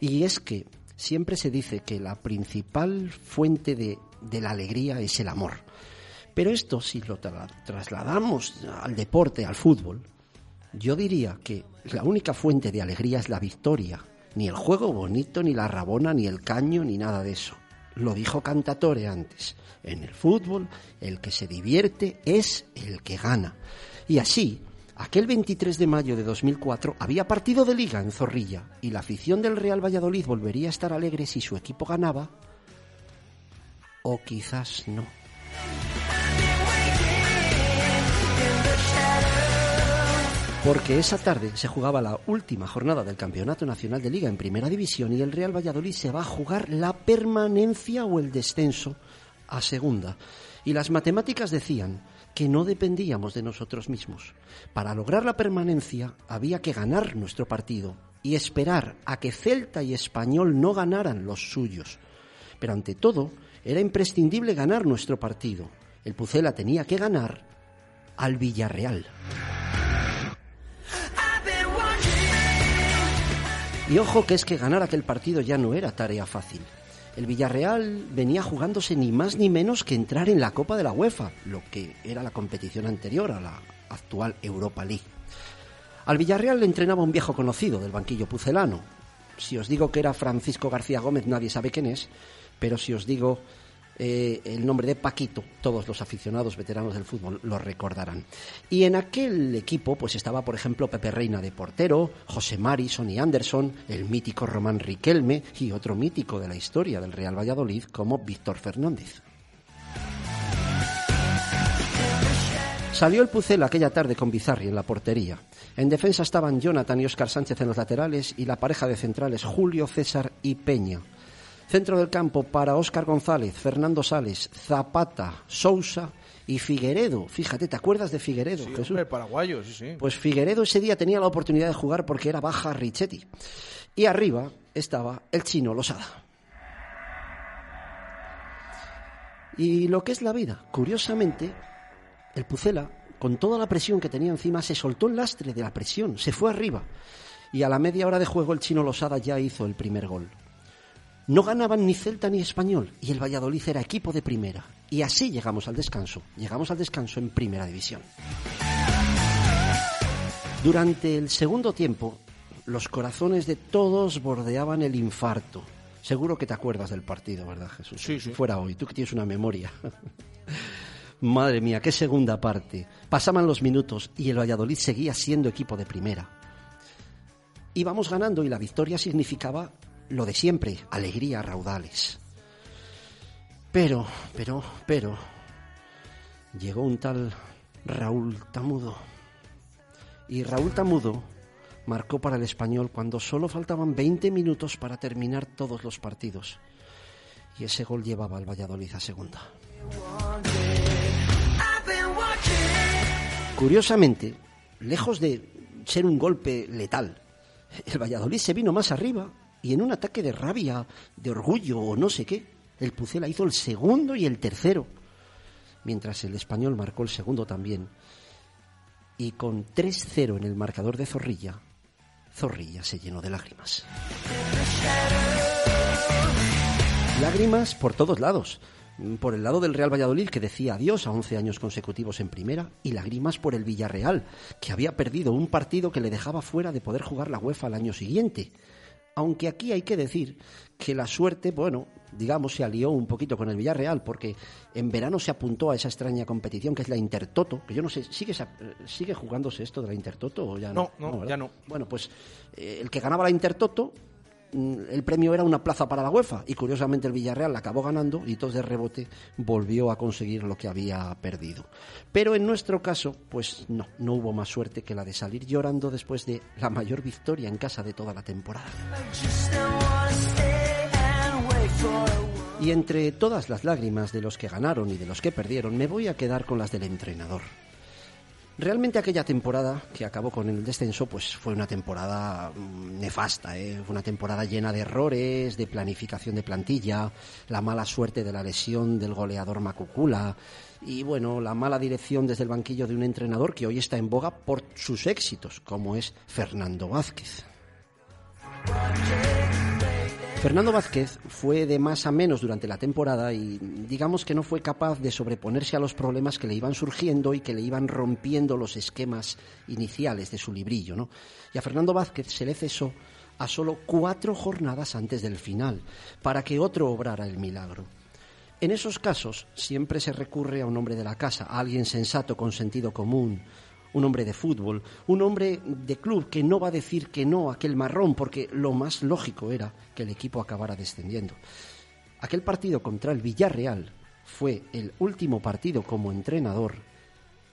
Y es que siempre se dice que la principal fuente de, de la alegría es el amor. Pero esto, si lo tra- trasladamos al deporte, al fútbol, yo diría que la única fuente de alegría es la victoria. Ni el juego bonito, ni la rabona, ni el caño, ni nada de eso. Lo dijo Cantatore antes. En el fútbol, el que se divierte es el que gana. Y así, aquel 23 de mayo de 2004 había partido de liga en Zorrilla y la afición del Real Valladolid volvería a estar alegre si su equipo ganaba o quizás no. Porque esa tarde se jugaba la última jornada del Campeonato Nacional de Liga en Primera División y el Real Valladolid se va a jugar la permanencia o el descenso a Segunda. Y las matemáticas decían que no dependíamos de nosotros mismos. Para lograr la permanencia había que ganar nuestro partido y esperar a que Celta y Español no ganaran los suyos. Pero ante todo, era imprescindible ganar nuestro partido. El Pucela tenía que ganar al Villarreal. Y ojo que es que ganar aquel partido ya no era tarea fácil. El Villarreal venía jugándose ni más ni menos que entrar en la Copa de la UEFA, lo que era la competición anterior a la actual Europa League. Al Villarreal le entrenaba un viejo conocido del banquillo pucelano. Si os digo que era Francisco García Gómez, nadie sabe quién es, pero si os digo eh, el nombre de Paquito, todos los aficionados veteranos del fútbol lo recordarán. Y en aquel equipo pues estaba, por ejemplo, Pepe Reina de portero, José Mari, Sonny Anderson, el mítico Román Riquelme y otro mítico de la historia del Real Valladolid como Víctor Fernández. Salió el Pucel aquella tarde con Bizarri en la portería. En defensa estaban Jonathan y Óscar Sánchez en los laterales y la pareja de centrales Julio, César y Peña. Centro del campo para Óscar González, Fernando Sales, Zapata, Sousa y Figueredo. Fíjate, ¿te acuerdas de Figueredo, Sí, Jesús? hombre, paraguayo, sí, sí. Pues Figueredo ese día tenía la oportunidad de jugar porque era baja Richetti. Y arriba estaba el chino Losada. Y lo que es la vida, curiosamente, el Pucela, con toda la presión que tenía encima, se soltó el lastre de la presión, se fue arriba. Y a la media hora de juego el chino Losada ya hizo el primer gol. No ganaban ni Celta ni Español y el Valladolid era equipo de primera. Y así llegamos al descanso. Llegamos al descanso en primera división. Durante el segundo tiempo, los corazones de todos bordeaban el infarto. Seguro que te acuerdas del partido, ¿verdad, Jesús? Sí, sí. Fuera hoy, tú que tienes una memoria. Madre mía, qué segunda parte. Pasaban los minutos y el Valladolid seguía siendo equipo de primera. Íbamos ganando y la victoria significaba lo de siempre, alegría, raudales. Pero, pero, pero, llegó un tal Raúl Tamudo. Y Raúl Tamudo marcó para el español cuando solo faltaban 20 minutos para terminar todos los partidos. Y ese gol llevaba al Valladolid a segunda. Curiosamente, lejos de ser un golpe letal, el Valladolid se vino más arriba y en un ataque de rabia, de orgullo o no sé qué, el Pucela hizo el segundo y el tercero, mientras el español marcó el segundo también. Y con 3-0 en el marcador de Zorrilla, Zorrilla se llenó de lágrimas. Lágrimas por todos lados. Por el lado del Real Valladolid, que decía adiós a 11 años consecutivos en primera, y lágrimas por el Villarreal, que había perdido un partido que le dejaba fuera de poder jugar la UEFA al año siguiente. Aunque aquí hay que decir que la suerte, bueno, digamos, se alió un poquito con el Villarreal, porque en verano se apuntó a esa extraña competición que es la Intertoto, que yo no sé, ¿sigue, sigue jugándose esto de la Intertoto o ya no? No, no, ya no. Bueno, pues eh, el que ganaba la Intertoto, el premio era una plaza para la UEFA, y curiosamente el Villarreal la acabó ganando y entonces de rebote volvió a conseguir lo que había perdido. Pero en nuestro caso, pues no, no hubo más suerte que la de salir llorando después de la mayor victoria en casa de toda la temporada. Y entre todas las lágrimas de los que ganaron y de los que perdieron, me voy a quedar con las del entrenador. Realmente aquella temporada que acabó con el descenso, pues fue una temporada mm, nefasta, ¿eh? fue una temporada llena de errores, de planificación de plantilla, la mala suerte de la lesión del goleador Macucula y bueno, la mala dirección desde el banquillo de un entrenador que hoy está en boga por sus éxitos, como es Fernando Vázquez. Fernando Vázquez fue de más a menos durante la temporada y digamos que no fue capaz de sobreponerse a los problemas que le iban surgiendo y que le iban rompiendo los esquemas iniciales de su librillo. ¿no? Y a Fernando Vázquez se le cesó a solo cuatro jornadas antes del final para que otro obrara el milagro. En esos casos siempre se recurre a un hombre de la casa, a alguien sensato con sentido común, un hombre de fútbol, un hombre de club que no va a decir que no a aquel marrón, porque lo más lógico era que el equipo acabara descendiendo. Aquel partido contra el Villarreal fue el último partido como entrenador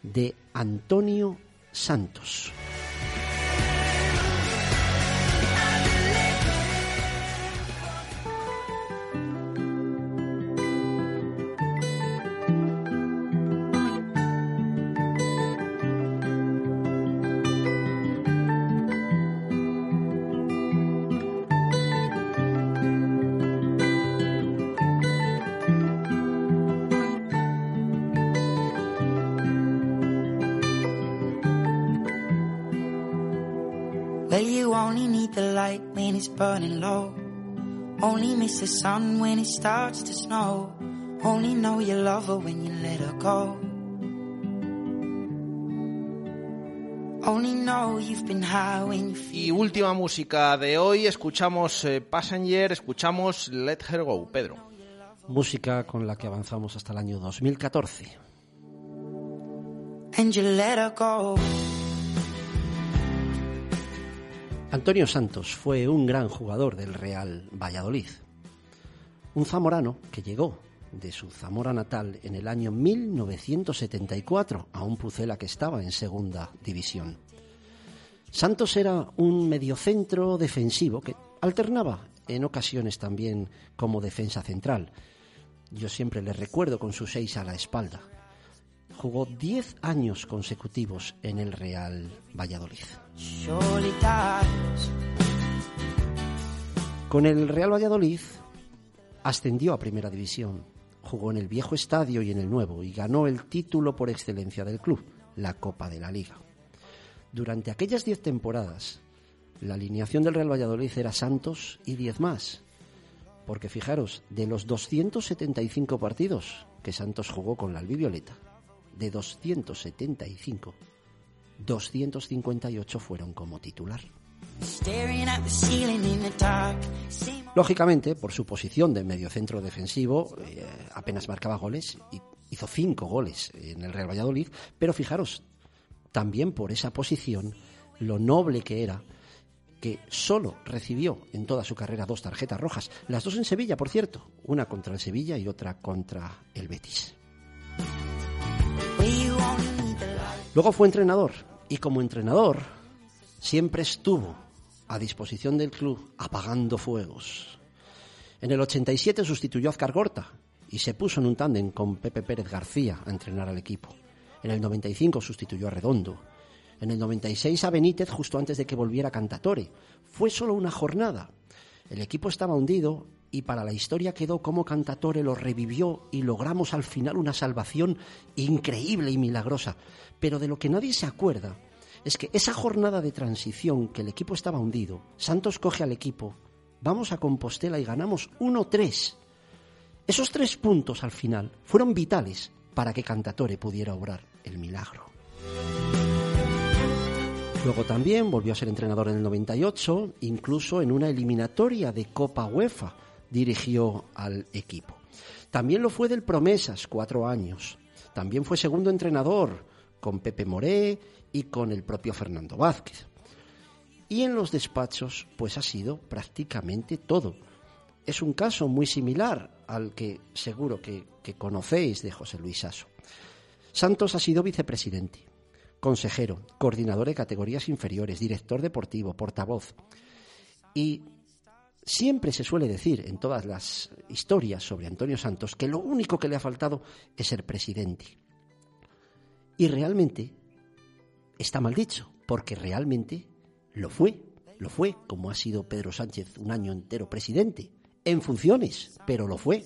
de Antonio Santos. The sun when it starts to snow. Only know you love her when you let her go. Only know you've been high when you feel. Y última música de hoy, escuchamos eh, Passenger, escuchamos Let Her Go, Pedro. Música con la que avanzamos hasta el año 2014. And you let her go. Antonio Santos fue un gran jugador del Real Valladolid. Un zamorano que llegó de su Zamora natal en el año 1974 a un Pucela que estaba en segunda división. Santos era un mediocentro defensivo que alternaba en ocasiones también como defensa central. Yo siempre le recuerdo con sus seis a la espalda. Jugó 10 años consecutivos en el Real Valladolid. Con el Real Valladolid ascendió a Primera División, jugó en el viejo estadio y en el nuevo y ganó el título por excelencia del club, la Copa de la Liga. Durante aquellas 10 temporadas, la alineación del Real Valladolid era Santos y 10 más. Porque fijaros, de los 275 partidos que Santos jugó con la albivioleta, de 275, 258 fueron como titular. Lógicamente, por su posición de mediocentro defensivo, eh, apenas marcaba goles y hizo cinco goles en el Real Valladolid, pero fijaros, también por esa posición, lo noble que era, que solo recibió en toda su carrera dos tarjetas rojas, las dos en Sevilla, por cierto, una contra el Sevilla y otra contra el Betis. Luego fue entrenador y como entrenador siempre estuvo a disposición del club apagando fuegos. En el 87 sustituyó a Azcar Gorta y se puso en un tándem con Pepe Pérez García a entrenar al equipo. En el 95 sustituyó a Redondo. En el 96 a Benítez justo antes de que volviera Cantatore. Fue solo una jornada. El equipo estaba hundido y para la historia quedó como Cantatore lo revivió y logramos al final una salvación increíble y milagrosa. Pero de lo que nadie se acuerda es que esa jornada de transición que el equipo estaba hundido, Santos coge al equipo, vamos a Compostela y ganamos 1-3. Esos tres puntos al final fueron vitales para que Cantatore pudiera obrar el milagro. Luego también volvió a ser entrenador en el 98, incluso en una eliminatoria de Copa UEFA dirigió al equipo. También lo fue del Promesas, cuatro años. También fue segundo entrenador con Pepe Moré y con el propio Fernando Vázquez. Y en los despachos, pues ha sido prácticamente todo. Es un caso muy similar al que seguro que, conocéis de José Luis Sasso. Santos ha sido vicepresidente, consejero, coordinador de categorías inferiores, director deportivo, portavoz. Y siempre se suele decir en todas las historias sobre Antonio Santos que lo único que le ha faltado es ser presidente. Y realmente está mal dicho, porque realmente lo fue, lo fue, como ha sido Pedro Sánchez un año entero presidente, en funciones, pero lo fue.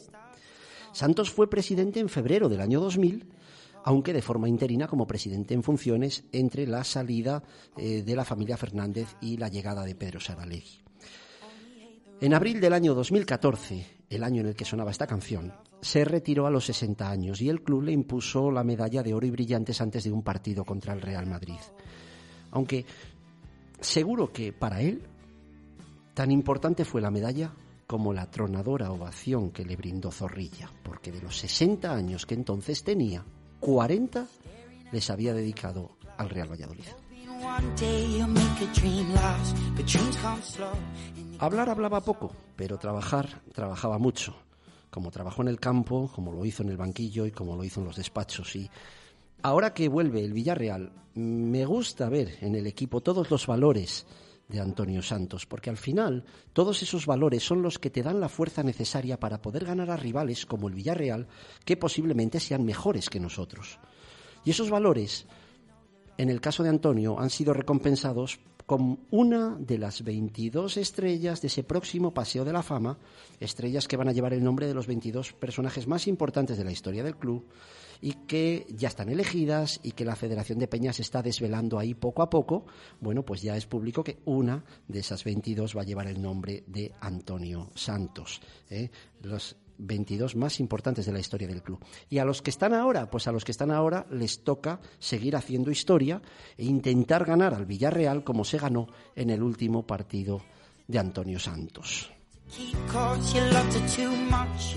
Santos fue presidente en febrero del año 2000, aunque de forma interina como presidente en funciones entre la salida eh, de la familia Fernández y la llegada de Pedro Saralegui. En abril del año 2014, el año en el que sonaba esta canción, se retiró a los 60 años y el club le impuso la medalla de oro y brillantes antes de un partido contra el Real Madrid. Aunque seguro que para él tan importante fue la medalla como la tronadora ovación que le brindó Zorrilla, porque de los 60 años que entonces tenía, 40 les había dedicado al Real Valladolid. Hablar hablaba poco, pero trabajar trabajaba mucho, como trabajó en el campo, como lo hizo en el banquillo y como lo hizo en los despachos. Y ahora que vuelve el Villarreal, me gusta ver en el equipo todos los valores de Antonio Santos, porque al final todos esos valores son los que te dan la fuerza necesaria para poder ganar a rivales como el Villarreal, que posiblemente sean mejores que nosotros. Y esos valores, en el caso de Antonio, han sido recompensados con una de las 22 estrellas de ese próximo Paseo de la Fama, estrellas que van a llevar el nombre de los 22 personajes más importantes de la historia del club y que ya están elegidas y que la Federación de Peñas está desvelando ahí poco a poco, bueno, pues ya es público que una de esas 22 va a llevar el nombre de Antonio Santos. ¿eh? 22 más importantes de la historia del club. Y a los que están ahora, pues a los que están ahora les toca seguir haciendo historia e intentar ganar al Villarreal como se ganó en el último partido de Antonio Santos.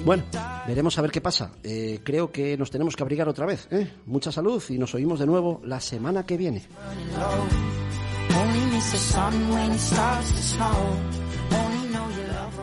Bueno, veremos a ver qué pasa. Eh, creo que nos tenemos que abrigar otra vez. ¿eh? Mucha salud y nos oímos de nuevo la semana que viene.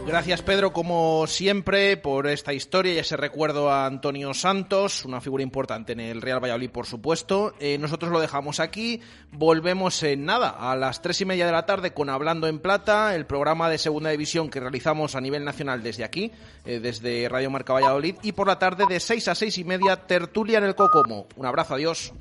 Gracias Pedro, como siempre, por esta historia y ese recuerdo a Antonio Santos, una figura importante en el Real Valladolid, por supuesto. Eh, nosotros lo dejamos aquí, volvemos en nada, a las tres y media de la tarde con Hablando en Plata, el programa de Segunda División que realizamos a nivel nacional desde aquí, eh, desde Radio Marca Valladolid, y por la tarde de seis a seis y media, tertulia en el Cocomo. Un abrazo, adiós.